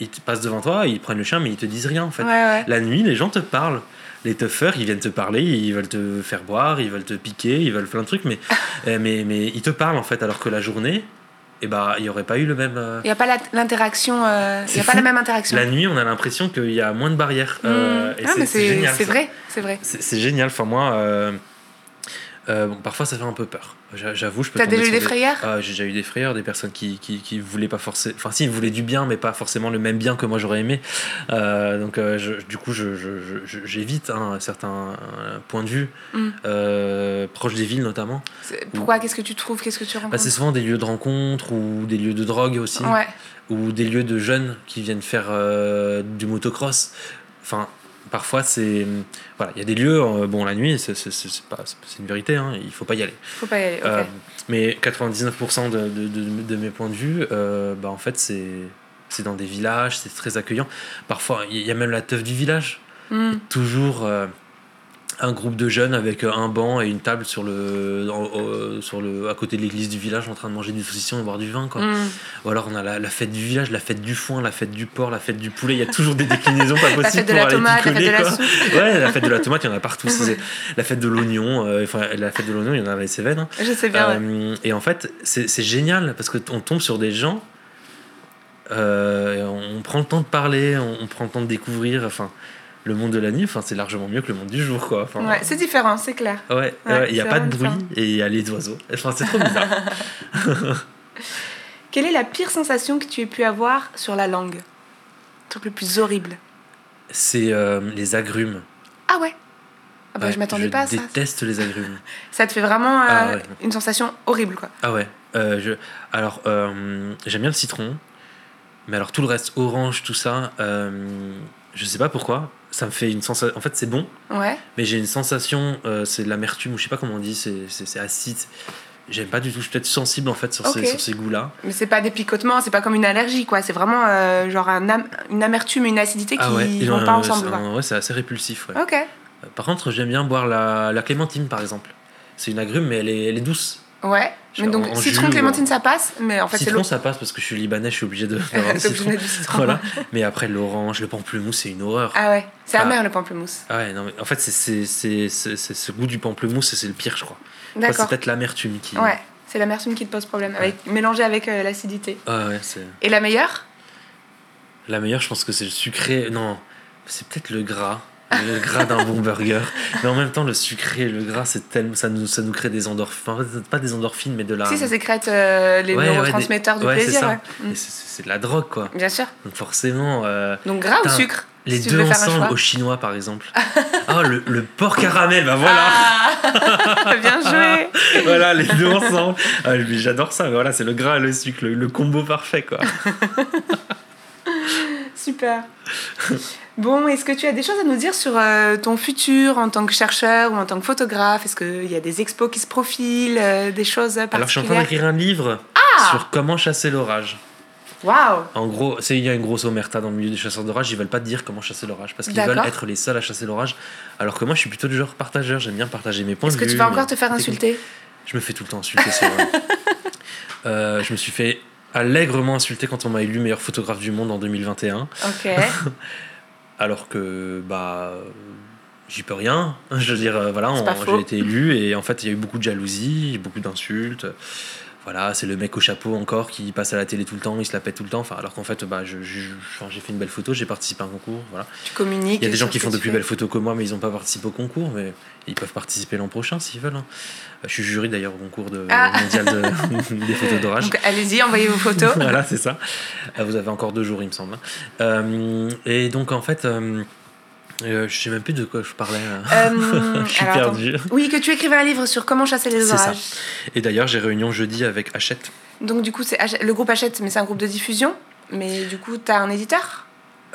Speaker 2: ils te passent devant toi, ils prennent le chien, mais ils te disent rien en fait.
Speaker 1: Ouais, ouais.
Speaker 2: La nuit, les gens te parlent. Les tuffers, ils viennent te parler, ils veulent te faire boire, ils veulent te piquer, ils veulent plein de trucs, mais, euh, mais, mais ils te parlent en fait. Alors que la journée, eh ben, il n'y aurait pas eu le même. euh,
Speaker 1: Il n'y a pas l'interaction. euh, Il n'y a pas la
Speaker 2: fou.
Speaker 1: même interaction.
Speaker 2: La nuit, on a l'impression qu'il y a moins de barrières. Euh, et
Speaker 1: ah, mais c'est
Speaker 2: génial,
Speaker 1: c'est vrai. C'est vrai.
Speaker 2: C'est c'est génial. Enfin, moi, euh, bon, parfois ça fait un peu peur. J'a- J'avoue, je peux
Speaker 1: T'as déjà eu des frayeurs?
Speaker 2: Ah, J'ai déjà eu des frayeurs, des personnes qui, qui, qui voulaient pas forcément. Enfin, si, ils voulaient du bien, mais pas forcément le même bien que moi j'aurais aimé. Euh, donc, euh, je- du coup, j'évite hein, certains points de vue,
Speaker 1: Mm.
Speaker 2: proches des villes notamment.
Speaker 1: Pourquoi Qu'est-ce que tu trouves Qu'est-ce que tu
Speaker 2: Bah, c'est souvent des lieux de rencontre ou des lieux de drogue aussi
Speaker 1: Ouais.
Speaker 2: ou des lieux de jeunes qui viennent faire du motocross. Enfin, parfois c'est voilà, il y a des lieux euh, bon la nuit, c'est c'est- c'est pas c'est une vérité, hein, il faut pas y aller.
Speaker 1: Faut pas y aller.
Speaker 2: Euh, mais 99% de, de, de, de mes points de vue, euh, bah en fait c'est c'est dans des villages, c'est très accueillant. Parfois il y a même la teuf du village,
Speaker 1: Hmm.
Speaker 2: toujours. Un groupe de jeunes avec un banc et une table sur le, en- sur le, à côté de l'église du village en train de manger du saucisson et boire du vin. Quoi.
Speaker 1: Hmm.
Speaker 2: Ou alors on a la, la fête du village, la fête du foin, la fête du porc, la fête du poulet. Il y a toujours des déclinaisons pas possibles
Speaker 1: La fête de la tomate, la fête de la soupe.
Speaker 2: Ouais, la fête de la tomate, il y en a partout. La fête de l'oignon, euh, enfin la fête de l'oignon, il y en a dans les Cévennes. hein.
Speaker 1: Je sais bien. ouais.
Speaker 2: Euh, et en fait, c'est c'est génial parce que on tombe sur des gens Euh, on prend le temps de parler, on, on prend le temps de découvrir. Enfin, le monde de la nuit, enfin, c'est largement mieux que le monde du jour, quoi. Enfin,
Speaker 1: Ouais, c'est différent, c'est clair.
Speaker 2: ouais,
Speaker 1: Ouais,
Speaker 2: ouais, il n'y a pas de bruit et il y a les oiseaux. Enfin, c'est trop bizarre.
Speaker 1: Quelle est la pire sensation que tu aies pu avoir sur la langue? Le truc le plus horrible.
Speaker 2: c'est euh, les agrumes.
Speaker 1: Ah ouais? Ah bah,
Speaker 2: Ouais,
Speaker 1: Je m'attendais pas à ça.
Speaker 2: déteste les agrumes.
Speaker 1: Ça te fait vraiment euh,
Speaker 2: Ah ouais.
Speaker 1: une sensation horrible, quoi.
Speaker 2: Ah ouais. euh, je... Alors, j'aime bien le citron, mais alors tout le reste, orange, tout ça, je sais pas pourquoi. Ça me fait une sensation. En fait, c'est bon,
Speaker 1: Ouais.
Speaker 2: mais j'ai une sensation, euh, c'est de l'amertume, ou je sais pas comment on dit, c'est, acide. J'aime pas du tout, je suis peut-être sensible en fait sur ces,
Speaker 1: Ok.
Speaker 2: sur ces goûts-là.
Speaker 1: Mais c'est pas des picotements, c'est pas comme une allergie, quoi. C'est vraiment euh, genre un am- une amertume et une acidité qui
Speaker 2: Ah ouais, et
Speaker 1: vont
Speaker 2: non,
Speaker 1: pas ensemble,
Speaker 2: c'est,
Speaker 1: quoi.
Speaker 2: ouais, c'est assez répulsif. Ouais.
Speaker 1: Ok.
Speaker 2: Euh, Par contre, j'aime bien boire la, la clémentine par exemple. C'est une agrume, mais elle est, elle est douce.
Speaker 1: Ouais. Mais donc,
Speaker 2: en
Speaker 1: citron,
Speaker 2: jus
Speaker 1: clémentine,
Speaker 2: en-
Speaker 1: ça passe, mais en fait,
Speaker 2: citron, ça passe parce que je suis libanais, je suis obligé de faire un citron.
Speaker 1: mettre du citron.
Speaker 2: Voilà. Mais après, l'orange, le pamplemousse, c'est une horreur.
Speaker 1: Ah ouais, c'est
Speaker 2: Ah.
Speaker 1: amer le pamplemousse.
Speaker 2: Ah ouais, non, mais en fait, c'est, ce goût du pamplemousse, c'est le pire, je crois. Enfin, c'est
Speaker 1: D'accord.
Speaker 2: peut-être l'amertume qui.
Speaker 1: Ouais, c'est l'amertume qui te pose problème, avec, mélangée avec euh, l'acidité.
Speaker 2: Ah ouais, c'est.
Speaker 1: Et la meilleure?
Speaker 2: La meilleure, je pense que c'est le sucré. Non, c'est peut-être le gras. Le gras d'un bon burger. Mais en même temps, le sucré le gras, c'est tellement, ça, nous, ça nous crée des endorphines. Enfin, pas des endorphines, mais de la.
Speaker 1: Si, ça sécrète euh, les
Speaker 2: Ouais, ouais,
Speaker 1: neurotransmetteurs
Speaker 2: des-
Speaker 1: du
Speaker 2: ouais,
Speaker 1: plaisir.
Speaker 2: c'est, de la drogue, quoi.
Speaker 1: Bien sûr.
Speaker 2: Donc forcément. euh,
Speaker 1: Donc gras ou sucre
Speaker 2: les
Speaker 1: si
Speaker 2: deux ensemble au chinois, par exemple. oh, le, le porc caramel, bah voilà
Speaker 1: Ah Bien joué
Speaker 2: Voilà, les deux ensemble. Ah, j'adore ça, mais voilà, c'est le gras et le sucre, le, le combo parfait, quoi.
Speaker 1: Super. Bon, est-ce que tu as des choses à nous dire sur euh, ton futur en tant que chercheur ou en tant que photographe? Est-ce qu'il y a des expos qui se profilent, euh, des choses particulières
Speaker 2: Alors, je suis en train d'écrire un livre sur comment chasser l'orage.
Speaker 1: Waouh
Speaker 2: En gros, c'est- il y a une grosse omerta dans le milieu des chasseurs d'orage. Ils veulent pas te dire comment chasser l'orage parce qu'ils veulent être les seuls à chasser l'orage. Alors que moi, je suis plutôt du genre partageur. J'aime bien partager mes points
Speaker 1: Est-ce
Speaker 2: de
Speaker 1: que
Speaker 2: vue.
Speaker 1: tu vas encore te faire insulter?
Speaker 2: Je me fais tout le temps insulter, c'est vrai. Euh, je me suis fait allègrement insulter quand on m'a élu meilleur photographe du monde en 2021.
Speaker 1: Ok.
Speaker 2: Alors que, bah. J'y peux rien. Je veux dire, euh, voilà, j'ai été élu et en fait, il y a eu beaucoup de jalousie, beaucoup d'insultes. Voilà, c'est le mec au chapeau encore qui passe à la télé tout le temps, il se la pète tout le temps. Enfin, alors qu'en fait, bah, je, j'ai fait une belle photo, j'ai participé à un concours. Voilà.
Speaker 1: Tu communiques.
Speaker 2: Il y a des gens qui font de plus belles photos que moi, mais ils n'ont pas participé au concours. Mais ils peuvent participer l'an prochain s'ils veulent. hein. Je suis jury d'ailleurs au concours de,
Speaker 1: Ah.
Speaker 2: mondial de- des photos d'orage.
Speaker 1: Donc allez-y, envoyez vos photos.
Speaker 2: voilà, c'est ça. Euh, Vous avez encore deux jours, il me semble. Euh, et donc, en fait, euh, euh, je sais même plus de quoi je parlais. là.
Speaker 1: Euh,
Speaker 2: je suis
Speaker 1: alors, attends.
Speaker 2: perdu.
Speaker 1: Oui, que tu écrivais un livre sur comment chasser les
Speaker 2: C'est ça.
Speaker 1: orages.
Speaker 2: Et d'ailleurs, j'ai réunion jeudi avec Hachette.
Speaker 1: Donc du coup, c'est le groupe Hachette, mais c'est un groupe de diffusion. Mais du coup, t'as un éditeur?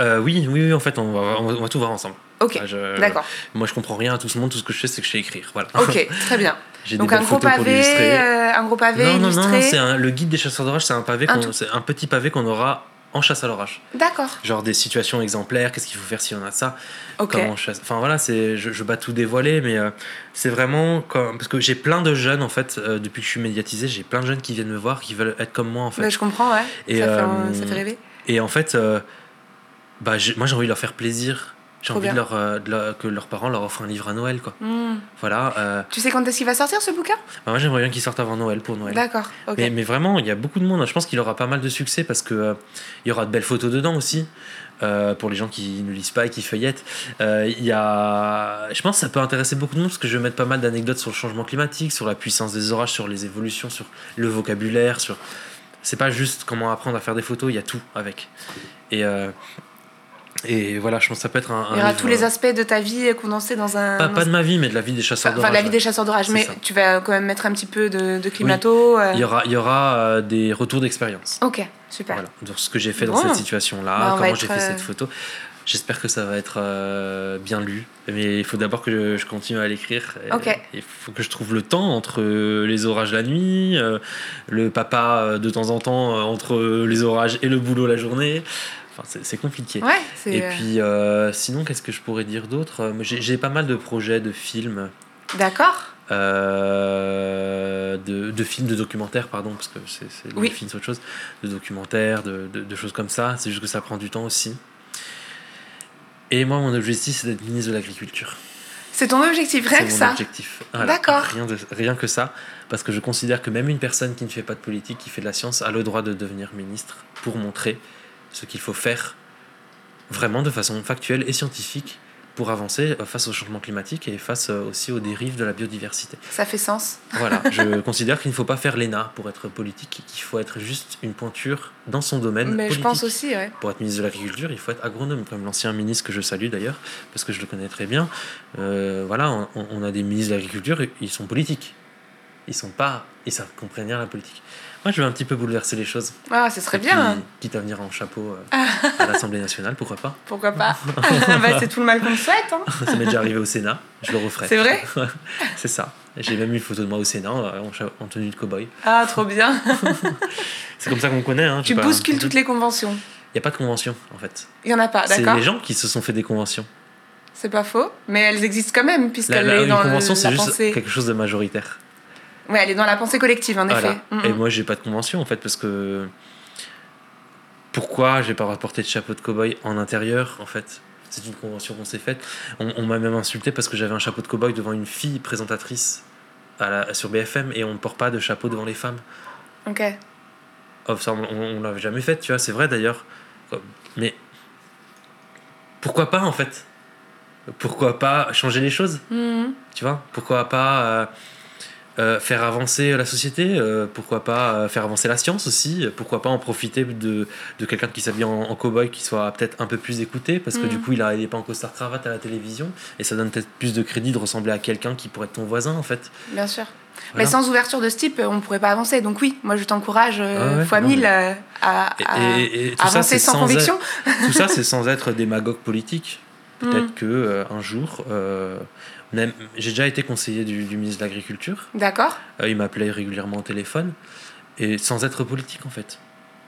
Speaker 2: Euh, oui, oui, oui, en fait, on va, on va, on va tout voir ensemble.
Speaker 1: Ok, d'accord.
Speaker 2: Moi, je comprends rien à tout ce monde. Tout ce que je fais, c'est que je sais écrire. Voilà.
Speaker 1: Ok, très bien.
Speaker 2: J'ai des
Speaker 1: Donc un
Speaker 2: belles
Speaker 1: gros pavé, euh, un gros pavé
Speaker 2: non, non,
Speaker 1: illustré.
Speaker 2: non, c'est un- le guide des chasseurs d'orage, c'est un pavé,
Speaker 1: Un
Speaker 2: qu'on- c'est un petit pavé qu'on aura en chasse à l'orage.
Speaker 1: D'accord.
Speaker 2: Genre des situations exemplaires, qu'est-ce qu'il faut faire si on a ça,
Speaker 1: Ok.
Speaker 2: comment on chasse? Enfin voilà, c'est, je, je bats tout dévoiler, mais euh, c'est vraiment comme, parce que j'ai plein de jeunes en fait euh, depuis que je suis médiatisé, j'ai plein de jeunes qui viennent me voir, qui veulent être comme moi en fait.
Speaker 1: Bah, je comprends, ouais.
Speaker 2: Et,
Speaker 1: ça, fait,
Speaker 2: euh,
Speaker 1: ça fait rêver.
Speaker 2: Et en fait, euh, bah, moi j'ai envie de leur faire plaisir. J'ai envie de
Speaker 1: bien.
Speaker 2: leur, euh, de leur- que leurs parents leur offrent un livre à Noël, quoi.
Speaker 1: Hmm.
Speaker 2: Voilà. euh,
Speaker 1: Tu sais quand est-ce qu'il va sortir ce bouquin?
Speaker 2: Bah, moi j'aimerais bien qu'il sorte avant Noël pour Noël.
Speaker 1: D'accord.
Speaker 2: Mais, mais vraiment, il y a beaucoup de monde. Je pense qu'il aura pas mal de succès parce que euh, il y aura de belles photos dedans aussi. euh, pour les gens qui ne lisent pas et qui feuillettent, Euh, y a, je pense que ça peut intéresser beaucoup de monde parce que je vais mettre pas mal d'anecdotes sur le changement climatique, sur la puissance des orages, sur les évolutions, sur le vocabulaire, sur. C'est pas juste comment apprendre à faire des photos, il y a tout avec. Et euh, et voilà, je pense que ça peut être un.
Speaker 1: Il y aura
Speaker 2: livre,
Speaker 1: tous les
Speaker 2: euh,
Speaker 1: aspects de ta vie condensés dans un.
Speaker 2: Pas, de ma vie, mais de la vie des chasseurs
Speaker 1: Enfin,
Speaker 2: d'orage.
Speaker 1: la vie des chasseurs d'orage, mais
Speaker 2: ça.
Speaker 1: tu vas quand même mettre un petit peu de, de climato. euh,
Speaker 2: Il y aura, il y aura euh, des retours d'expérience.
Speaker 1: Ok, super.
Speaker 2: Voilà, sur ce que j'ai fait dans cette situation-là,
Speaker 1: Bah,
Speaker 2: comment j'ai fait
Speaker 1: euh,
Speaker 2: cette photo. J'espère que ça va être euh, bien lu, mais il faut d'abord que je, continue à l'écrire. Il faut que je trouve le temps entre les orages la nuit, euh, le papa de temps en temps entre les orages et le boulot la journée. Enfin, c'est compliqué.
Speaker 1: Ouais.
Speaker 2: Et
Speaker 1: euh,
Speaker 2: puis, euh, sinon, qu'est-ce que je pourrais dire d'autre? Euh, J'ai pas mal de projets de films,
Speaker 1: D'accord.
Speaker 2: euh, de, de films, de documentaires, pardon, parce que c'est
Speaker 1: Oui.
Speaker 2: les films, c'est autre chose, de documentaires, de, de- de choses comme ça. C'est juste que ça prend du temps aussi. Et moi, mon objectif, c'est d'être ministre de l'Agriculture.
Speaker 1: C'est ton objectif, rien que
Speaker 2: mon
Speaker 1: ça.
Speaker 2: objectif. Voilà.
Speaker 1: D'accord.
Speaker 2: Rien, rien que ça, parce que je considère que même une personne qui ne fait pas de politique, qui fait de la science, a le droit de devenir ministre pour montrer ce qu'il faut faire vraiment de façon factuelle et scientifique pour avancer euh, face au changement climatique et face euh, aussi aux dérives de la biodiversité.
Speaker 1: Ça fait sens.
Speaker 2: Voilà, je considère qu'il ne faut pas faire l'ENA pour être politique, qu'il faut être juste une pointure dans son domaine.
Speaker 1: Mais
Speaker 2: politique.
Speaker 1: je pense aussi, ouais.
Speaker 2: Pour être ministre de l'Agriculture, il faut être agronome, comme l'ancien ministre que je salue d'ailleurs, parce que je le connais très bien. Euh, voilà, on, on, a des ministres de l'Agriculture, ils sont politiques. Ils sont pas, ils savent comprendre la politique. Moi, je veux un petit peu bouleverser les choses.
Speaker 1: Ah, ce serait bien.
Speaker 2: quitte à venir en chapeau euh, à l'Assemblée nationale, pourquoi pas
Speaker 1: Pourquoi pas bah, C'est tout le mal qu'on souhaite. Hein.
Speaker 2: ça m'est déjà arrivé au Sénat, je le referai.
Speaker 1: C'est vrai
Speaker 2: C'est ça. J'ai même eu une photo de moi au Sénat en, en tenue de cow-boy.
Speaker 1: Ah, trop bien.
Speaker 2: c'est comme ça qu'on connaît. Hein,
Speaker 1: tu bouscules toutes les conventions.
Speaker 2: Il n'y a pas de convention, en fait.
Speaker 1: Il n'y en a pas, d'accord.
Speaker 2: C'est les gens qui se sont fait des conventions.
Speaker 1: C'est pas faux, mais elles existent quand même, puisqu'elles sont dans
Speaker 2: convention, c'est juste
Speaker 1: pensée.
Speaker 2: quelque chose de majoritaire.
Speaker 1: Ouais, elle est dans la pensée collective, en effet.
Speaker 2: Mm. Et moi, j'ai pas de convention, en fait, parce que. Pourquoi j'ai pas rapporté de chapeau de cow-boy en intérieur, en fait? C'est une convention qu'on s'est faite. On, on m'a même insulté parce que j'avais un chapeau de cow-boy devant une fille présentatrice à la, sur BFM et on ne porte pas de chapeau devant les femmes.
Speaker 1: Ok.
Speaker 2: Oh, ça, on, on l'avait jamais fait, tu vois, c'est vrai d'ailleurs. Mais pourquoi pas, en fait? Pourquoi pas changer les choses?
Speaker 1: Mm.
Speaker 2: Tu vois? Pourquoi pas. Euh, euh, faire avancer la société, euh, pourquoi pas euh, faire avancer la science aussi, pourquoi pas en profiter de, de quelqu'un qui s'habille en, en cow-boy qui soit peut-être un peu plus écouté, parce que
Speaker 1: Mm.
Speaker 2: du coup il n'est pas en costard cravate à la télévision, et ça donne peut-être plus de crédit de ressembler à quelqu'un qui pourrait être ton voisin en fait.
Speaker 1: Bien sûr.
Speaker 2: Voilà.
Speaker 1: Mais sans ouverture de ce type, on ne pourrait pas avancer. Donc oui, moi je t'encourage euh,
Speaker 2: Ah ouais,
Speaker 1: fois mille
Speaker 2: mais-
Speaker 1: à,
Speaker 2: Et-
Speaker 1: à
Speaker 2: et- et tout ça,
Speaker 1: avancer
Speaker 2: c'est
Speaker 1: sans
Speaker 2: sans
Speaker 1: conviction.
Speaker 2: Tout ça c'est sans être démagogue politique. Peut-être
Speaker 1: Mm.
Speaker 2: que euh, un jour, euh, j'ai déjà été conseiller du, du ministre de l'Agriculture,
Speaker 1: D'accord
Speaker 2: Euh, il m'appelait régulièrement au téléphone et sans être politique en fait.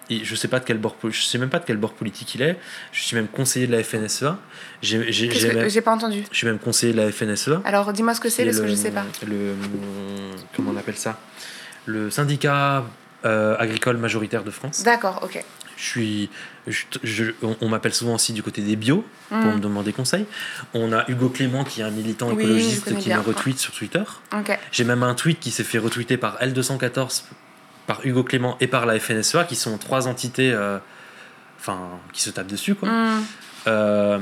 Speaker 2: Et je sais pas de quel bord, po- je sais même pas de quel bord politique il est. Je suis même conseiller de la FNSEA. J'ai,
Speaker 1: pas entendu.
Speaker 2: je suis même conseiller de la FNSEA.
Speaker 1: Alors dis-moi ce que c'est
Speaker 2: est
Speaker 1: parce que je sais pas.
Speaker 2: Le comment on appelle ça? Le syndicat euh, agricole majoritaire de France.
Speaker 1: D'accord, ok.
Speaker 2: Je suis, je- je- on, on m'appelle souvent aussi du côté des bio pour
Speaker 1: Mm.
Speaker 2: me demander conseil. On a Hugo Clément qui est un militant
Speaker 1: Oui,
Speaker 2: écologiste qui me retweet sur Twitter. J'ai même un tweet qui s'est fait retweeter par L214, par Hugo Clément et par la FNSEA, qui sont trois entités euh, enfin, qui se tapent dessus. Quoi.
Speaker 1: Mm.
Speaker 2: Euh,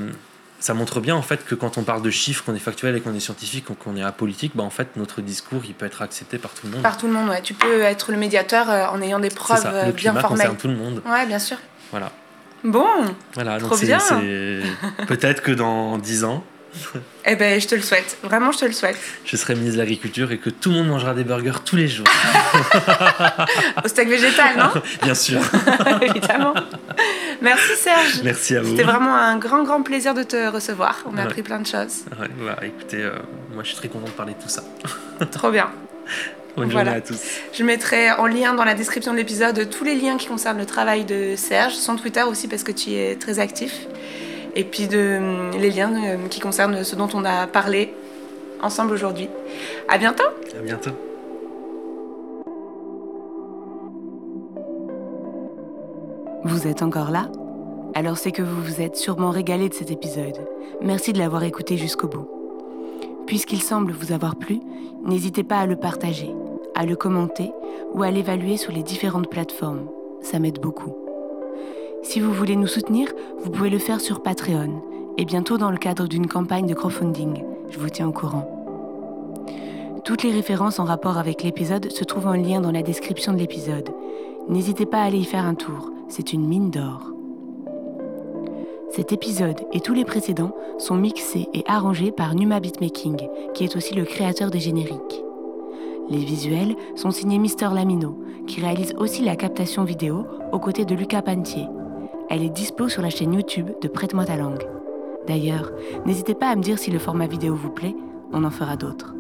Speaker 2: ça montre bien en fait que quand on parle de chiffres, qu'on est factuel et qu'on est scientifique, qu'on est apolitique, bah, en fait notre discours il peut être accepté par tout le monde.
Speaker 1: Par tout le monde, ouais. Tu peux être le médiateur euh, en ayant des preuves
Speaker 2: ça,
Speaker 1: euh,
Speaker 2: le
Speaker 1: bien
Speaker 2: climat
Speaker 1: formelles.
Speaker 2: concerne tout le monde.
Speaker 1: Ouais, bien sûr.
Speaker 2: Voilà.
Speaker 1: Bon,
Speaker 2: voilà
Speaker 1: Trop
Speaker 2: donc c'est-
Speaker 1: bien.
Speaker 2: peut-être que dans 10 ans,
Speaker 1: eh ben je te le souhaite. Vraiment, je te le souhaite.
Speaker 2: je serai ministre de l'Agriculture et que tout le monde mangera des burgers tous les jours.
Speaker 1: Au steak végétal, non?
Speaker 2: Bien sûr.
Speaker 1: Évidemment. Merci Serge.
Speaker 2: Merci à vous.
Speaker 1: C'était vraiment un grand, grand plaisir de te recevoir. On a
Speaker 2: Ouais.
Speaker 1: appris plein de choses.
Speaker 2: Ouais, bah, écoutez, euh, moi je suis très content de parler de tout ça.
Speaker 1: Trop bien.
Speaker 2: Bonne
Speaker 1: Voilà.
Speaker 2: journée à tous.
Speaker 1: Je mettrai en lien dans la description de l'épisode tous les liens qui concernent le travail de Serge, son Twitter aussi parce que tu es très actif, et puis de, les liens euh, qui concernent ce dont on a parlé ensemble aujourd'hui. À bientôt
Speaker 2: À bientôt.
Speaker 1: Vous êtes encore là? Alors c'est que vous vous êtes sûrement régalé de cet épisode. Merci de l'avoir écouté jusqu'au bout. Puisqu'il semble vous avoir plu, n'hésitez pas à le partager, à le commenter ou à l'évaluer sur les différentes plateformes. Ça m'aide beaucoup. Si vous voulez nous soutenir, vous pouvez le faire sur Patreon et bientôt dans le cadre d'une campagne de crowdfunding. Je vous tiens au courant. Toutes les références en rapport avec l'épisode se trouvent en lien dans la description de l'épisode. N'hésitez pas à aller y faire un tour, c'est une mine d'or. Cet épisode et tous les précédents sont mixés et arrangés par Numa Beatmaking, qui est aussi le créateur des génériques. Les visuels sont signés Mister Lamino, qui réalise aussi la captation vidéo aux côtés de Lucas Pantier. Elle est dispo sur la chaîne YouTube de Prête-moi ta langue. D'ailleurs, n'hésitez pas à me dire si le format vidéo vous plaît, on en fera d'autres.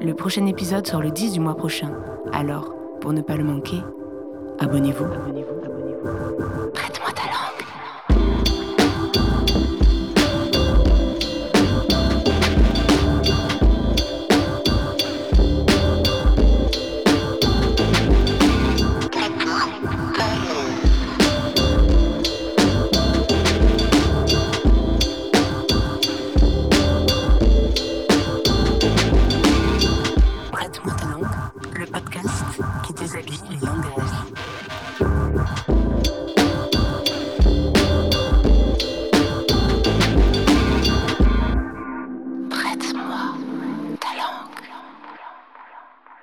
Speaker 1: Le prochain épisode sort le 10 du mois prochain, alors, pour ne pas le manquer, abonnez-vous. Abonnez-vous, abonnez-vous.